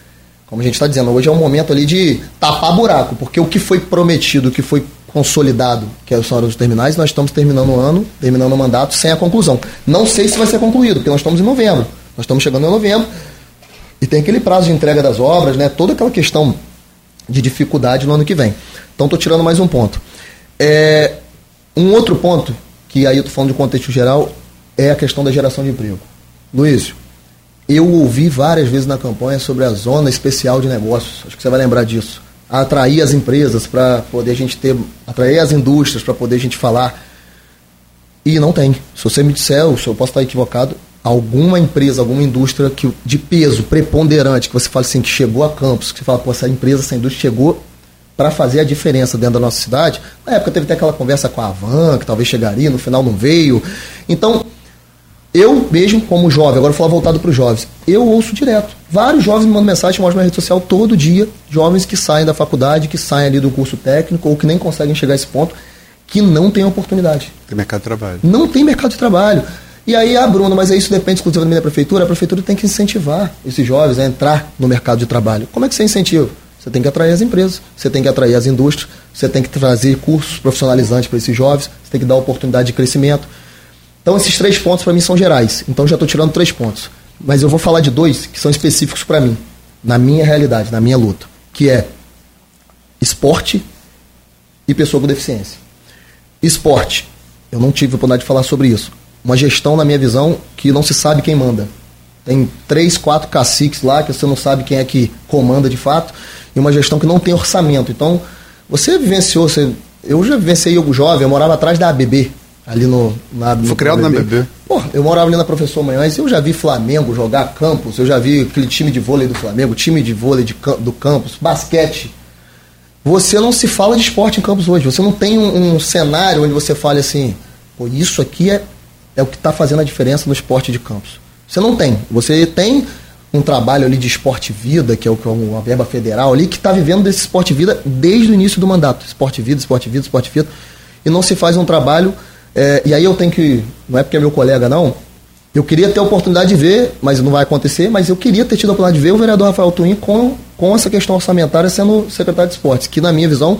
[SPEAKER 3] Como a gente está dizendo, hoje é um momento ali de tapar buraco, porque o que foi prometido, o que foi consolidado, que é são os terminais, nós estamos terminando o ano, terminando o mandato sem a conclusão. Não sei se vai ser concluído, porque nós estamos em novembro. Nós estamos chegando em novembro, e tem aquele prazo de entrega das obras, né? Toda aquela questão de dificuldade no ano que vem. Então estou tirando mais um ponto. É, um outro ponto, que aí eu estou falando de contexto geral, é a questão da geração de emprego. Luiz, eu ouvi várias vezes na campanha sobre a zona especial de negócios. Acho que você vai lembrar disso. Atrair as empresas para poder a gente ter. Atrair as indústrias para poder a gente falar. E não tem. Se você me disser, eu posso estar equivocado, alguma empresa, alguma indústria que, de peso preponderante, que você fala assim, que chegou a campus, que você fala, pô, essa empresa, essa indústria chegou para fazer a diferença dentro da nossa cidade. Na época teve até aquela conversa com a Avan, que talvez chegaria, no final não veio. Então, Eu mesmo, como jovem, agora vou falar voltado para os jovens, eu ouço direto. Vários jovens me mandam mensagem, mostram na rede social todo dia, jovens que saem da faculdade, que saem ali do curso técnico ou que nem conseguem chegar a esse ponto, que não têm oportunidade.
[SPEAKER 5] Tem mercado de trabalho.
[SPEAKER 3] Não tem mercado de trabalho. E aí, ah, Bruno, mas isso depende exclusivamente da prefeitura. A prefeitura tem que incentivar esses jovens a entrar no mercado de trabalho. Como é que você incentiva? Você tem que atrair as empresas, você tem que atrair as indústrias, você tem que trazer cursos profissionalizantes para esses jovens, você tem que dar oportunidade de crescimento. Então, esses três pontos para mim são gerais. Então, já estou tirando três pontos. Mas eu vou falar de dois que são específicos para mim, na minha realidade, na minha luta, que é esporte e pessoa com deficiência. Esporte, eu não tive a oportunidade de falar sobre isso. Uma gestão, na minha visão, que não se sabe quem manda. Tem três, quatro caciques lá que você não sabe quem é que comanda de fato, e uma gestão que não tem orçamento. Então, você vivenciou, você, eu já vivenciei o jovem, eu morava atrás da ABB, ali no. Na,
[SPEAKER 5] Foi criado na ABB.
[SPEAKER 3] Pô, eu morava ali na Professor Manhães, eu já vi Flamengo jogar campus, eu já vi aquele time de vôlei do Flamengo, time de vôlei de, do campus, basquete. Você não se fala de esporte em campos hoje. Você não tem um, um cenário onde você fale assim, pô, isso aqui é, é o que está fazendo a diferença no esporte de campos. Você não tem. Você tem um trabalho ali de esporte vida, que é, o, que é uma verba federal ali, que está vivendo desse esporte vida desde o início do mandato. Esporte vida, esporte vida, esporte vida. E não se faz um trabalho. É, e aí eu tenho que. Não é porque é meu colega, não. Eu queria ter a oportunidade de ver, mas não vai acontecer, mas eu queria ter tido a oportunidade de ver o vereador Rafael Twin com, com essa questão orçamentária sendo secretário de esportes, que na minha visão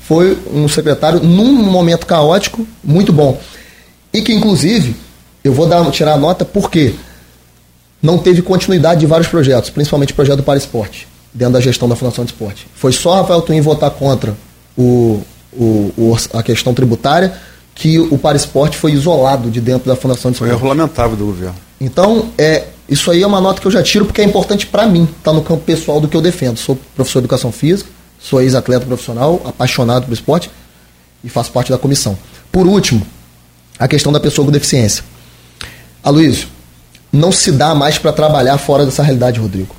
[SPEAKER 3] foi um secretário num momento caótico muito bom. E que inclusive, eu vou dar, tirar a nota porque não teve continuidade de vários projetos, principalmente o projeto do Para Esporte, dentro da gestão da Fundação de Esporte. Foi só Rafael Twin votar contra o, o, o a questão tributária que o Para Esporte foi isolado de dentro da Fundação de Esporte.
[SPEAKER 5] Foi lamentável do governo.
[SPEAKER 3] Então, é, isso aí é uma nota que eu já tiro porque é importante para mim, tá no campo pessoal do que eu defendo. Sou professor de educação física, sou ex-atleta profissional, apaixonado pelo esporte e faço parte da comissão. Por último, a questão da pessoa com deficiência. Aloysio, não se dá mais para trabalhar fora dessa realidade, Rodrigo.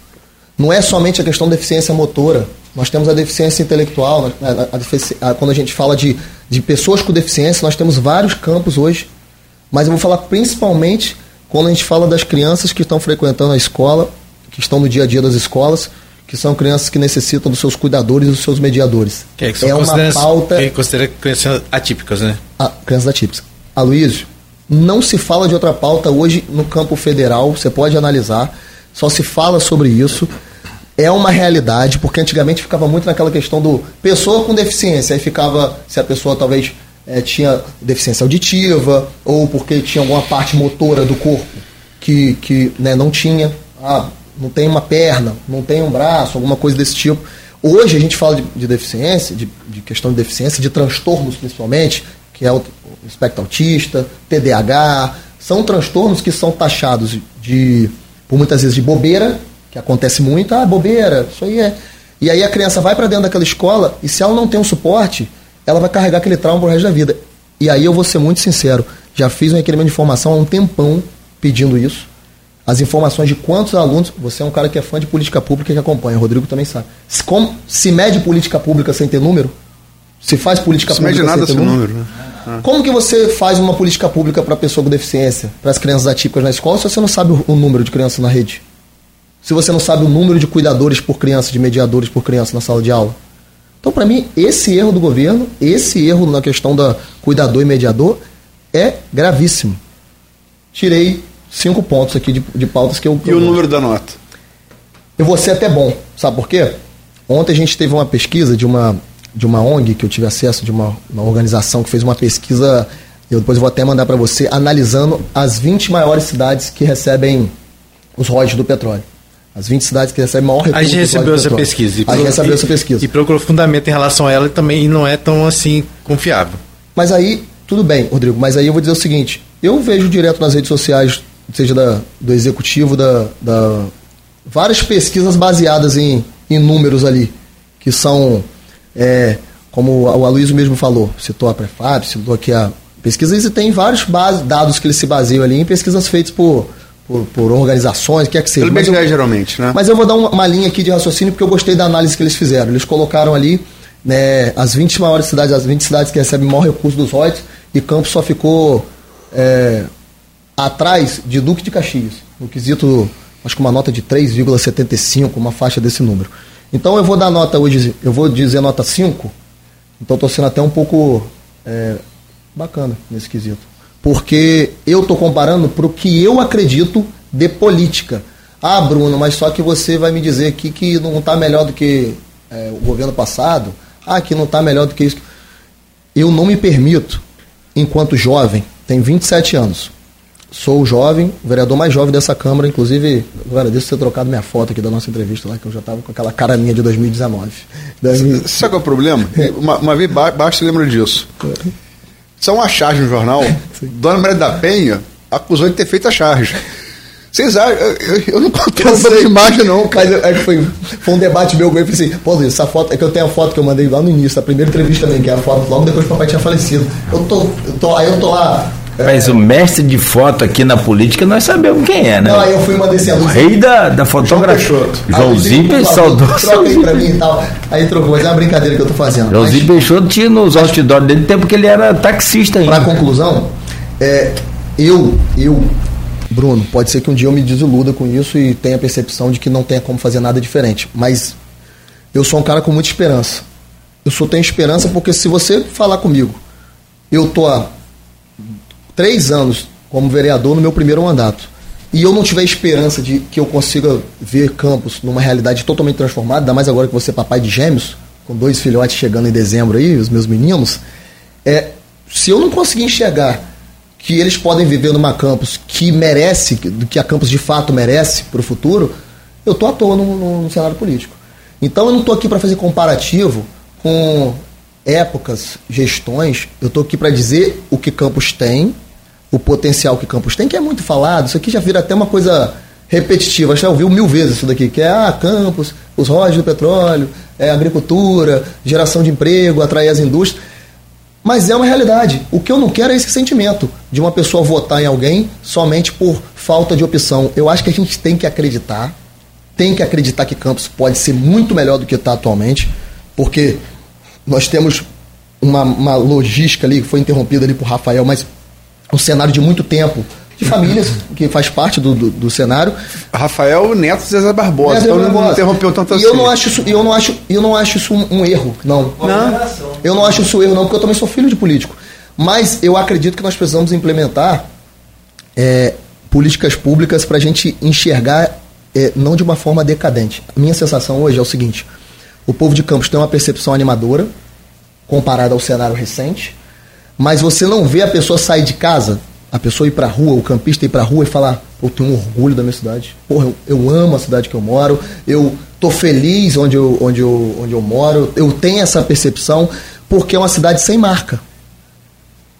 [SPEAKER 3] Não é somente a questão da deficiência motora, nós temos a deficiência intelectual, a, a, a, quando a gente fala de, de pessoas com deficiência, nós temos vários campos hoje, mas eu vou falar principalmente quando a gente fala das crianças que estão frequentando a escola, que estão no dia a dia das escolas, que são crianças que necessitam dos seus cuidadores e dos seus mediadores.
[SPEAKER 4] Que é, que é uma pauta. Que considera crianças atípicas, né?
[SPEAKER 3] Ah, crianças atípicas. Aloysio, não se fala de outra pauta hoje no campo federal, você pode analisar, só se fala sobre isso é uma realidade, porque antigamente ficava muito naquela questão do pessoa com deficiência, aí ficava se a pessoa talvez é, tinha deficiência auditiva, ou porque tinha alguma parte motora do corpo que, que né, não tinha, ah, não tem uma perna, não tem um braço, alguma coisa desse tipo. Hoje a gente fala de, de deficiência, de, de, questão de deficiência, de transtornos principalmente, que é o, o espectro autista, TDAH, são transtornos que são taxados de, por muitas vezes, de bobeira, que acontece muito, ah, bobeira, isso aí é. E aí a criança vai para dentro daquela escola e se ela não tem um suporte, ela vai carregar aquele trauma pro resto da vida. E aí eu vou ser muito sincero, já fiz um requerimento de informação há um tempão pedindo isso. As informações de quantos alunos, você é um cara que é fã de política pública que acompanha, o Rodrigo também sabe. Se, como, se mede política pública sem ter número? Se faz política
[SPEAKER 5] se
[SPEAKER 3] pública
[SPEAKER 5] mede nada
[SPEAKER 3] sem ter
[SPEAKER 5] sem
[SPEAKER 3] número?
[SPEAKER 5] número né?
[SPEAKER 3] Como que você faz uma política pública para pessoa com deficiência, para as crianças atípicas na escola, se você não sabe o, o número de crianças na rede? Se você não sabe o número de cuidadores por criança, de mediadores por criança na sala de aula. Então, para mim, esse erro do governo, esse erro na questão da cuidador e mediador, é gravíssimo. Tirei cinco pontos aqui de, de pautas que eu.
[SPEAKER 5] E o número da nota?
[SPEAKER 3] Eu vou ser até bom. Sabe por quê? Ontem a gente teve uma pesquisa de uma, de uma ONG que eu tive acesso, de uma, uma organização que fez uma pesquisa. Eu depois vou até mandar para você, analisando as 20 maiores cidades que recebem os royalties do petróleo. As 20 cidades que recebem maior recurso.
[SPEAKER 4] A gente recebeu essa pesquisa.
[SPEAKER 3] a gente recebeu essa pesquisa.
[SPEAKER 4] E procurou fundamento em relação a ela e também não é tão assim confiável.
[SPEAKER 3] Mas aí, tudo bem, Rodrigo, mas aí eu vou dizer o seguinte: eu vejo direto nas redes sociais, seja da, do executivo, da, da várias pesquisas baseadas em, em números ali, que são, é, como o Aloysio mesmo falou, citou a Prefab, citou aqui a pesquisa, e tem vários base, dados que eles se baseiam ali em pesquisas feitas por por, por organizações, quer que seja.
[SPEAKER 5] Pelo BGE, geralmente, né?
[SPEAKER 3] Mas eu vou dar uma, uma, linha aqui de raciocínio porque eu gostei da análise que eles fizeram. Eles colocaram ali né, as 20 maiores cidades, as 20 cidades que recebem maior recurso dos royalties, e Campos só ficou é, atrás de Duque de Caxias, no quesito, acho que uma nota de 3,75, uma faixa desse número. Então eu vou dar nota hoje, eu vou dizer nota 5, então estou sendo até um pouco é, bacana nesse quesito. Porque eu estou comparando para o que eu acredito de política. Ah, Bruno, mas só que você vai me dizer aqui que não está melhor do que é, o governo passado. Ah, que não está melhor do que isso. Eu não me permito, enquanto jovem, tenho 27 anos, sou jovem, o vereador mais jovem dessa Câmara, inclusive, eu agradeço ter trocado minha foto aqui da nossa entrevista lá, que eu já estava com aquela cara minha de 2019. 2000...
[SPEAKER 5] Sabe qual é o problema? Uma, uma vez basta lembra disso. Isso é uma charge no jornal. Dona Maria da Penha acusou de ter feito a charge. Vocês acham? Eu, eu não conto de imagem, não.
[SPEAKER 3] Mas é foi, foi um debate meu com ele. Falei assim, pô, Luiz, essa foto. É que eu tenho a foto que eu mandei lá no início, a primeira entrevista também, que é a foto logo depois que o papai tinha falecido. Eu tô, eu tô, aí eu tô lá.
[SPEAKER 2] Mas é, o mestre de foto aqui na política nós sabemos quem é, né?
[SPEAKER 3] Não, aí eu fui mandar assim,
[SPEAKER 2] O rei da, da fotografia.
[SPEAKER 3] Joãozinho Peixoto. Troca aí pra mim e tal. Aí trocou, mas é uma brincadeira que eu tô fazendo.
[SPEAKER 2] Joãozinho Peixoto tinha nos outdoors dele tempo que ele era taxista ainda.
[SPEAKER 3] Pra conclusão, é, eu, eu Bruno, pode ser que um dia eu me desiluda com isso e tenha a percepção de que não tenha como fazer nada diferente. Mas eu sou um cara com muita esperança. Eu só tenho esperança porque se você falar comigo, eu tô há três anos como vereador no meu primeiro mandato e eu não tiver esperança de que eu consiga ver Campos numa realidade totalmente transformada, ainda mais agora que você é papai de gêmeos, com dois filhotes chegando em dezembro aí, os meus meninos, é, se eu não conseguir enxergar que eles podem viver numa campus que merece, do que a campus de fato merece para o futuro, eu estou à toa no, no, cenário político. Então eu não estou aqui para fazer comparativo com épocas, gestões, eu estou aqui para dizer o que Campos tem, o potencial que Campos tem, que é muito falado, isso aqui já vira até uma coisa repetitiva, já ouviu mil vezes isso daqui, que é ah, Campos, os rojas do petróleo, é agricultura, geração de emprego, atrair as indústrias. Mas é uma realidade. O que eu não quero é esse sentimento de uma pessoa votar em alguém somente por falta de opção. Eu acho que a gente tem que acreditar, tem que acreditar que Campos pode ser muito melhor do que está atualmente, porque nós temos uma, uma logística ali que foi interrompida ali por Rafael, mas um cenário de muito tempo de famílias, que faz parte do, do, do cenário.
[SPEAKER 5] Rafael Neto Zezé Barbosa, Zezé então Barbosa. não interrompeu tanto
[SPEAKER 3] e
[SPEAKER 5] assim.
[SPEAKER 3] Eu não acho isso, eu não acho, eu não acho isso um, um erro, não. não. Eu não acho isso um erro, não, porque eu também sou filho de político. Mas eu acredito que nós precisamos implementar é, políticas públicas para a gente enxergar é, não de uma forma decadente. A minha sensação hoje é o seguinte: o povo de Campos tem uma percepção animadora comparada ao cenário recente, mas você não vê a pessoa sair de casa a pessoa ir para a rua, o campista ir para a rua e falar: eu tenho um orgulho da minha cidade. Porra, eu, eu, amo a cidade que eu moro, eu tô feliz onde eu, onde, eu, onde eu moro, eu tenho essa percepção, porque é uma cidade sem marca.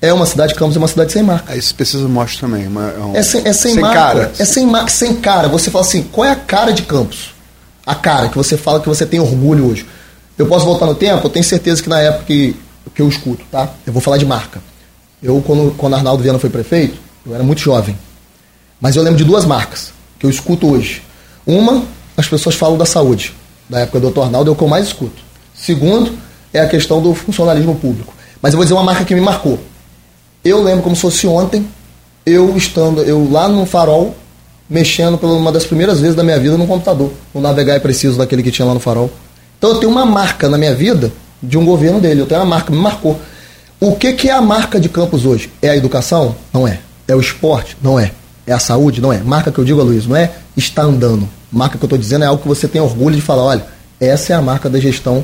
[SPEAKER 3] É uma cidade, Campos é uma cidade sem marca.
[SPEAKER 5] Esse pesquisa mostra também. Uma,
[SPEAKER 3] é, um, é, sem, é sem, sem marca. Cara. É sem marca, sem cara. Você fala assim: qual é a cara de Campos? A cara que você fala que você tem orgulho hoje. Eu posso voltar no tempo? Eu tenho certeza que na época que, que eu escuto, tá? Eu vou falar de marca. Eu, quando, quando Arnaldo Viana foi prefeito, eu era muito jovem. Mas eu lembro de duas marcas que eu escuto hoje. Uma, as pessoas falam da saúde. Da época do Dr. Arnaldo é o que eu mais escuto. Segundo, é a questão do funcionalismo público. Mas eu vou dizer uma marca que me marcou. Eu lembro como se fosse ontem, eu estando, eu lá no farol, mexendo pela uma das primeiras vezes da minha vida no computador. O navegar é preciso daquele que tinha lá no farol. Então eu tenho uma marca na minha vida de um governo dele. Eu tenho uma marca, me marcou. O que, que é a marca de Campos hoje? É a educação? Não é. É o esporte? Não é. É a saúde? Não é. Marca que eu digo, Luiz, não é está andando. Marca que eu estou dizendo é algo que você tem orgulho de falar, olha, essa é a marca da gestão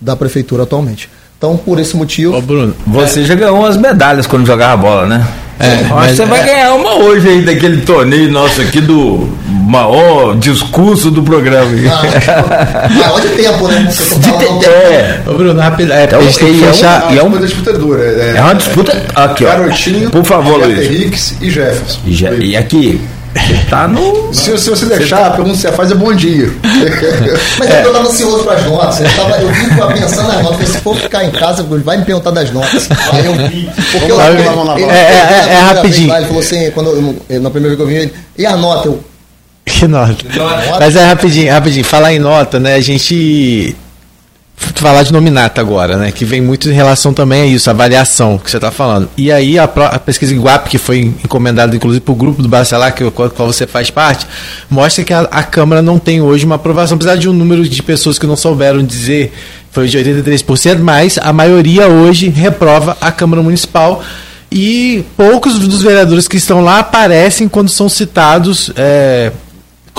[SPEAKER 3] da prefeitura atualmente. Então, por esse motivo.
[SPEAKER 2] Ô, Bruno, você é... já ganhou umas medalhas quando jogava bola, né? É, mas você é... vai ganhar uma hoje aí daquele torneio nosso aqui do maior discurso do programa.
[SPEAKER 3] Ah, maior de tempo, né?
[SPEAKER 2] De é. Ô, Bruno, rápido. É, então, a gente tem que fechar. É, uma disputa dura. É, é uma disputa. Aqui, ó. Por favor, Luiz.
[SPEAKER 5] Henriques e Jefferson.
[SPEAKER 2] E, e aqui, Tá no.
[SPEAKER 5] Se, se você deixar, tá... a pergunta que você faz é bom dia. (laughs)
[SPEAKER 3] Mas é. eu tava ansioso para as notas. Eu, tava, eu vim pensando nas notas. Se for ficar em casa, vai me perguntar das notas. Aí eu vi. Porque vamos eu, lá, vamos lá, vamos lá. É, é, é, é rapidinho. Lá, ele falou assim, quando eu, na primeira vez que eu vim, ele. E a nota? Eu.
[SPEAKER 4] Que nota? Mas é rapidinho, rapidinho. Falar em nota, né? A gente falar de nominata agora, né? Que vem muito em relação também a isso, a avaliação que você está falando. E aí a, a, pesquisa Iguap, que foi encomendada inclusive para o grupo do Bacelar, que qual, qual você faz parte, mostra que a, a, Câmara não tem hoje uma aprovação, apesar de um número de pessoas que não souberam dizer foi de 83%, mas a maioria hoje reprova a Câmara Municipal. E poucos dos vereadores que estão lá aparecem quando são citados é,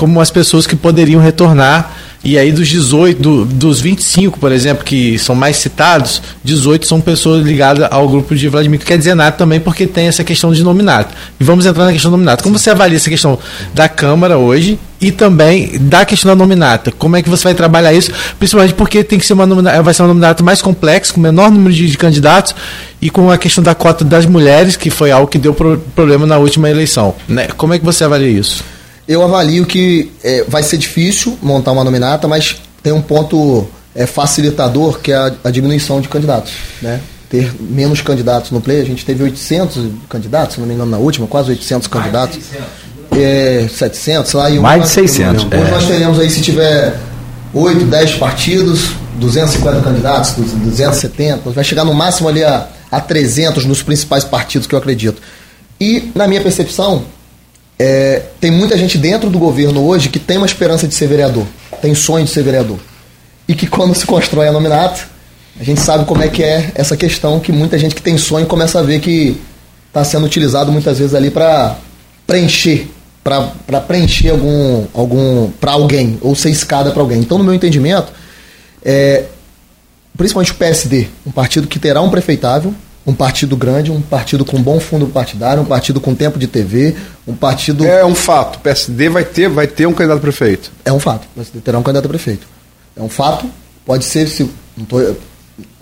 [SPEAKER 4] como as pessoas que poderiam retornar e aí dos 18, do, dos 25, por exemplo, que são mais citados, 18 são pessoas ligadas ao grupo de Vladimir, que dizer nada também porque tem essa questão de nominato. E vamos entrar na questão do nominato. Como você avalia essa questão da Câmara hoje e também da questão da nominata? Como é que você vai trabalhar isso? Principalmente porque tem que ser uma nominata, vai ser uma nominata mais complexa, com menor número de, de candidatos e com a questão da cota das mulheres, que foi algo que deu pro, problema na última eleição. Né? Como é que você avalia isso?
[SPEAKER 3] Eu avalio que é, vai ser difícil montar uma nominata, mas tem um ponto é, facilitador que é a, a, diminuição de candidatos, né? Ter menos candidatos no play, a gente teve 800 candidatos, se não me engano, na última, quase 800 candidatos. É, 700, lá. E
[SPEAKER 2] Mais de 600.
[SPEAKER 3] Hoje é. nós teremos aí, se tiver 8, 10 partidos, 250 candidatos, 270, vai chegar no máximo ali a, a 300 nos principais partidos que eu acredito. E, na minha percepção, é, tem muita gente dentro do governo hoje que tem uma esperança de ser vereador, tem sonho de ser vereador. E que quando se constrói a nominato, a gente sabe como é que é essa questão que muita gente que tem sonho começa a ver que está sendo utilizado muitas vezes ali para preencher, para preencher algum, algum para alguém, ou ser escada para alguém. Então, no meu entendimento, é, principalmente o PSD, um partido que terá um prefeitável, um partido grande, um partido com bom fundo partidário, um partido com tempo de TV, um partido.
[SPEAKER 5] É um fato. O PSD vai ter, vai ter um candidato a prefeito.
[SPEAKER 3] É um fato. O PSD terá um candidato a prefeito. É um fato. Pode ser, se. Tô,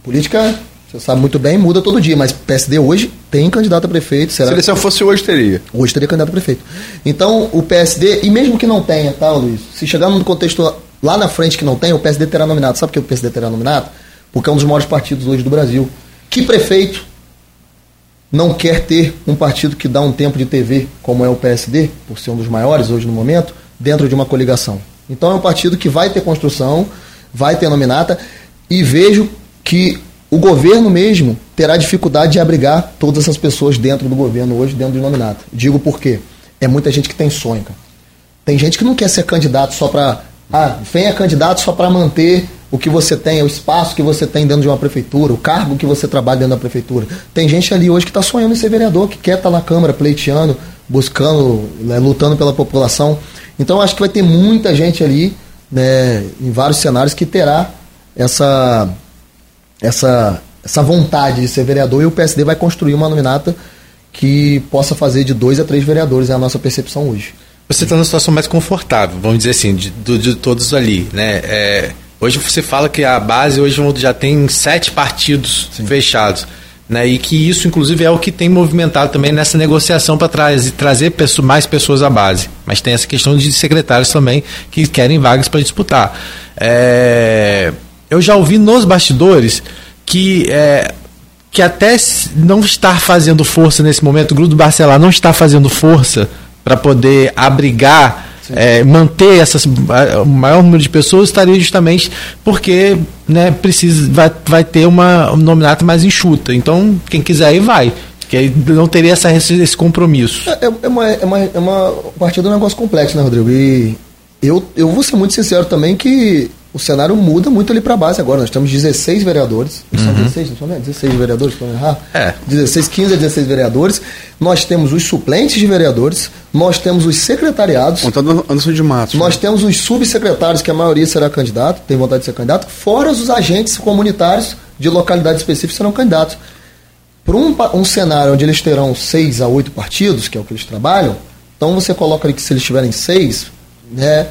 [SPEAKER 3] política, você sabe muito bem, muda todo dia, mas PSD hoje tem candidato a prefeito. Será
[SPEAKER 5] se a eleição fosse hoje, teria.
[SPEAKER 3] Hoje teria candidato a prefeito. Então, o PSD, e mesmo que não tenha, tá, Luiz? Se chegar num contexto lá na frente que não tem, o PSD terá nominado. Sabe por que o PSD terá nominado? Porque é um dos maiores partidos hoje do Brasil. Que prefeito não quer ter um partido que dá um tempo de TV, como é o PSD, por ser um dos maiores hoje no momento, dentro de uma coligação. Então é um partido que vai ter construção, vai ter nominata, e vejo que o governo mesmo terá dificuldade de abrigar todas essas pessoas dentro do governo hoje, dentro do nominata. Digo por quê? É muita gente que tem sonho, cara. Tem gente que não quer ser candidato só para. Ah, venha candidato só para manter o que você tem, o espaço que você tem dentro de uma prefeitura, o cargo que você trabalha dentro da prefeitura. Tem gente ali hoje que está sonhando em ser vereador, que quer estar tá na Câmara pleiteando, buscando, né, lutando pela população. Então acho que vai ter muita gente ali, né, em vários cenários, que terá essa, essa, essa vontade de ser vereador e o PSD vai construir uma nominata que possa fazer de dois a três vereadores, é a nossa percepção hoje.
[SPEAKER 4] Você está numa situação mais confortável, vamos dizer assim, de, de, de todos ali, né? É Hoje você fala que a base hoje já tem sete partidos Sim. fechados. Né, e que isso, inclusive, é o que tem movimentado também nessa negociação para trazer, trazer pessoas, mais pessoas à base. Mas tem essa questão de secretários também que querem vagas para disputar. É, eu já ouvi nos bastidores que, é, que até não estar fazendo força nesse momento, o grupo do Barcelar não está fazendo força para poder abrigar é, manter essas, o maior número de pessoas estaria justamente porque né, precisa, vai, vai ter uma nominata mais enxuta. Então, quem quiser ir, vai. Que aí não teria essa, esse compromisso.
[SPEAKER 3] É, é, uma, é, uma, é uma partida um negócio complexo, né, Rodrigo? E eu, eu vou ser muito sincero também que o cenário muda muito ali para base agora. Nós temos 16 vereadores. Uhum. São 16, não são, né? 16 vereadores, para errar? É. 16, 15 a 16 vereadores. Nós temos os suplentes de vereadores, nós temos os secretariados.
[SPEAKER 5] Contando Anderson de Matos.
[SPEAKER 3] Nós né? temos os subsecretários, que a maioria será candidato, tem vontade de ser candidato, fora os agentes comunitários de localidade específica serão candidatos. Para um, um cenário onde eles terão seis a oito partidos, que é o que eles trabalham, então você coloca ali que se eles tiverem seis, né,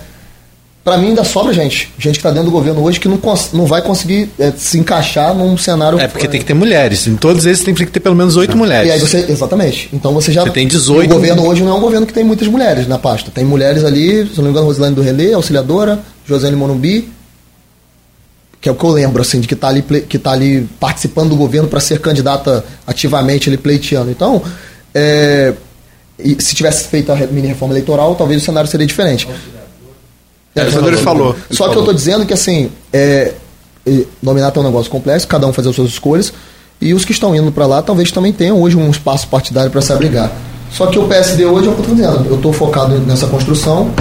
[SPEAKER 3] para mim ainda sobra gente. Gente que está dentro do governo hoje que não, não vai conseguir é, se encaixar num cenário.
[SPEAKER 4] É porque é, tem que ter mulheres. Em todos esses tem que ter pelo menos oito mulheres.
[SPEAKER 3] Você, exatamente. Então você já.
[SPEAKER 4] Você tem 18.
[SPEAKER 3] O governo hoje não é um governo que tem muitas mulheres na pasta. Tem mulheres ali, se não me engano, Rosilane do Relê, auxiliadora, José Morumbi, que é o que eu lembro, assim, de que está ali, que tá ali participando do governo para ser candidata ativamente, ele pleiteando. Então, é, se tivesse feito a mini reforma eleitoral, talvez o cenário seria diferente.
[SPEAKER 5] É, o ele falou.
[SPEAKER 3] Só
[SPEAKER 5] que
[SPEAKER 3] falou. eu estou dizendo que, assim, é, nominato é um negócio complexo, cada um fazer as suas escolhas. E os que estão indo para lá talvez também tenham hoje um espaço partidário para se abrigar. Só que o PSD hoje, é o que eu estou dizendo, eu estou focado nessa construção.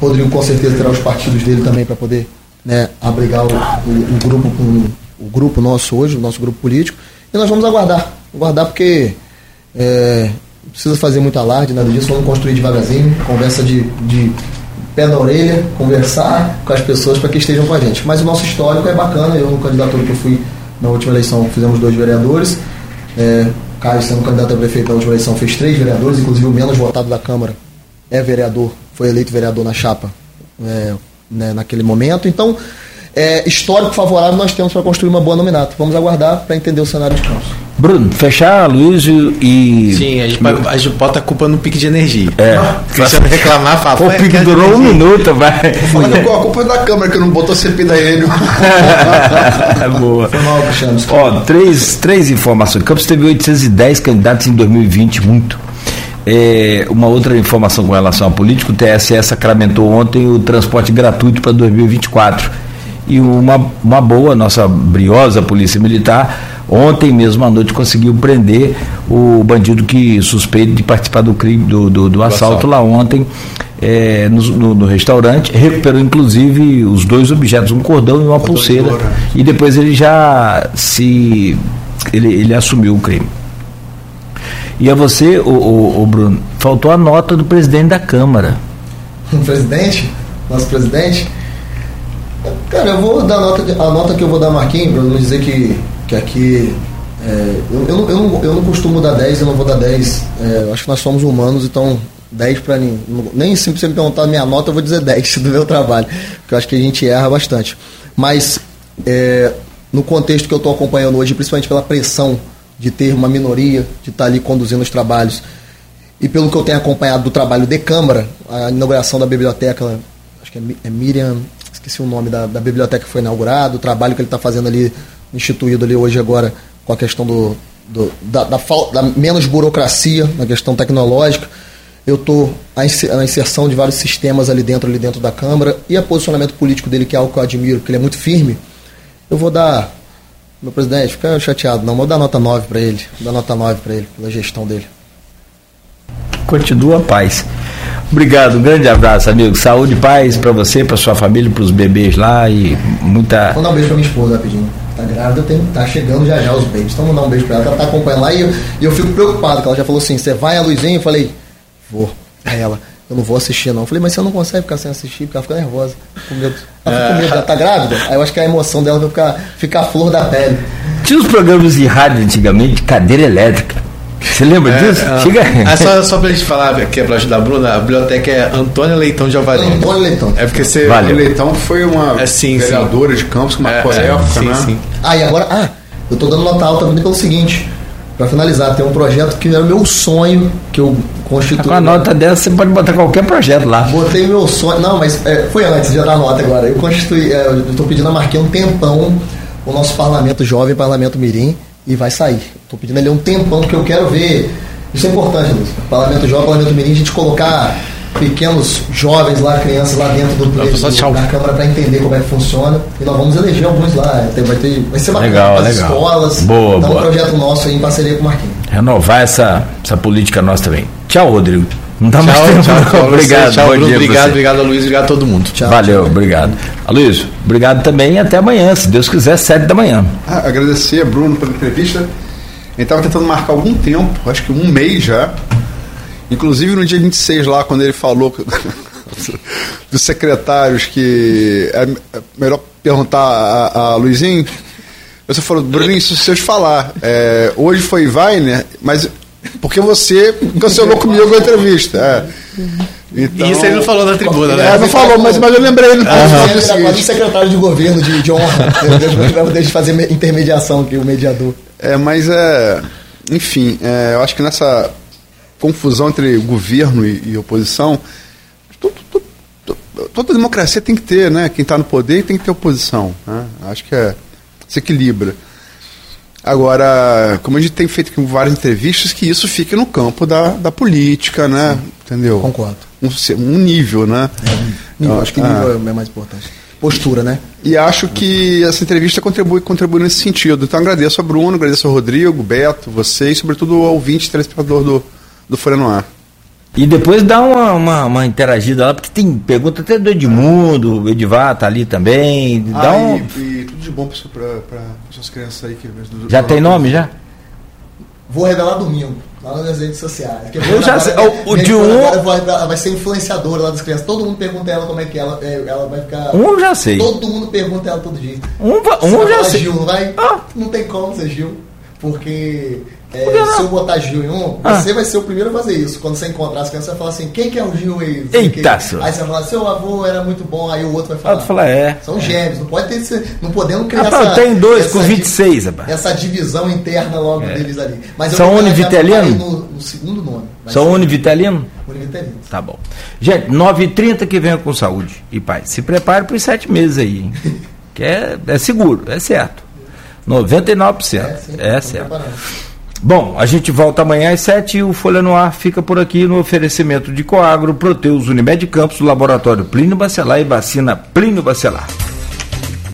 [SPEAKER 3] Rodrigo com certeza terá os partidos dele também para poder né, abrigar o, o, o grupo com o grupo nosso hoje, o nosso grupo político. E nós vamos aguardar. Aguardar porque é, não precisa fazer muito alarde, nada disso, vamos construir devagarzinho, conversa de, de pé na orelha, conversar com as pessoas para que estejam com a gente. Mas o nosso histórico é bacana, eu no candidatura que eu fui na última eleição fizemos dois vereadores. É, Caio, sendo candidato a prefeito na última eleição, fez três vereadores, inclusive o menos votado da Câmara é vereador, foi eleito vereador na chapa é, né, naquele momento. Então, é, histórico favorável nós temos para construir uma boa nominata. Vamos aguardar para entender o cenário de campos.
[SPEAKER 2] Bruno, fechar, Luiz e.
[SPEAKER 4] Sim, a gente, pode, a gente bota a culpa no pique de energia.
[SPEAKER 2] É.
[SPEAKER 4] Se você reclamar, fala.
[SPEAKER 2] O pique durou um minuto, (laughs) vai.
[SPEAKER 5] Que a culpa é da Câmara que não botou CP da Enio. (laughs)
[SPEAKER 2] Boa.
[SPEAKER 3] Foi mal, Cristiano.
[SPEAKER 2] Ó, três, três informações. Campos teve 810 candidatos em 2020, muito. É, uma outra informação com relação à política, o TSE sacramentou ontem o transporte gratuito para 2024. E uma, uma boa, nossa briosa Polícia Militar, ontem mesmo à noite conseguiu prender o bandido que suspeito de participar do crime, do, do, do assalto,
[SPEAKER 4] assalto.
[SPEAKER 2] lá ontem é, no, no- no restaurante, recuperou inclusive os dois objetos, um cordão e uma
[SPEAKER 5] Cordão
[SPEAKER 2] pulseira.
[SPEAKER 5] ouro, né?
[SPEAKER 2] E depois ele já se. ele, ele assumiu o crime. E a você, o, o, o Bruno, faltou a nota do presidente da Câmara. (laughs)
[SPEAKER 3] o presidente, nosso presidente. Cara, eu vou dar a nota, a nota que eu vou dar Marquinhos, para não dizer que, que aqui. é, eu, eu, eu, não, eu não costumo dar 10, eu não vou dar 10. É, acho que nós somos humanos, então 10 para mim. Nem se você me perguntar a minha nota, eu vou dizer 10 (laughs) do meu trabalho, porque eu acho que a gente erra bastante. Mas é, no contexto que eu estou acompanhando hoje, principalmente pela pressão de ter uma minoria, de estar ali conduzindo os trabalhos, e pelo que eu tenho acompanhado do trabalho de Câmara, a inauguração da biblioteca, acho que é, é Miriam, esqueci o nome da, da biblioteca que foi inaugurada, o trabalho que ele está fazendo ali, instituído ali hoje agora, com a questão do, do- da, da, da menos burocracia na questão tecnológica. Eu estou a inse- a inserção de vários sistemas ali dentro, ali dentro da Câmara, e o posicionamento político dele, que é algo que eu admiro, porque ele é muito firme. Eu vou dar, meu presidente, fica chateado, não, vou dar nota 9 para ele, vou dar nota 9 para ele, pela gestão dele.
[SPEAKER 2] Continua a paz. Obrigado, um grande abraço, amigo. Saúde e paz para você, para sua família, para os bebês lá e muita.
[SPEAKER 3] Vou dar um beijo pra minha esposa rapidinho. Tá grávida, tem, tá chegando já já os babies. Então vou dar um beijo pra ela, ela tá acompanhando lá e eu, e eu fico preocupado, que ela já falou assim, você vai a Luizinho? Eu falei, vou. Aí ela, eu não vou assistir não. Eu falei, mas você não consegue ficar sem assistir, porque ela fica nervosa. Com medo. Ela fica com medo, ela tá grávida? Aí eu acho que a emoção dela vai ficar, ficar flor da pele.
[SPEAKER 2] Tinha os programas de rádio antigamente de cadeira elétrica. Você lembra disso?
[SPEAKER 4] ah,
[SPEAKER 2] Chega.
[SPEAKER 4] ah, só, só pra gente falar aqui, pra ajudar a Bruna, a biblioteca é Antônio Leitão de Alvarenga.
[SPEAKER 3] Antônio Leitão.
[SPEAKER 4] É porque você.
[SPEAKER 2] Valeu.
[SPEAKER 5] O Leitão foi uma
[SPEAKER 4] É, sim,
[SPEAKER 5] vereadora de Campos marcou
[SPEAKER 4] É, é,
[SPEAKER 5] época,
[SPEAKER 4] sim,
[SPEAKER 5] né?
[SPEAKER 4] sim.
[SPEAKER 3] Ah, e agora, ah, eu tô dando nota alta também pelo seguinte, pra finalizar, tem um projeto que era o meu sonho, que eu constituí.
[SPEAKER 2] Com a nota dessa, você pode botar qualquer projeto lá.
[SPEAKER 3] Botei meu sonho. Não, mas é, foi antes, já dá nota agora. Eu constituí, é, eu estou pedindo a Marquinhos um tempão o nosso parlamento jovem, parlamento Mirim, e vai sair. Estou pedindo ali um tempão que eu quero ver. Isso é importante, Luiz. Parlamento jovem, parlamento Mirim, a gente colocar pequenos jovens lá, crianças lá dentro do, do,
[SPEAKER 4] tchau.
[SPEAKER 3] da Câmara para entender como é que funciona. E nós vamos eleger alguns lá. Tem- Vai, ter, vai ser bacana
[SPEAKER 2] Legal, legal.
[SPEAKER 3] escolas.
[SPEAKER 2] Boa,
[SPEAKER 3] então,
[SPEAKER 2] boa.
[SPEAKER 3] um projeto nosso aí em parceria com o Marquinhos.
[SPEAKER 2] Renovar essa, essa política nossa também. Tchau, Rodrigo. Não dá mais
[SPEAKER 4] Tchau,
[SPEAKER 2] tempo.
[SPEAKER 4] tchau,
[SPEAKER 2] não.
[SPEAKER 4] tchau.
[SPEAKER 2] obrigado.
[SPEAKER 4] Tchau,
[SPEAKER 2] bom
[SPEAKER 4] Bruno. Obrigado,
[SPEAKER 2] você.
[SPEAKER 4] obrigado, Luiz. Obrigado a todo mundo.
[SPEAKER 3] Tchau.
[SPEAKER 2] Valeu, obrigado. Aloysio, obrigado também e até amanhã, se Deus quiser, sete da manhã.
[SPEAKER 5] Ah, agradecer a Bruno pela entrevista. A gente estava tentando marcar algum tempo, acho que um mês já. Inclusive no dia 26 lá, quando ele falou (laughs) dos secretários que é melhor perguntar a, a Luizinho. Você falou, Bruninho, se eu te falar, é, hoje foi Weiner, mas porque você cancelou comigo a entrevista. É. Então,
[SPEAKER 4] Isso ele não falou na tribuna, né?
[SPEAKER 5] É, não falou, mas, mas eu lembrei ele.
[SPEAKER 3] Ele era quase um secretário de governo de, de honra. (laughs) Para poder fazer me- intermediação, que o mediador.
[SPEAKER 5] É, mas é. Enfim, é, eu acho que nessa confusão entre governo e, e oposição, tu- tu- tu- toda democracia tem que ter, né? Quem está no poder tem que ter oposição. Né? Acho que é, se equilibra. Agora, como a gente tem feito com várias entrevistas, que isso fique no campo da, da política, né? Entendeu?
[SPEAKER 3] Concordo.
[SPEAKER 5] Um, um nível, né?
[SPEAKER 3] Nível, acho que
[SPEAKER 5] Ah.
[SPEAKER 3] nível é mais importante. postura, né?
[SPEAKER 5] E acho que essa entrevista contribui, contribui nesse sentido. Então agradeço a Bruno, agradeço ao Rodrigo, Beto, você e sobretudo ao ouvinte telespectador do, do Folha no Ar.
[SPEAKER 2] E depois dá uma, uma, uma, interagida lá, porque tem pergunta até do Edmundo, o Edivar tá ali também. Dá
[SPEAKER 5] ah,
[SPEAKER 2] um...
[SPEAKER 5] e, e, tudo de bom para suas crianças aí. Que,
[SPEAKER 2] do, já do, tem nome, já?
[SPEAKER 3] Vou revelar domingo, lá nas redes sociais. (laughs)
[SPEAKER 2] Eu já sei, o, o de um...
[SPEAKER 3] Vai, vai ser influenciadora lá das crianças. Todo mundo pergunta ela como é que ela, é, ela vai ficar...
[SPEAKER 2] Um já sei.
[SPEAKER 3] Todo mundo pergunta ela todo dia.
[SPEAKER 2] Um, um já sei.
[SPEAKER 3] Gil, não vai? Ah. Não tem como ser Gil. Porque é, se eu botar Gil em um, ah. você vai ser o primeiro a fazer isso. Quando você encontrar as crianças, você vai falar assim: quem que é o Gil aí?
[SPEAKER 2] Eita,
[SPEAKER 3] Aí você vai falar: seu avô era muito bom. Aí o outro vai falar:
[SPEAKER 2] ah, falar é.
[SPEAKER 3] São gêmeos, não pode ter. Não podemos criar
[SPEAKER 2] ah, essa. Tem dois essa, com 26,
[SPEAKER 3] rapaz. Essa divisão interna logo é. deles ali.
[SPEAKER 2] Mas São univitelino?
[SPEAKER 3] No, no segundo nome.
[SPEAKER 2] São univitelino?
[SPEAKER 3] Univitelino.
[SPEAKER 2] Tá bom. Gente, 9h30 que venha com saúde e paz. Se prepare para os sete meses aí, hein? (laughs) que é, é seguro, é certo. 99%. É, sim, é certo. Preparando. Bom, a gente volta amanhã às 7 e o Folha no Ar fica por aqui no oferecimento de Coagro, Proteus Unimed Campos, Laboratório Plínio Bacelar e Vacina Plínio Bacelar.